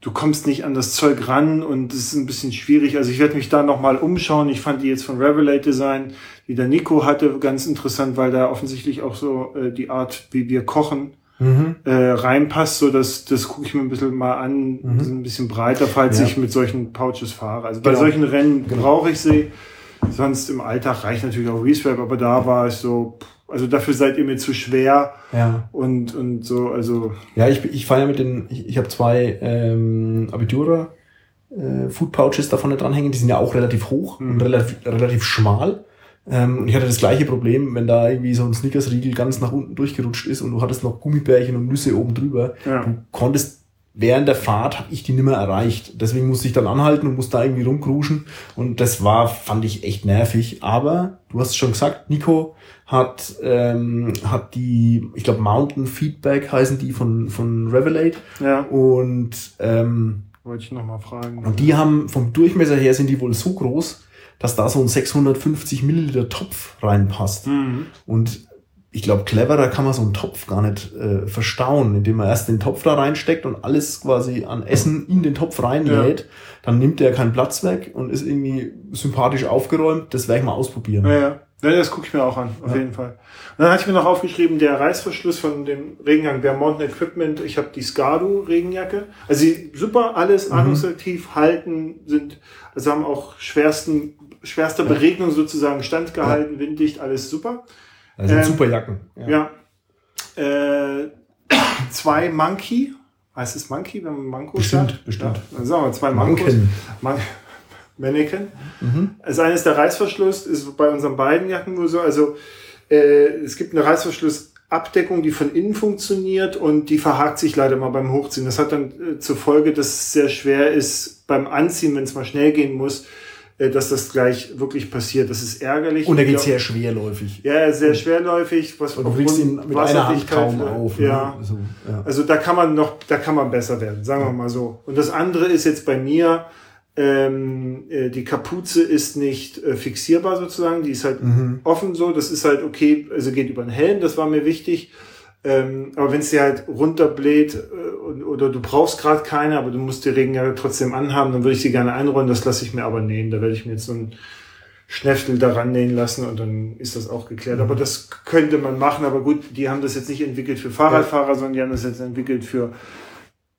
du kommst nicht an das Zeug ran und es ist ein bisschen schwierig. Also ich werde mich da nochmal umschauen. Ich fand die jetzt von Revelate Design, die der Nico hatte, ganz interessant, weil da offensichtlich auch so äh, die Art, wie wir kochen, Mhm. äh, reinpasst. So das, das gucke ich mir ein bisschen mal an. Mhm. Ein bisschen breiter, falls Ja. ich mit solchen Pouches fahre. Also bei Genau. solchen Rennen Genau. brauche ich sie. Sonst im Alltag reicht natürlich auch Reswap, aber da war ich so, also dafür seid ihr mir zu schwer Ja. und, und so, also Ja, ich, ich fahre ja mit den, ich, ich habe zwei ähm, Abitura äh, Food Pouches davon dranhängen, die sind ja auch relativ hoch Mhm. und relativ, relativ schmal. Ähm, und ich hatte das gleiche Problem, wenn da irgendwie so ein Snickers-Riegel ganz nach unten durchgerutscht ist und du hattest noch Gummibärchen und Nüsse oben drüber. ja. Du konntest während der Fahrt habe ich die nimmer erreicht. Deswegen musste ich dann anhalten und musste da irgendwie rumkruschen. Und das war, fand ich echt nervig. Aber du hast es schon gesagt, Nico hat, ähm, hat die, ich glaube, Mountain Feedback heißen die von, von Revelate. Ja, Und, ähm, wollte ich nochmal fragen. und die haben vom Durchmesser her sind die wohl so groß, dass da so ein 650 Milliliter Topf reinpasst. Mhm. Und ich glaube, cleverer kann man so einen Topf gar nicht äh, verstauen, indem man erst den Topf da reinsteckt und alles quasi an Essen in den Topf reinlädt. Dann nimmt der keinen Platz weg und ist irgendwie sympathisch aufgeräumt. Das werde ich mal ausprobieren. Ja, ja. Ja, das gucke ich mir auch an, auf Ja. jeden Fall. Und dann hatte ich mir noch aufgeschrieben, der Reißverschluss von dem Regenjacke, der Mountain Equipment, ich habe die Skadu Regenjacke. Also sie, super, alles Mhm. atmungsaktiv, halten, sind, also haben auch schwersten, schwerster Beregnung sozusagen standgehalten, winddicht, alles super. Also Ähm, super Jacken. Ja. Äh, zwei Monkey. Heißt es Monkey, wenn man Manko Bestimmt, sagt? bestimmt. Ja, dann sagen wir zwei Mankos. Manken. Man Mannequin. Mhm. Also eines der Reißverschluss ist bei unseren beiden Jacken nur so. Also äh, es gibt eine Reißverschlussabdeckung, die von innen funktioniert und die verhakt sich leider mal beim Hochziehen. Das hat dann äh, zur Folge, dass es sehr schwer ist beim Anziehen, wenn es mal schnell gehen muss, dass das gleich wirklich passiert. Das ist ärgerlich. Und er geht sehr schwerläufig. ja, sehr schwerläufig, was Und du kriegst ihn mit einer Hand kaum auf. ne? Ja, So, ja. also da kann man noch, da kann man besser werden, sagen wir mal so. Und das andere ist jetzt bei mir, Ähm, äh, die Kapuze ist nicht äh, fixierbar sozusagen, die ist halt Mhm. offen so. Das ist halt okay, also geht über den Helm, das war mir wichtig. Ähm, aber wenn es dir halt runterbläht äh, oder du brauchst gerade keine, aber du musst die Regenjacke trotzdem anhaben, dann würde ich sie gerne einrollen. Das lasse ich mir aber nähen. Da werde ich mir jetzt so ein Schnäftel daran nähen lassen und dann ist das auch geklärt. Mhm. Aber das könnte man machen. Aber gut, die haben das jetzt nicht entwickelt für Fahrradfahrer, sondern die haben das jetzt entwickelt für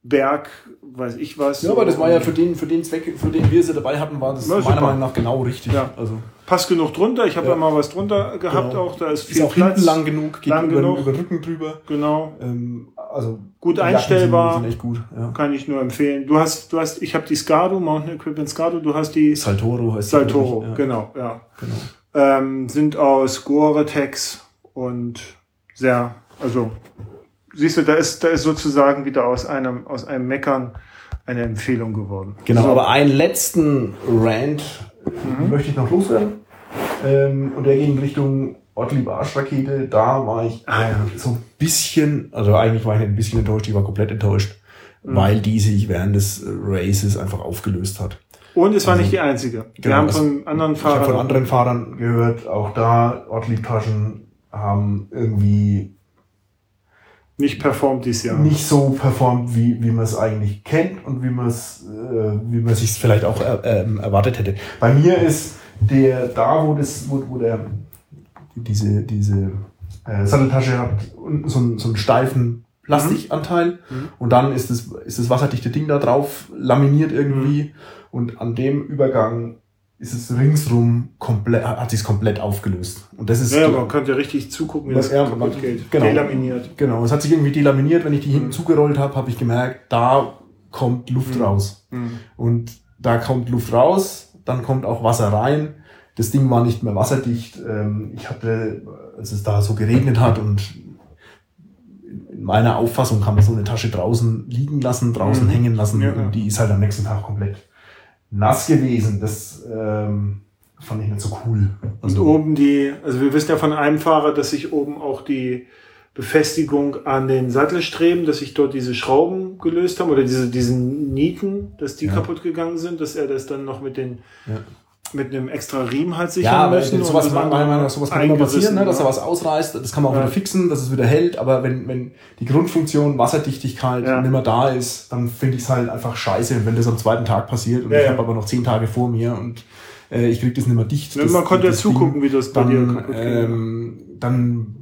Berg, weiß ich was. Ja, aber das war ja für den, für den Zweck, für den wir sie dabei hatten, war das Ja, meiner super. Meinung nach genau richtig. Ja. Also Passt genug drunter. Ich habe Ja. da mal was drunter gehabt Genau. auch. Da ist ist viel auch Platz. hinten lang genug, geht Lang über, genug. über Rücken drüber. Genau. Ähm, also Gut einstellbar. Sind, sind echt gut. Ja. Kann ich nur empfehlen. Du hast, du hast, ich habe die Scado, Mountain Equipment Scado, du hast die Saltoro heißt Saltoro. Ja, genau, ja. genau. Ähm, sind aus Gore-Tex und sehr, also siehst du, da ist, da ist sozusagen wieder aus einem, aus einem Meckern eine Empfehlung geworden. Genau, So. aber einen letzten Rant möchte ich noch loswerden. Ähm, und der ging Richtung Ortlieb Arschrakete. Da war ich Ah, ja. so ein bisschen, also eigentlich war ich ein bisschen enttäuscht, ich war komplett enttäuscht, Mhm. weil die sich während des Races einfach aufgelöst hat. Und es war Also, nicht die einzige. Wir genau, haben von anderen Ich habe Fahrern. von anderen Fahrern gehört, auch da Ortlieb-Taschen haben irgendwie nicht performt dieses Jahr. nicht so performt, wie, wie man es eigentlich kennt und wie man es, äh, wie man sich vielleicht auch äh, ähm, erwartet hätte. Bei mir ist der da, wo das, wo, wo der diese diese äh, Satteltasche hat unten so einen, so einen steifen Plastikanteil Mhm. und dann ist das ist das wasserdichte Ding da drauf laminiert irgendwie Mhm. und an dem Übergang ist es ringsrum komplett hat sich komplett aufgelöst und das ist Ja, man könnte richtig zugucken, wie das Ja, kaputt geht. genau. Delaminiert. Genau, es hat sich irgendwie delaminiert. Wenn ich die hinten Mhm. zugerollt habe, habe ich gemerkt, da kommt Luft Mhm. raus. Mhm. Und da kommt Luft raus, dann kommt auch Wasser rein. Das Ding war nicht mehr wasserdicht. Ähm, Ich hatte, als es da so geregnet hat und in meiner Auffassung kann man so eine Tasche draußen liegen lassen, draußen Mhm. hängen lassen Ja, ja. und die ist halt am nächsten Tag komplett nass gewesen. Das ähm, fand ich nicht so cool. Und oben die, also wir wissen ja von einem Fahrer, dass sich oben auch die Befestigung an den Sattelstreben, dass sich dort diese Schrauben gelöst haben oder diese, diesen Nieten, dass die Ja. kaputt gegangen sind, dass er das dann noch mit den. Mit einem extra Riemen halt sichern Ja, müssen. und sowas, meiner Meinung nach, sowas kann immer passieren, ne, dass da ja. was ausreißt. Das kann man auch Ja. wieder fixen, dass es wieder hält. Aber wenn, wenn die Grundfunktion Wasserdichtigkeit Ja. nicht mehr da ist, dann finde ich es halt einfach scheiße. Wenn das am zweiten Tag passiert und Ja, ich ja. habe aber noch zehn Tage vor mir und äh, ich krieg das nicht mehr dicht. Ja, das, man konnte ja zugucken, wie das bei dir dann, ging. ähm, dann,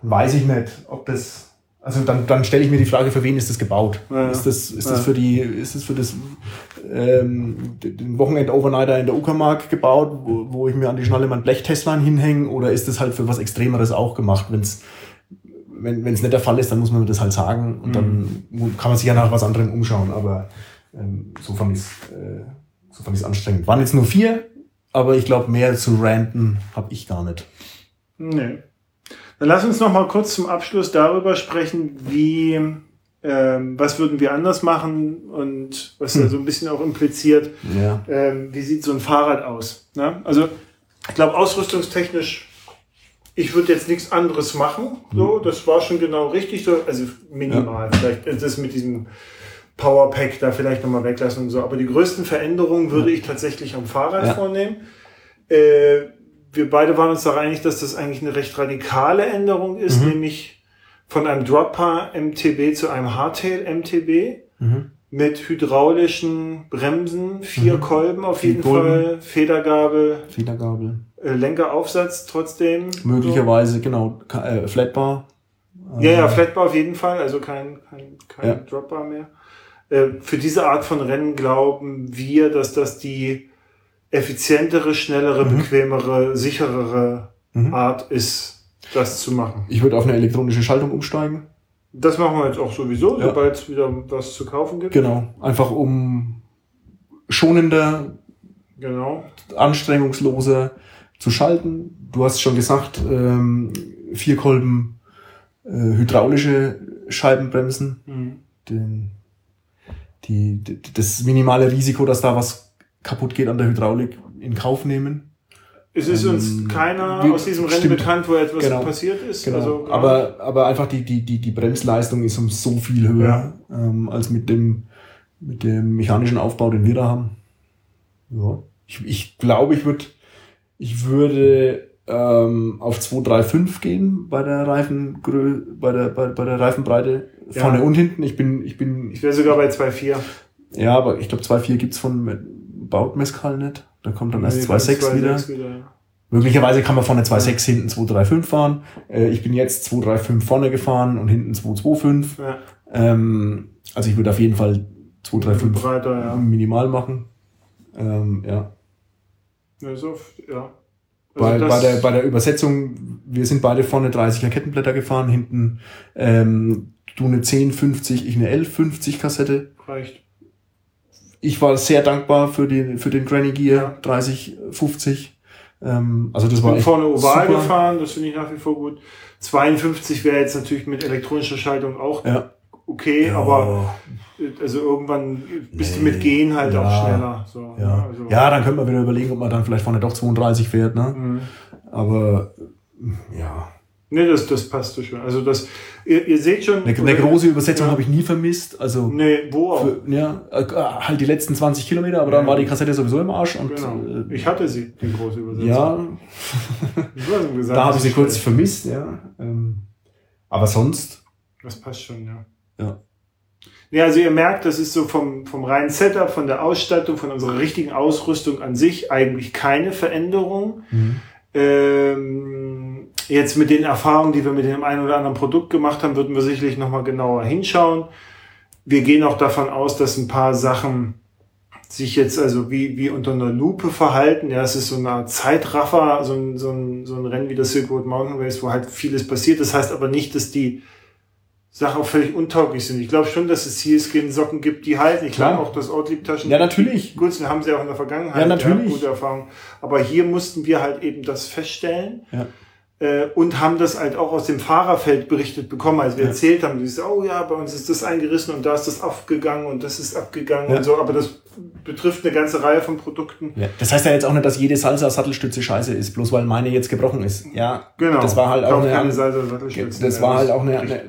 dann weiß ich nicht, ob das also dann, dann stelle ich mir die Frage, für wen ist das gebaut? Ja. Ist das, ist das Ja. für die, ist das für das ähm, den Wochenend-Overnighter in der Uckermark gebaut, wo, wo ich mir an die Schnalle mein Blechtestlein hinhänge, oder ist das halt für was Extremeres auch gemacht? Wenn's, wenn es nicht der Fall ist, dann muss man mir das halt sagen und dann kann man sich ja nach was anderem umschauen. Aber ähm, so fand ich äh, so fand ich's anstrengend. Waren jetzt nur vier, aber ich glaube, mehr zu ranten habe ich gar nicht. Nee. Dann lass uns noch mal kurz zum Abschluss darüber sprechen, wie, ähm, was würden wir anders machen und was Hm. da so ein bisschen auch impliziert, Ja. ähm, wie sieht so ein Fahrrad aus? Ne? Also ich glaube, ausrüstungstechnisch, ich würde jetzt nichts anderes machen. So, Hm. das war schon genau richtig. So, also minimal. Vielleicht ist das mit diesem Powerpack da vielleicht nochmal weglassen und so. Aber die größten Veränderungen würde ich tatsächlich am Fahrrad Ja. vornehmen. Äh, wir beide waren uns doch einig, dass das eigentlich eine recht radikale Änderung ist, Mhm. nämlich von einem Dropper MTB zu einem Hardtail MTB Mhm. mit hydraulischen Bremsen, vier Mhm. Kolben auf Vier jeden Kolben. Fall, Federgabel, Federgabel. äh, Lenkeraufsatz trotzdem. Möglicherweise, genau, Ka- äh, Flatbar. So. Ja, ja, Flatbar auf jeden Fall, also kein, kein, kein Ja. Dropbar mehr. Äh, für diese Art von Rennen glauben wir, dass das die effizientere, schnellere, Mhm. bequemere, sicherere Mhm. Art ist, das zu machen. Ich würde auf eine elektronische Schaltung umsteigen. Das machen wir jetzt auch sowieso, Ja. sobald es wieder was zu kaufen gibt. Genau. Einfach um schonender, Genau. anstrengungsloser zu schalten. Du hast schon gesagt, ähm, vier Kolben äh, hydraulische Scheibenbremsen. Mhm. Den, die, das minimale Risiko, dass da was kaputt geht an der Hydraulik, in Kauf nehmen. Es ist Ähm, uns keiner wie- aus diesem Rennen stimmt. bekannt, wo etwas Genau. passiert ist. Genau. Also, genau. aber, aber einfach die, die, die, die Bremsleistung ist um so viel höher ähm, als mit dem, mit dem mechanischen Aufbau, den wir da haben. Ja. Ich, ich glaube, ich würde ich würde ähm, auf 235 gehen bei der Reifen bei der bei, bei der Reifenbreite Ja. vorne und hinten. Ich bin ich bin Ich wäre sogar bei 2,4. ja, aber ich glaube 2.4 gibt's von baut Mescal nicht. Da kommt dann erst Nee, 2.6 wieder. 2,6 wieder. ja. Möglicherweise kann man vorne 2.6 hinten 2.35 fahren. Äh, ich bin jetzt 2.35 vorne gefahren und hinten 2.25. Ja. Ähm, also ich würde auf jeden Fall 2.35 Breiter, ja. minimal machen. Ähm, ja. Ja, so, ja. Bei, Also bei, das der, bei der Übersetzung, wir sind beide vorne 30er Kettenblätter gefahren, hinten ähm, du eine 1050, ich eine 1150 Kassette. reicht. Ich war sehr dankbar für den, für den Granny Gear Ja. 3050. Ähm, also das war bin echt vorne oval super. gefahren, das finde ich nach wie vor gut. 52 wäre jetzt natürlich mit elektronischer Schaltung auch Ja. okay, aber äh, also irgendwann bist du Nee. mit Gehen halt Ja. auch schneller. So, ne? Ja. also, ja, dann könnte man wieder überlegen, ob man dann vielleicht vorne doch 32 fährt, ne? Mhm. Aber ja. Nee, das, das passt so schön. Also das, ihr, ihr seht schon. Eine, eine große Übersetzung Ja. habe ich nie vermisst. Also Nee, wo auch. für, ja, äh, halt die letzten 20 Kilometer, aber dann Ja. war die Kassette sowieso im Arsch und Genau. äh, Ich hatte sie, die große Übersetzung. ja, gesagt, da habe ich sie kurz schlecht. vermisst, ja. Ähm, aber sonst, Das passt schon, ja. ja. Ja, also ihr merkt, das ist so vom, vom reinen Setup, von der Ausstattung, von unserer richtigen Ausrüstung an sich eigentlich keine Veränderung. Mhm. Ähm, jetzt mit den Erfahrungen, die wir mit dem einen oder anderen Produkt gemacht haben, würden wir sicherlich nochmal genauer hinschauen. Wir gehen auch davon aus, dass ein paar Sachen sich jetzt also wie, wie unter einer Lupe verhalten. Ja, es ist so eine Art Zeitraffer, so ein, so ein, so ein Rennen wie das Silk Road Mountain Race, wo halt vieles passiert. Das heißt aber nicht, dass die Sachen auch völlig untauglich sind. Ich glaube schon, dass es Sealskin-Socken gibt, die halten. Ich glaube auch, dass Ortlieb-Taschen Ja, natürlich. Gut, wir haben sie auch in der Vergangenheit. Ja, natürlich. gute Erfahrungen. Aber hier mussten wir halt eben das feststellen. Ja. Äh, und haben das halt auch aus dem Fahrerfeld berichtet bekommen, als wir Ja. erzählt haben, dieses, oh ja, bei uns ist das eingerissen und da ist das aufgegangen und das ist abgegangen Ja. und so, aber das betrifft eine ganze Reihe von Produkten. Ja. Das heißt ja jetzt auch nicht, dass jede Salsa-Sattelstütze scheiße ist, bloß weil meine jetzt gebrochen ist. Ja, Genau. das war halt auch eine, keine Salsa, Sattelstützen, das war halt auch eine, eine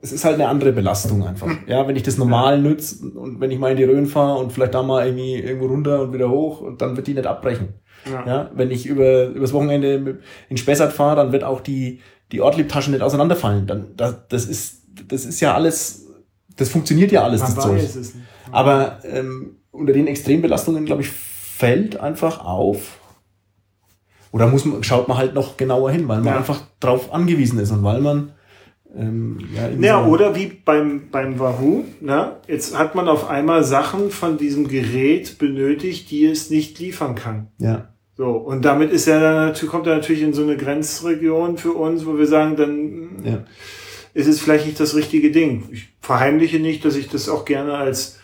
es ist halt eine andere Belastung einfach. Ja, wenn ich das normal nütze und wenn ich mal in die Rhön fahre und vielleicht da mal irgendwie irgendwo runter und wieder hoch, und dann wird die nicht abbrechen. Ja. Ja, wenn ich über übers Wochenende in Spessart fahre, dann wird auch die die Ortlieb-Taschen nicht auseinanderfallen. Dann das, das ist das ist ja alles, das funktioniert ja alles Man das Zeug. weiß es nicht. Aber ähm, unter den Extrembelastungen, glaube ich, fällt einfach auf. Oder muss man, schaut man halt noch genauer hin, weil man Ja. einfach drauf angewiesen ist und weil man ähm, ja, Ja, oder wie beim, beim Wahoo, ne? jetzt hat man auf einmal Sachen von diesem Gerät benötigt, die es nicht liefern kann. ja, So, und damit ist er dann natürlich, kommt er natürlich in so eine Grenzregion für uns, wo wir sagen, dann ja, ist es vielleicht nicht das richtige Ding. Ich verheimliche nicht, dass ich das auch gerne als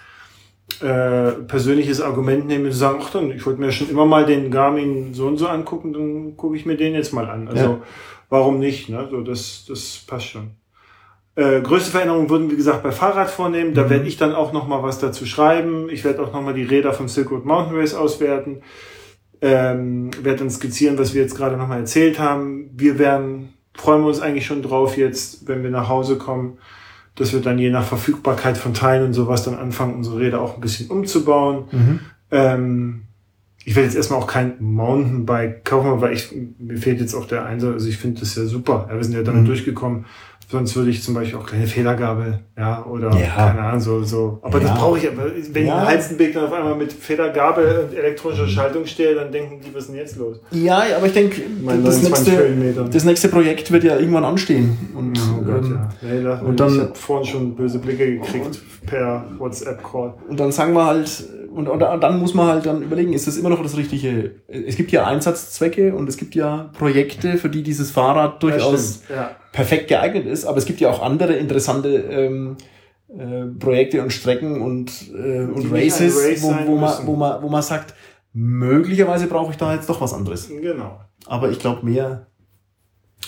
äh, persönliches Argument nehme, zu sagen, ach dann, ich wollte mir schon immer mal den Garmin so und so angucken, dann gucke ich mir den jetzt mal an. Also Ja. warum nicht? Ne? So, das, das passt schon. Äh, größte Veränderungen würden, wie gesagt, bei Fahrrad vornehmen. Da Mhm. werde ich dann auch noch mal was dazu schreiben. Ich werde auch noch mal die Räder vom Silk Road Mountain Race auswerten. Ähm, werde dann skizzieren, was wir jetzt gerade noch mal erzählt haben. Wir werden, freuen wir uns eigentlich schon drauf jetzt, wenn wir nach Hause kommen, dass wir dann je nach Verfügbarkeit von Teilen und sowas dann anfangen, unsere Räder auch ein bisschen umzubauen. mhm. Ähm, ich werde jetzt erstmal auch kein Mountainbike kaufen, weil ich, mir fehlt jetzt auch der Einsatz. Also ich finde das ja super. Ja, wir sind ja damit Mhm. durchgekommen. Sonst würde ich zum Beispiel auch keine Federgabel, ja, oder Ja. keine Ahnung, so, so. Aber das Ja. brauche ich, wenn ich Ja. in Halstenbeck dann auf einmal mit Federgabel und elektronischer Schaltung stehe, dann denken die, was ist denn jetzt los? ja, aber ich denke, das 29 nächste, das nächste Projekt wird ja irgendwann anstehen. Und, Oh Gott, ähm, ja. Nee, da, und dann- ich habe vorhin schon böse Blicke gekriegt per WhatsApp-Call. Und dann sagen wir halt, und, und, und dann muss man halt dann überlegen, ist das immer noch das Richtige? Es gibt ja Einsatzzwecke und es gibt ja Projekte, für die dieses Fahrrad durchaus Ja, ja. perfekt geeignet ist, aber es gibt ja auch andere interessante ähm, äh, Projekte und Strecken und, äh, und Races, Race wo, wo, man, wo, man, wo man sagt, möglicherweise brauche ich da jetzt doch was anderes. Genau. Aber ich glaube mehr,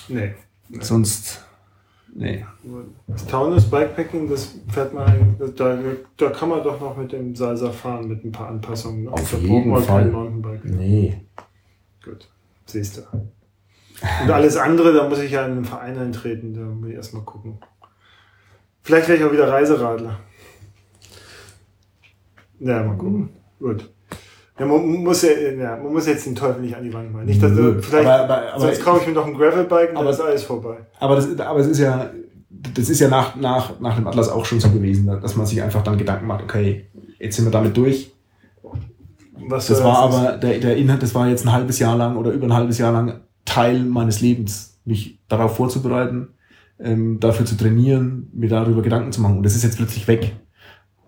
Nee. sonst, nee. Das Taunus Bikepacking, das fährt man eigentlich, da, da kann man doch noch mit dem Salsa fahren, mit ein paar Anpassungen. Auf da jeden Fall. kein Mountainbike. Nee. Gut, siehst du. Und alles andere, da muss ich ja in einen Verein eintreten, da muss ich erstmal gucken. Vielleicht werde ich auch wieder Reiseradler. Ja, mal gucken. Gut. Ja, man, muss ja, ja, man muss jetzt den Teufel nicht an die Wand malen. Nicht, dass du, vielleicht, aber, aber, aber, sonst kaufe ich mir noch ein Gravelbike und aber, dann ist alles vorbei. Aber, das, aber es ist ja, das ist ja nach, nach, nach dem Atlas auch schon so gewesen, dass man sich einfach dann Gedanken macht, okay, jetzt sind wir damit durch. Was das war aber, der, der Inhalt, das war jetzt ein halbes Jahr lang oder über ein halbes Jahr lang Teil meines Lebens, mich darauf vorzubereiten, ähm, dafür zu trainieren, mir darüber Gedanken zu machen. Und das ist jetzt plötzlich weg.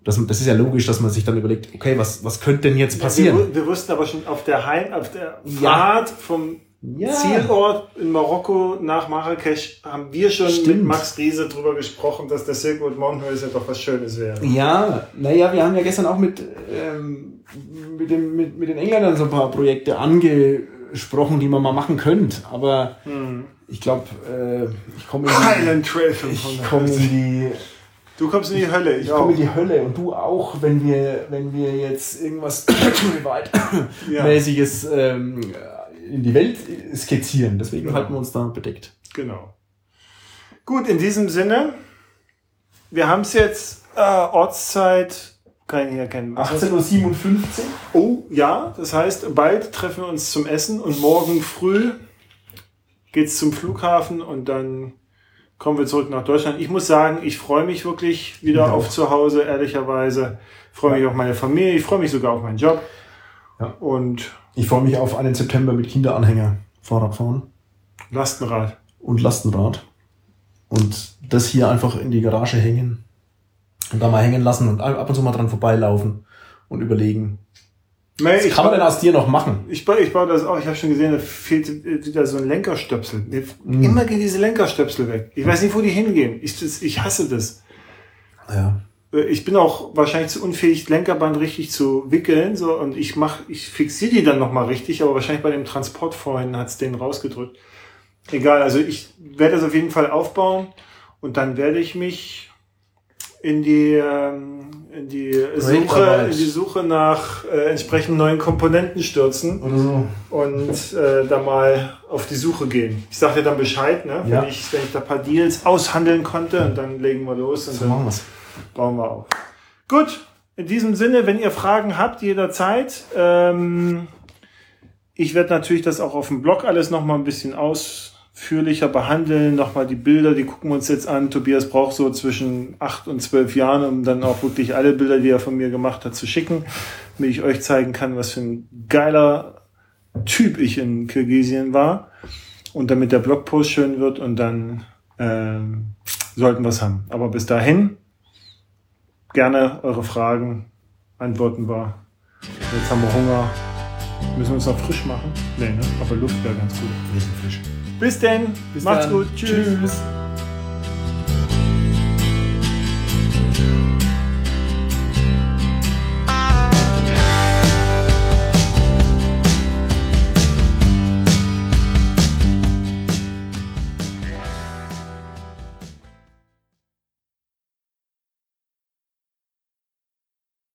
Das, das ist ja logisch, dass man sich dann überlegt, okay, was, was könnte denn jetzt passieren? Wir, wir, wussten aber schon auf der Heim, auf der Fahrt ja. vom ja. Zielort in Marokko nach Marrakesch haben wir schon Stimmt. mit Max Riese drüber gesprochen, dass der Silkwood Mountain ja doch was Schönes wäre. Ja, naja, wir haben ja gestern auch mit, ähm, mit, dem, mit, mit den Engländern so ein paar Projekte angesprochen, die man mal machen könnte. Aber hm. ich glaube, äh, ich komme in die, Highland Trail ich komme in die Du kommst in die Hölle. Ich, ich komme in die Hölle und du auch, wenn wir, wenn wir jetzt irgendwas mäßiges ähm, in die Welt skizzieren. Deswegen genau. halten wir uns da bedeckt. Genau. Gut, in diesem Sinne, wir haben es jetzt äh, Ortszeit, kann ich nicht erkennen. 18.57 Uhr. Oh, ja, das heißt, bald treffen wir uns zum Essen und morgen früh geht's zum Flughafen und dann kommen wir zurück nach Deutschland. Ich muss sagen, ich freue mich wirklich wieder auf zu Hause, ehrlicherweise. Ich freue mich auf meine Familie, ich freue mich sogar auf meinen Job. Ja. Und ich freue mich auf einen September mit Kinderanhänger, Fahrradfahren. Lastenrad. Und Lastenrad. Und das hier einfach in die Garage hängen und da mal hängen lassen und ab und zu mal dran vorbeilaufen und überlegen, Nee, Was kann man denn aus dir noch machen? Ich baue, ich baue das auch. Ich habe schon gesehen, da fehlt wieder so ein Lenkerstöpsel. Mm. Immer gehen diese Lenkerstöpsel weg. Ich weiß nicht, wo die hingehen. Ich, das, ich hasse das. Ja. Äh, ich bin auch wahrscheinlich zu unfähig, Lenkerband richtig zu wickeln. So, und ich mach, ich fixiere die dann nochmal richtig, aber wahrscheinlich bei dem Transport vorhin hat's den rausgedrückt. Egal, also ich werde das auf jeden Fall aufbauen und dann werde ich mich in die, ähm, in die Suche, in die Suche nach äh, entsprechend neuen Komponenten stürzen Oder so. und äh, da mal auf die Suche gehen. Ich sage dir dann Bescheid, ne? Ja. wenn, ich, wenn ich da ein paar Deals aushandeln konnte und dann legen wir los und so dann bauen wir auf. Gut, in diesem Sinne, wenn ihr Fragen habt, jederzeit. Ähm, ich werde natürlich das auch auf dem Blog alles nochmal ein bisschen aus ausführlicher behandeln. Nochmal die Bilder, die gucken wir uns jetzt an. Tobias braucht so zwischen acht und zwölf Jahren, um dann auch wirklich alle Bilder, die er von mir gemacht hat, zu schicken, damit ich euch zeigen kann, was für ein geiler Typ ich in Kirgisien war. Und damit der Blogpost schön wird und dann ähm, sollten wir es haben. Aber bis dahin gerne eure Fragen antworten wir. Jetzt haben wir Hunger. Müssen wir uns noch frisch machen? Nee, ne? Aber Luft wäre ganz gut. Wir sind frisch. Bis denn. Bis Macht's dann. gut. Tschüss. Tschüss.